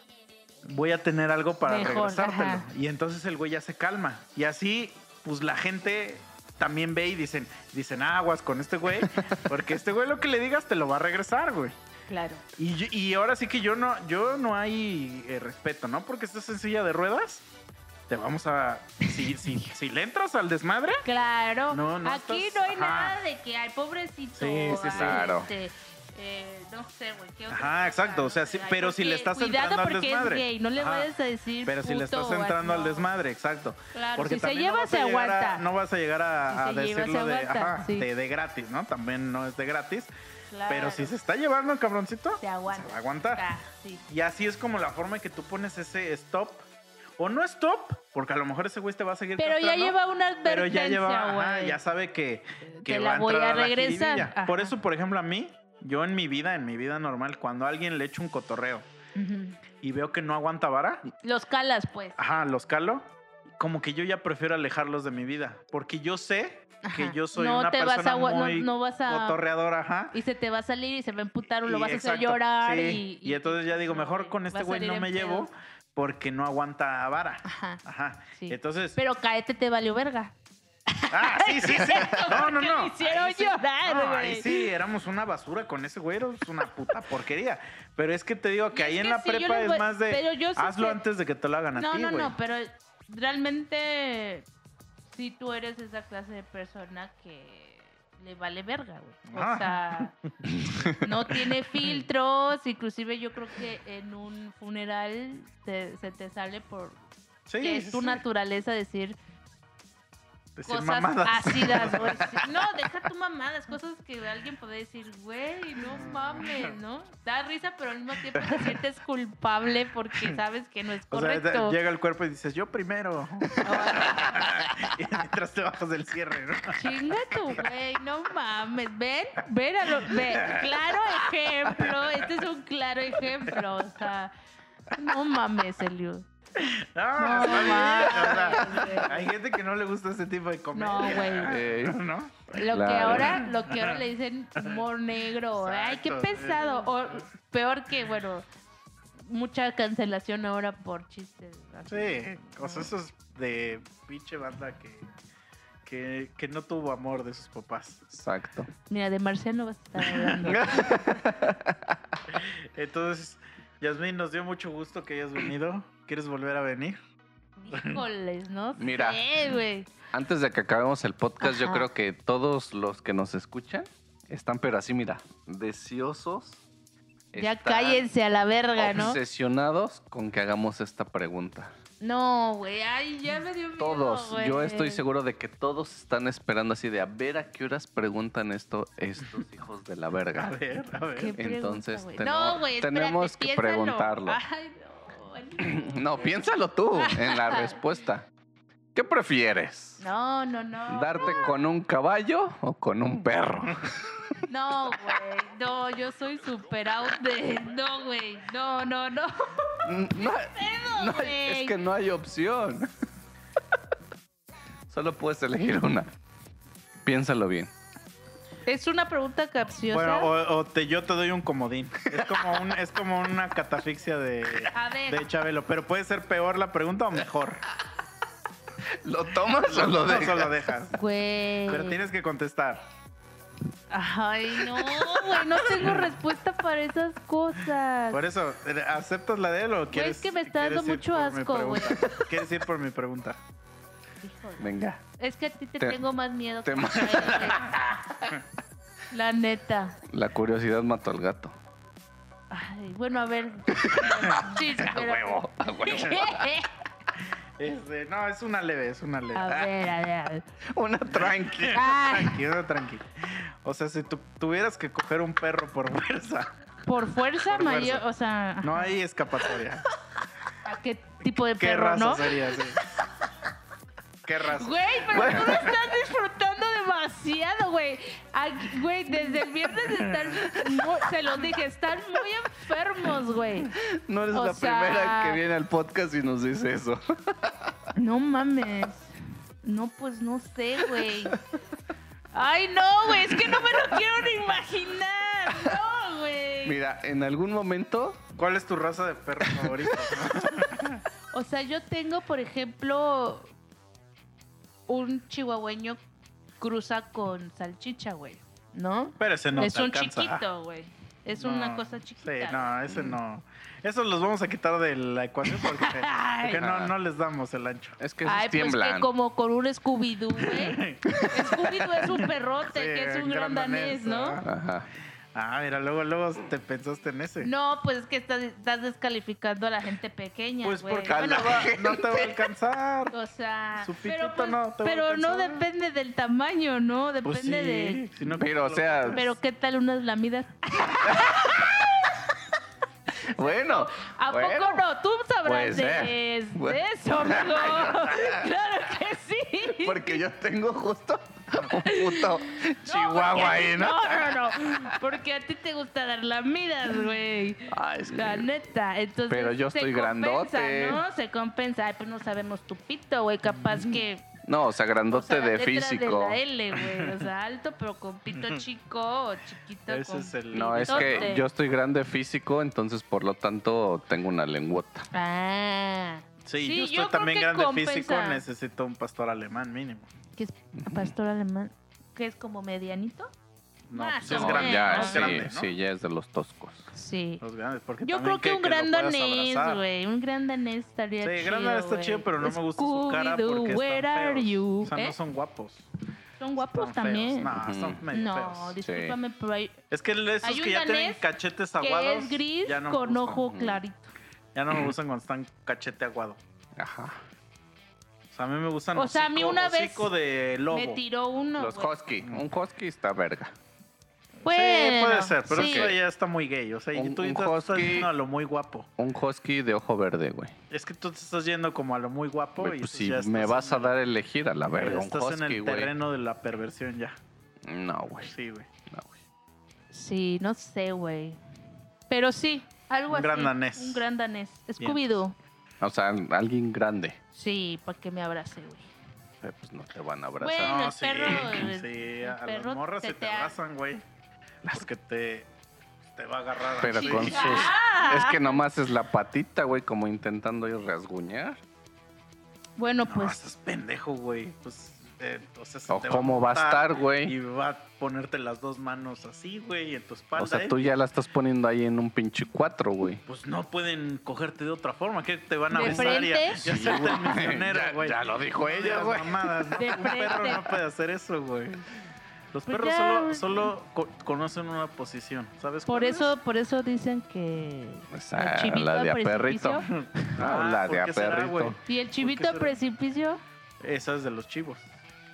voy a tener algo para Mejor, regresártelo. ajá. Y entonces el güey ya se calma. Y así, pues la gente también ve y dicen, dicen aguas con este güey, *laughs* porque este güey lo que le digas te lo va a regresar, güey. Claro. Y, y ahora sí que yo no, yo no hay eh, respeto, ¿no? Porque estás en silla de ruedas, te vamos a. Si, si, si le entras al desmadre, Claro. No, no Aquí estás- no hay ajá. nada de que hay pobrecito. Sí, sí, Claro. este, eh, no sé, güey. ¿qué otra Ajá, cosa? exacto, o sea, sí, Ay, pero si le estás entrando al porque desmadre. Es gay, no le Ajá. vayas a decir. pero si le estás entrando al no. desmadre, exacto. Claro, Porque si se no lleva, vas a se llegar a- aguanta. no vas a llegar a, Si a se lleva, decirlo de, aguanta, ajá, sí. de, de gratis, ¿no? También no es de gratis. Claro. Pero si se está llevando el cabroncito, Se aguanta. se va a aguantar. Ah, sí. Y así es como la forma en que tú pones ese stop. O no stop, porque a lo mejor ese güey te va a seguir Pero ya lleva una advertencia, Pero ya lleva, ajá, ya sabe que, que Te va la a voy entrar a la regresar. jiribilla. Por eso, por ejemplo, a mí, yo en mi vida, en mi vida normal, cuando a alguien le echo un cotorreo y veo que no aguanta vara, Los calas, pues. ajá, los calo, como que yo ya prefiero alejarlos de mi vida. Porque yo sé que Ajá. yo soy no una te vas persona a, no- muy no, vas a. cotorreadora, ajá. Y se te va a salir y se va a emputar o lo vas a hacer llorar. sí. Y, Y entonces ya digo, mejor con este a güey no me llevo. Porque no aguanta vara. Ajá. Ajá. Sí. Entonces, Pero caete te valió verga. ah, sí, sí, sí. *laughs* No, no, no. me hicieron Ahí sí- llorar, no, ahí sí, éramos una basura con ese güey, es una puta porquería. Pero es que te digo que Y ahí en que la sí, prepa es voy- más de pero yo sí hazlo antes de que te lo hagan a No, ti, no, güey. no, pero realmente si tú eres esa clase de persona que le vale verga, güey. O Ah. sea, *laughs* no tiene filtros, inclusive yo creo que en un funeral te- se te sale por Sí, que es tu sí. naturaleza decir Decir cosas mamadas. ácidas, güey. *laughs* No, deja tu mamadas, cosas que alguien puede decir, güey, no mames, ¿no? Da risa, pero al mismo tiempo te sientes culpable porque *laughs* sabes que no es O sea, correcto. llega el cuerpo y dices, yo primero. *laughs* y mientras te bajas del cierre, ¿no? Chinga tu güey, no mames. Ven, ven a lo. Ven, claro ejemplo. Este es un claro ejemplo. O sea, no mames, Elio. No, No, está bien, o sea, mames, güey. hay gente que no le gusta ese tipo de comedia. No, güey. Eh, ¿No? Lo que ahora, lo que ahora le dicen humor negro. Ay, qué pesado. O peor que, bueno, mucha cancelación ahora por chistes. Sí, o sea, eso es de pinche banda que, que, que no tuvo amor de sus papás. Exacto. Mira, de Marciano vas a estar hablando. Entonces, Yasmin, nos dio mucho gusto que hayas venido. ¿Quieres volver a venir? Híjoles, ¿no? *laughs* Mira. sé, güey. Antes de que acabemos el podcast, yo creo que todos los que nos escuchan están, pero así, mira, deseosos. Ya cállense a la verga, ¿no? Obsesionados con que hagamos esta pregunta. No, güey, ay, ya me dio miedo, Todos, yo estoy seguro de que todos están esperando así de a ver a qué horas preguntan esto estos *laughs* hijos de la A verga. ver, a ver. ¿Qué pregunta, Entonces, güey? tenemos- no, güey, espérate, tenemos que piénsalo. preguntarlo. Ay, no. *clears throat* No, piénsalo tú en la respuesta. ¿Qué prefieres? No, no, no. ¿Darte con un caballo o con un perro? *laughs* No, güey. No, yo soy super out de. No, güey. No, no, no. *laughs* No, no es que no hay opción. *laughs* Solo puedes elegir una. Piénsalo bien. Es una pregunta capciosa. Bueno, o, o te, yo te doy un comodín. Es como, un, es como una catafixia de, *laughs* de Chabelo. Pero puede ser peor la pregunta o mejor. ¿Lo tomas o lo dejas? solo dejas. Güey. Pero tienes que contestar. Ay, no, güey. No tengo *laughs* respuesta para esas cosas. Por eso, ¿aceptas la de él o quieres es que me está dando mucho por mi asco, güey. pregunta? ¿Quieres ir por mi pregunta? Híjole. Venga. Es que a ti te, Te- tengo más miedo. te que ma-. *laughs* La neta. La curiosidad mató al gato. Ay, bueno, a ver. *laughs* Sí, A huevo, a huevo. *laughs* Este, no, es una leve, es una leve. A ver, a ver, a ver. Una tranqui. Ay, Tranqui, una tranqui. O sea, si tú tuvieras que coger un perro por fuerza, por fuerza Por mayor, fuerza. o sea, no hay escapatoria. ¿a qué tipo de ¿Qué perro, raza no? sería? sí? ¿Qué raza? Güey, pero Bueno. tú lo estás disfrutando demasiado, güey. Güey, desde el viernes están, muy- se los dije, están muy enfermos, güey. No eres O la sea- primera que viene al podcast y nos dice eso. No mames. No, pues no sé, güey. Ay, no, güey, es que no me lo quiero ni imaginar. No, güey. Mira, en algún momento ¿Cuál es tu raza de perro favorito? *laughs* O sea, yo tengo, por ejemplo, un chihuahueño cruza con salchicha, güey. ¿No? Pero ese no es un alcanza. chiquito, güey. Es No, una cosa chiquita. Sí, no, ese no. Esos los vamos a quitar de la ecuación porque, *laughs* porque no, no les damos el ancho. es que Ay, pues tiemblan. que como con un Scooby-Doo, güey. *laughs* Scooby-Doo es un perrote, Sí, que es un gran danés, ¿no? ajá. Ah, mira, luego, luego te pensaste en ese. No, pues es que estás, estás descalificando a la gente pequeña, pues güey. porque A no, te va a alcanzar. O sea, Su pero, pues, no te va a pero no depende del tamaño, ¿no? Depende Pues sí, de... si no, Pero, o ¿cómo sea, Pero ¿qué tal unas lamidas? *laughs* Bueno. ¿A bueno. poco no? Tú sabrás de, de Bueno. eso, amigo. *laughs* claro que sí. Porque yo tengo justo *laughs* un puto No, chihuahua a ahí, ¿no? No, no, no. Porque a ti te gusta dar lamidas, güey. Ah, es que- La neta. Entonces, Pero yo se estoy compensa, grandote. ¿no? Se compensa. Ay, pues no sabemos tu pito, güey. Capaz que. No, o sea, o grandote sea, la de letra físico. De la L, güey. O sea, alto, pero con pito chico o chiquito. Ese con es el- No, es que yo estoy grande físico, entonces por lo tanto tengo una lengüota. Ah. Sí, Sí, yo estoy yo también que grande compensa. físico, necesito un pastor alemán mínimo. ¿Qué es pastor alemán? ¿Qué es como medianito? No, pues es No, grande, ya, ¿no? sí, grande, ¿no? sí, ya es de los toscos. Sí. Los grandes, porque Yo creo que un gran danés, güey. Un gran danés estaría Sí, chido. gran danés está chido, pero no me gusta su cara porque where están are feos. you? O sea, ¿Eh? no son guapos. Son guapos Están también. Feos. No, son Ujú. medio No, feos. discúlpame, pero hay Es que esos Hay un que ya tienen cachetes que aguados. es gris ya no con ojo clarito. Ya no me *clears throat* gustan cuando están cachete aguado. Ajá. O sea, a mí me gustan O sea, a mí hocico- una vez hocico de lobo. Me tiró uno. Los güey. husky. Un husky está verga. sí, puede Bueno, ser, pero sí. eso ya está muy gay. O sea, y Un- tú un estás yendo a lo muy guapo. Un husky de ojo verde, güey. Es que tú te estás yendo como a lo muy guapo Güey, y Pues pues si ya me vas a en- dar a elegir a la verga, un estás en husky, el güey. terreno de la perversión ya. No, güey. Sí, güey. No, güey. Sí, no sé, güey. Pero sí, algo Un así. gran danés. Un gran danés. Scooby-Doo. O sea, alguien grande. Sí, para que me abrace, güey. Eh, Pues no te van a abrazar. Bueno, el sí, perro, el- sí, el a perro las morras se te abrazan, güey. Porque te, te va a agarrar. Pero así. con sus... Ah. Es que nomás es la patita, güey, como intentando ir rasguñar. Bueno, No, pues estás pendejo, güey. Pues, eh, o sea, se O te cómo va a estar, güey. Y va a ponerte las dos manos así, güey, en tu espalda. O sea, ¿eh? tú ya la estás poniendo ahí en un pinche cuatro, güey. Pues no pueden cogerte de otra forma. que te van a ¿De besar y a, y a hacerte el misionero, Ya- güey? ya lo dijo ella, güey. mamadas, ¿no? De Un perro frente. no puede hacer eso, güey. Los Pues perros ya, solo, solo co- conocen una posición, ¿sabes? por cuál es? eso, por eso dicen que Esa, el chivito la de al a perrito. precipicio. No, *laughs* Ah, la ¿por de a será, perrito. Y el chivito será? precipicio. Esa es de los chivos.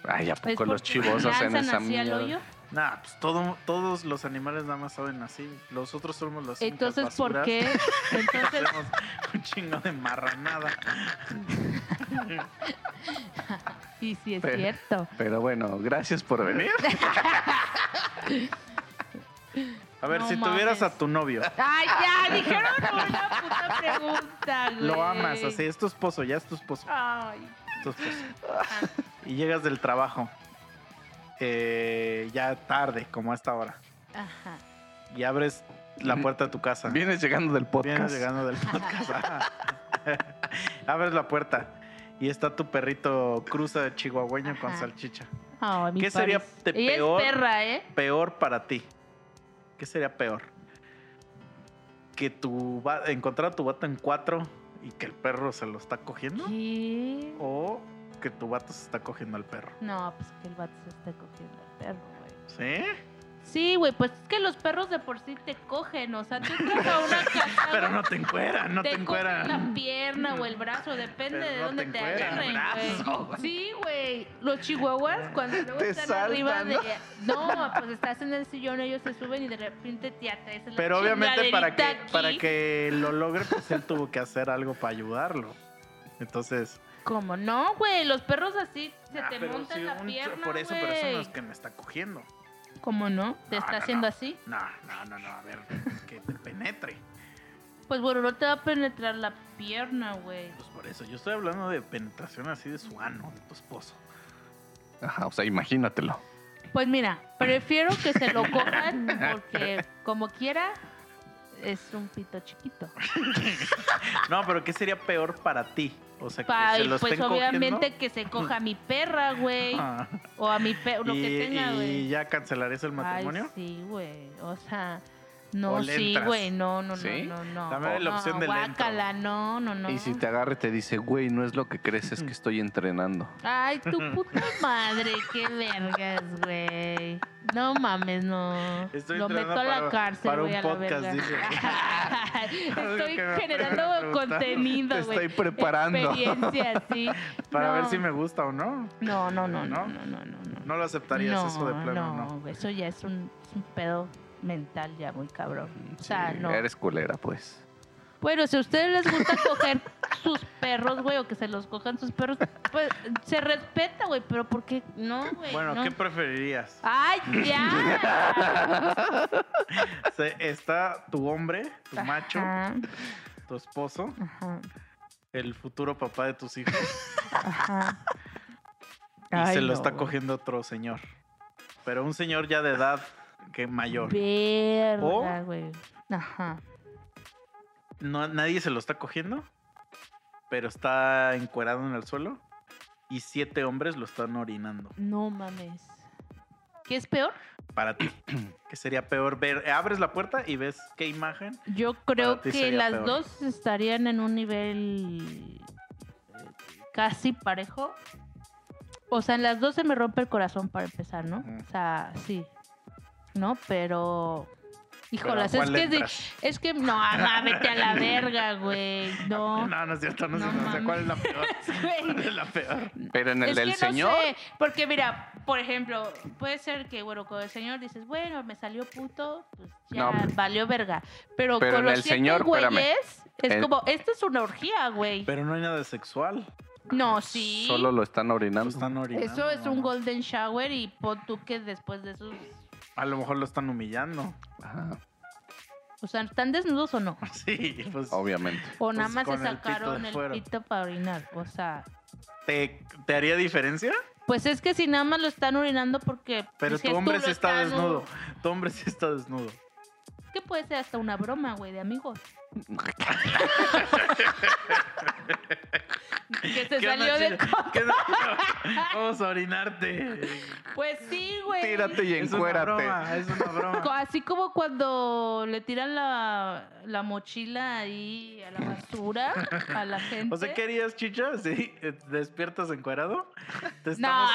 Ay, ¿a poco los chivos hacen esa mierda? hoyo. Nah, pues todo, todos los animales nada más saben así. Los otros somos únicas Entonces, ¿por qué? *laughs* Entonces, Hacemos un chingo de marranada. *laughs* Y sí es Pero- cierto. Pero bueno, gracias por venir. A ver, No si tuvieras a tu novio, Ay, ya, dijeron una puta pregunta, güey. lo amas, así, es tu esposo, ya es tu esposo. Ay. tu esposo. Y llegas del trabajo, eh, ya tarde, como a esta hora, Ajá. y abres la puerta de tu casa. Vienes llegando del podcast. Vienes llegando del podcast. *laughs* abres la puerta y está tu perrito cruza de chihuahueño con salchicha. Mi ¿Qué sería de peor? es perra, ¿eh? Peor para ti. ¿Qué sería peor? Que tu va- encontrar a tu vato en cuatro y que el perro se lo está cogiendo. ¿Qué? O que tu vato se está cogiendo al perro. No, pues que el vato se está cogiendo al perro, güey. ¿Sí? Sí, güey, pues es que los perros de por sí te cogen, o sea, tú entras a una *laughs* casa, Pero no te encueran, no te, te encueran. la pierna o el brazo, depende Pero de no dónde te te, agarren, güey. Sí, güey, los chihuahuas cuando luego Te están arriba de... No, pues estás en el sillón, ellos se suben y de repente te atraes la Pero obviamente para que, para que lo logre, pues él tuvo que hacer algo para ayudarlo. Entonces, ¿Cómo no, güey? Los perros así se ah, te pero montan sí, la un- pierna, por eso, pero eso no es que me está cogiendo. ¿Cómo no? ¿Te No, está no, haciendo no. así? No, no, no, no, a ver, *laughs* que te penetre. Pues bueno, no te va a penetrar la pierna, güey. Pues por eso, yo estoy hablando de penetración así de su ano, de tu esposo. Ajá, o sea, imagínatelo. Pues mira, prefiero que se lo *laughs* cojan porque como quiera es un pito chiquito. *laughs* No, pero ¿qué sería peor para ti? O sea, que se y lo pues obviamente cogiendo. que se coja a mi perra, güey. Ah. O a mi perro, lo y, que tenga, y güey. ya cancelarías el matrimonio. Ay, sí, güey. O sea, no, ¿O le sí, entras? güey. No, no, ¿Sí? no, no, no. Dame la no, opción del entro. guácala, no, no, no. Y si te agarra y te dice, güey, no es lo que crees, es que estoy entrenando. Ay, tu *laughs* puta madre, qué vergas, güey. No mames, no. Estoy Lo meto a la para- cárcel, para güey, un a la podcast, verga. dice. *laughs* *laughs* Estoy generando contenido, Te güey. estoy preparando. Experiencia, sí. Para No. ver si me gusta o no. No, no, no, ¿No? no, no, no, no. no. No lo aceptarías no, eso de plano, no, ¿no? eso ya es un, es un pedo mental ya muy cabrón. O sea, Sí, no. Eres culera, pues. Bueno, si a ustedes les gusta coger sus perros, güey, o que se los cojan sus perros, pues se respeta, güey, pero ¿por qué no, güey? Bueno, no. ¿qué preferirías? ¡Ay, ya! *laughs* Se- Está tu hombre, tu macho, tu esposo, ajá, el futuro papá de tus hijos, ajá. y Ay, se lo no, está cogiendo otro señor. Pero un señor ya de edad que mayor. Verga, O- güey. Ajá. No, nadie se lo está cogiendo, pero está encuerado en el suelo y siete hombres lo están orinando. No mames. ¿Qué es peor? Para ti, *clears throat* ¿qué sería peor ver? Abres la puerta y ves qué imagen. Yo creo que las peor. dos estarían en un nivel casi parejo. O sea, en las dos se me rompe el corazón para empezar, ¿no? O sea, sí. ¿No? Pero. Pero ¿a Híjolas, es que, es de- entras? es que no, ah, vete a la *laughs* verga, güey. No. *laughs* No, no es cierto, no, sé, No no sé cuál es la peor. *laughs* ¿Cuál es la peor? Pero en el Es del que no señor, sé, porque mira, por ejemplo, puede ser que, bueno, con el señor dices, bueno, me salió puto, pues ya No. valió verga. Pero, Pero con en los el siete señor, espérame. güeyes, es El- como, esto es una orgía, güey. Pero no hay nada sexual. No, sí. solo lo están Lo orinando. están orinando. Eso es un ¿no? golden shower y pon tú que después de eso, A lo mejor lo están humillando. Ajá, o sea, ¿están desnudos o no? *laughs* Sí, pues. obviamente. O nada Pues más se con el pito sacaron el pito para orinar. O sea, ¿Te, ¿Te haría diferencia? pues es que si nada más lo están orinando porque... Pero dices tu hombre sí está desnudo. Tu hombre sí está desnudo. Que puede ser hasta una broma, güey, de amigos. Que se ¿Qué onda, salió de... Chela? ¿Qué onda? Vamos a orinarte. Pues sí, güey. Tírate y Es una encuérate. broma, es una broma. Así como cuando le tiran la, la mochila ahí a la basura a la gente. O sea, ¿qué harías, chicha? ¿Sí? ¿Te ¿Despiertas encuerado? Te estamos,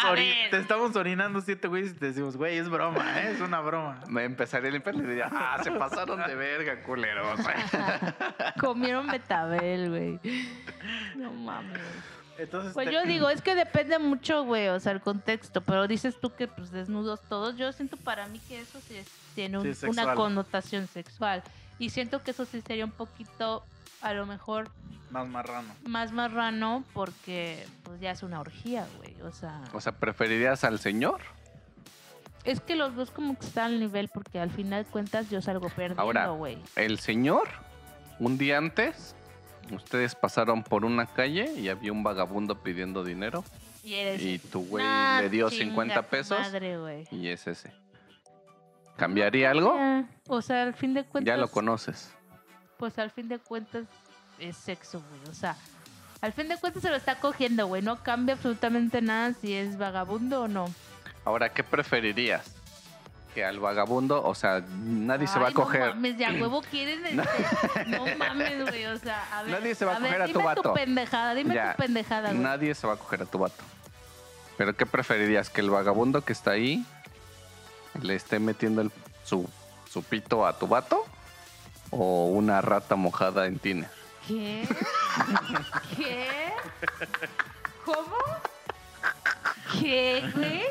te estamos orinando siete güeyes y te decimos, güey, es broma, ¿eh? es una broma. Me empezaría a limpiar y le diría, ah, se pasaron de verga, culeros. *laughs* *laughs* Comieron betabel, güey. No mames. Entonces, Pues te- yo digo, es que depende mucho, güey, o sea, el contexto. Pero dices tú que, pues, desnudos todos. Yo siento para mí que eso sí es- tiene un- Sí, es una connotación sexual. Y siento que eso sí sería un poquito a lo mejor Más marrano. más marrano porque pues ya es una orgía, güey. O sea, O sea, ¿preferirías al señor? es que los dos como que están al nivel porque al final de cuentas yo salgo Ahora, perdiendo, güey. El señor, un día antes, ustedes pasaron por una calle y había un vagabundo pidiendo dinero Y tu güey le dio chinga 50 tu pesos Madre, y es ese. ¿Cambiaría algo? O sea, al fin de cuentas Ya lo conoces. pues al fin de cuentas es sexo, güey. O sea, al fin de cuentas se lo está cogiendo, güey. No cambia absolutamente nada si es vagabundo o no. Ahora, ¿qué preferirías? Que al vagabundo, o sea, nadie se va a no coger. mames, ya *clears throat* huevo quieren. este, *laughs* no mames, güey. O sea, a ver. Nadie se va a coger a tu dime vato. tu pendejada, dime Ya, tu pendejada, güey. Nadie se va a coger a tu vato. Pero ¿qué preferirías? ¿Que el vagabundo que está ahí le esté metiendo el- su, su pito a tu vato? ¿O una rata mojada en tiner? ¿Qué? ¿Qué? ¿Cómo? ¿Qué, güey?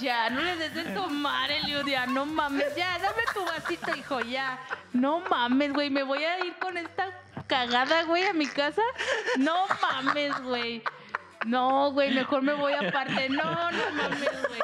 Ya, no le des de tomar, Elio, ya, no mames. Ya, dame tu vasito, hijo, ya. No mames, güey, me voy a ir con esta cagada, güey, a mi casa. No mames, güey. No, güey, mejor me voy aparte. No, no mames, güey.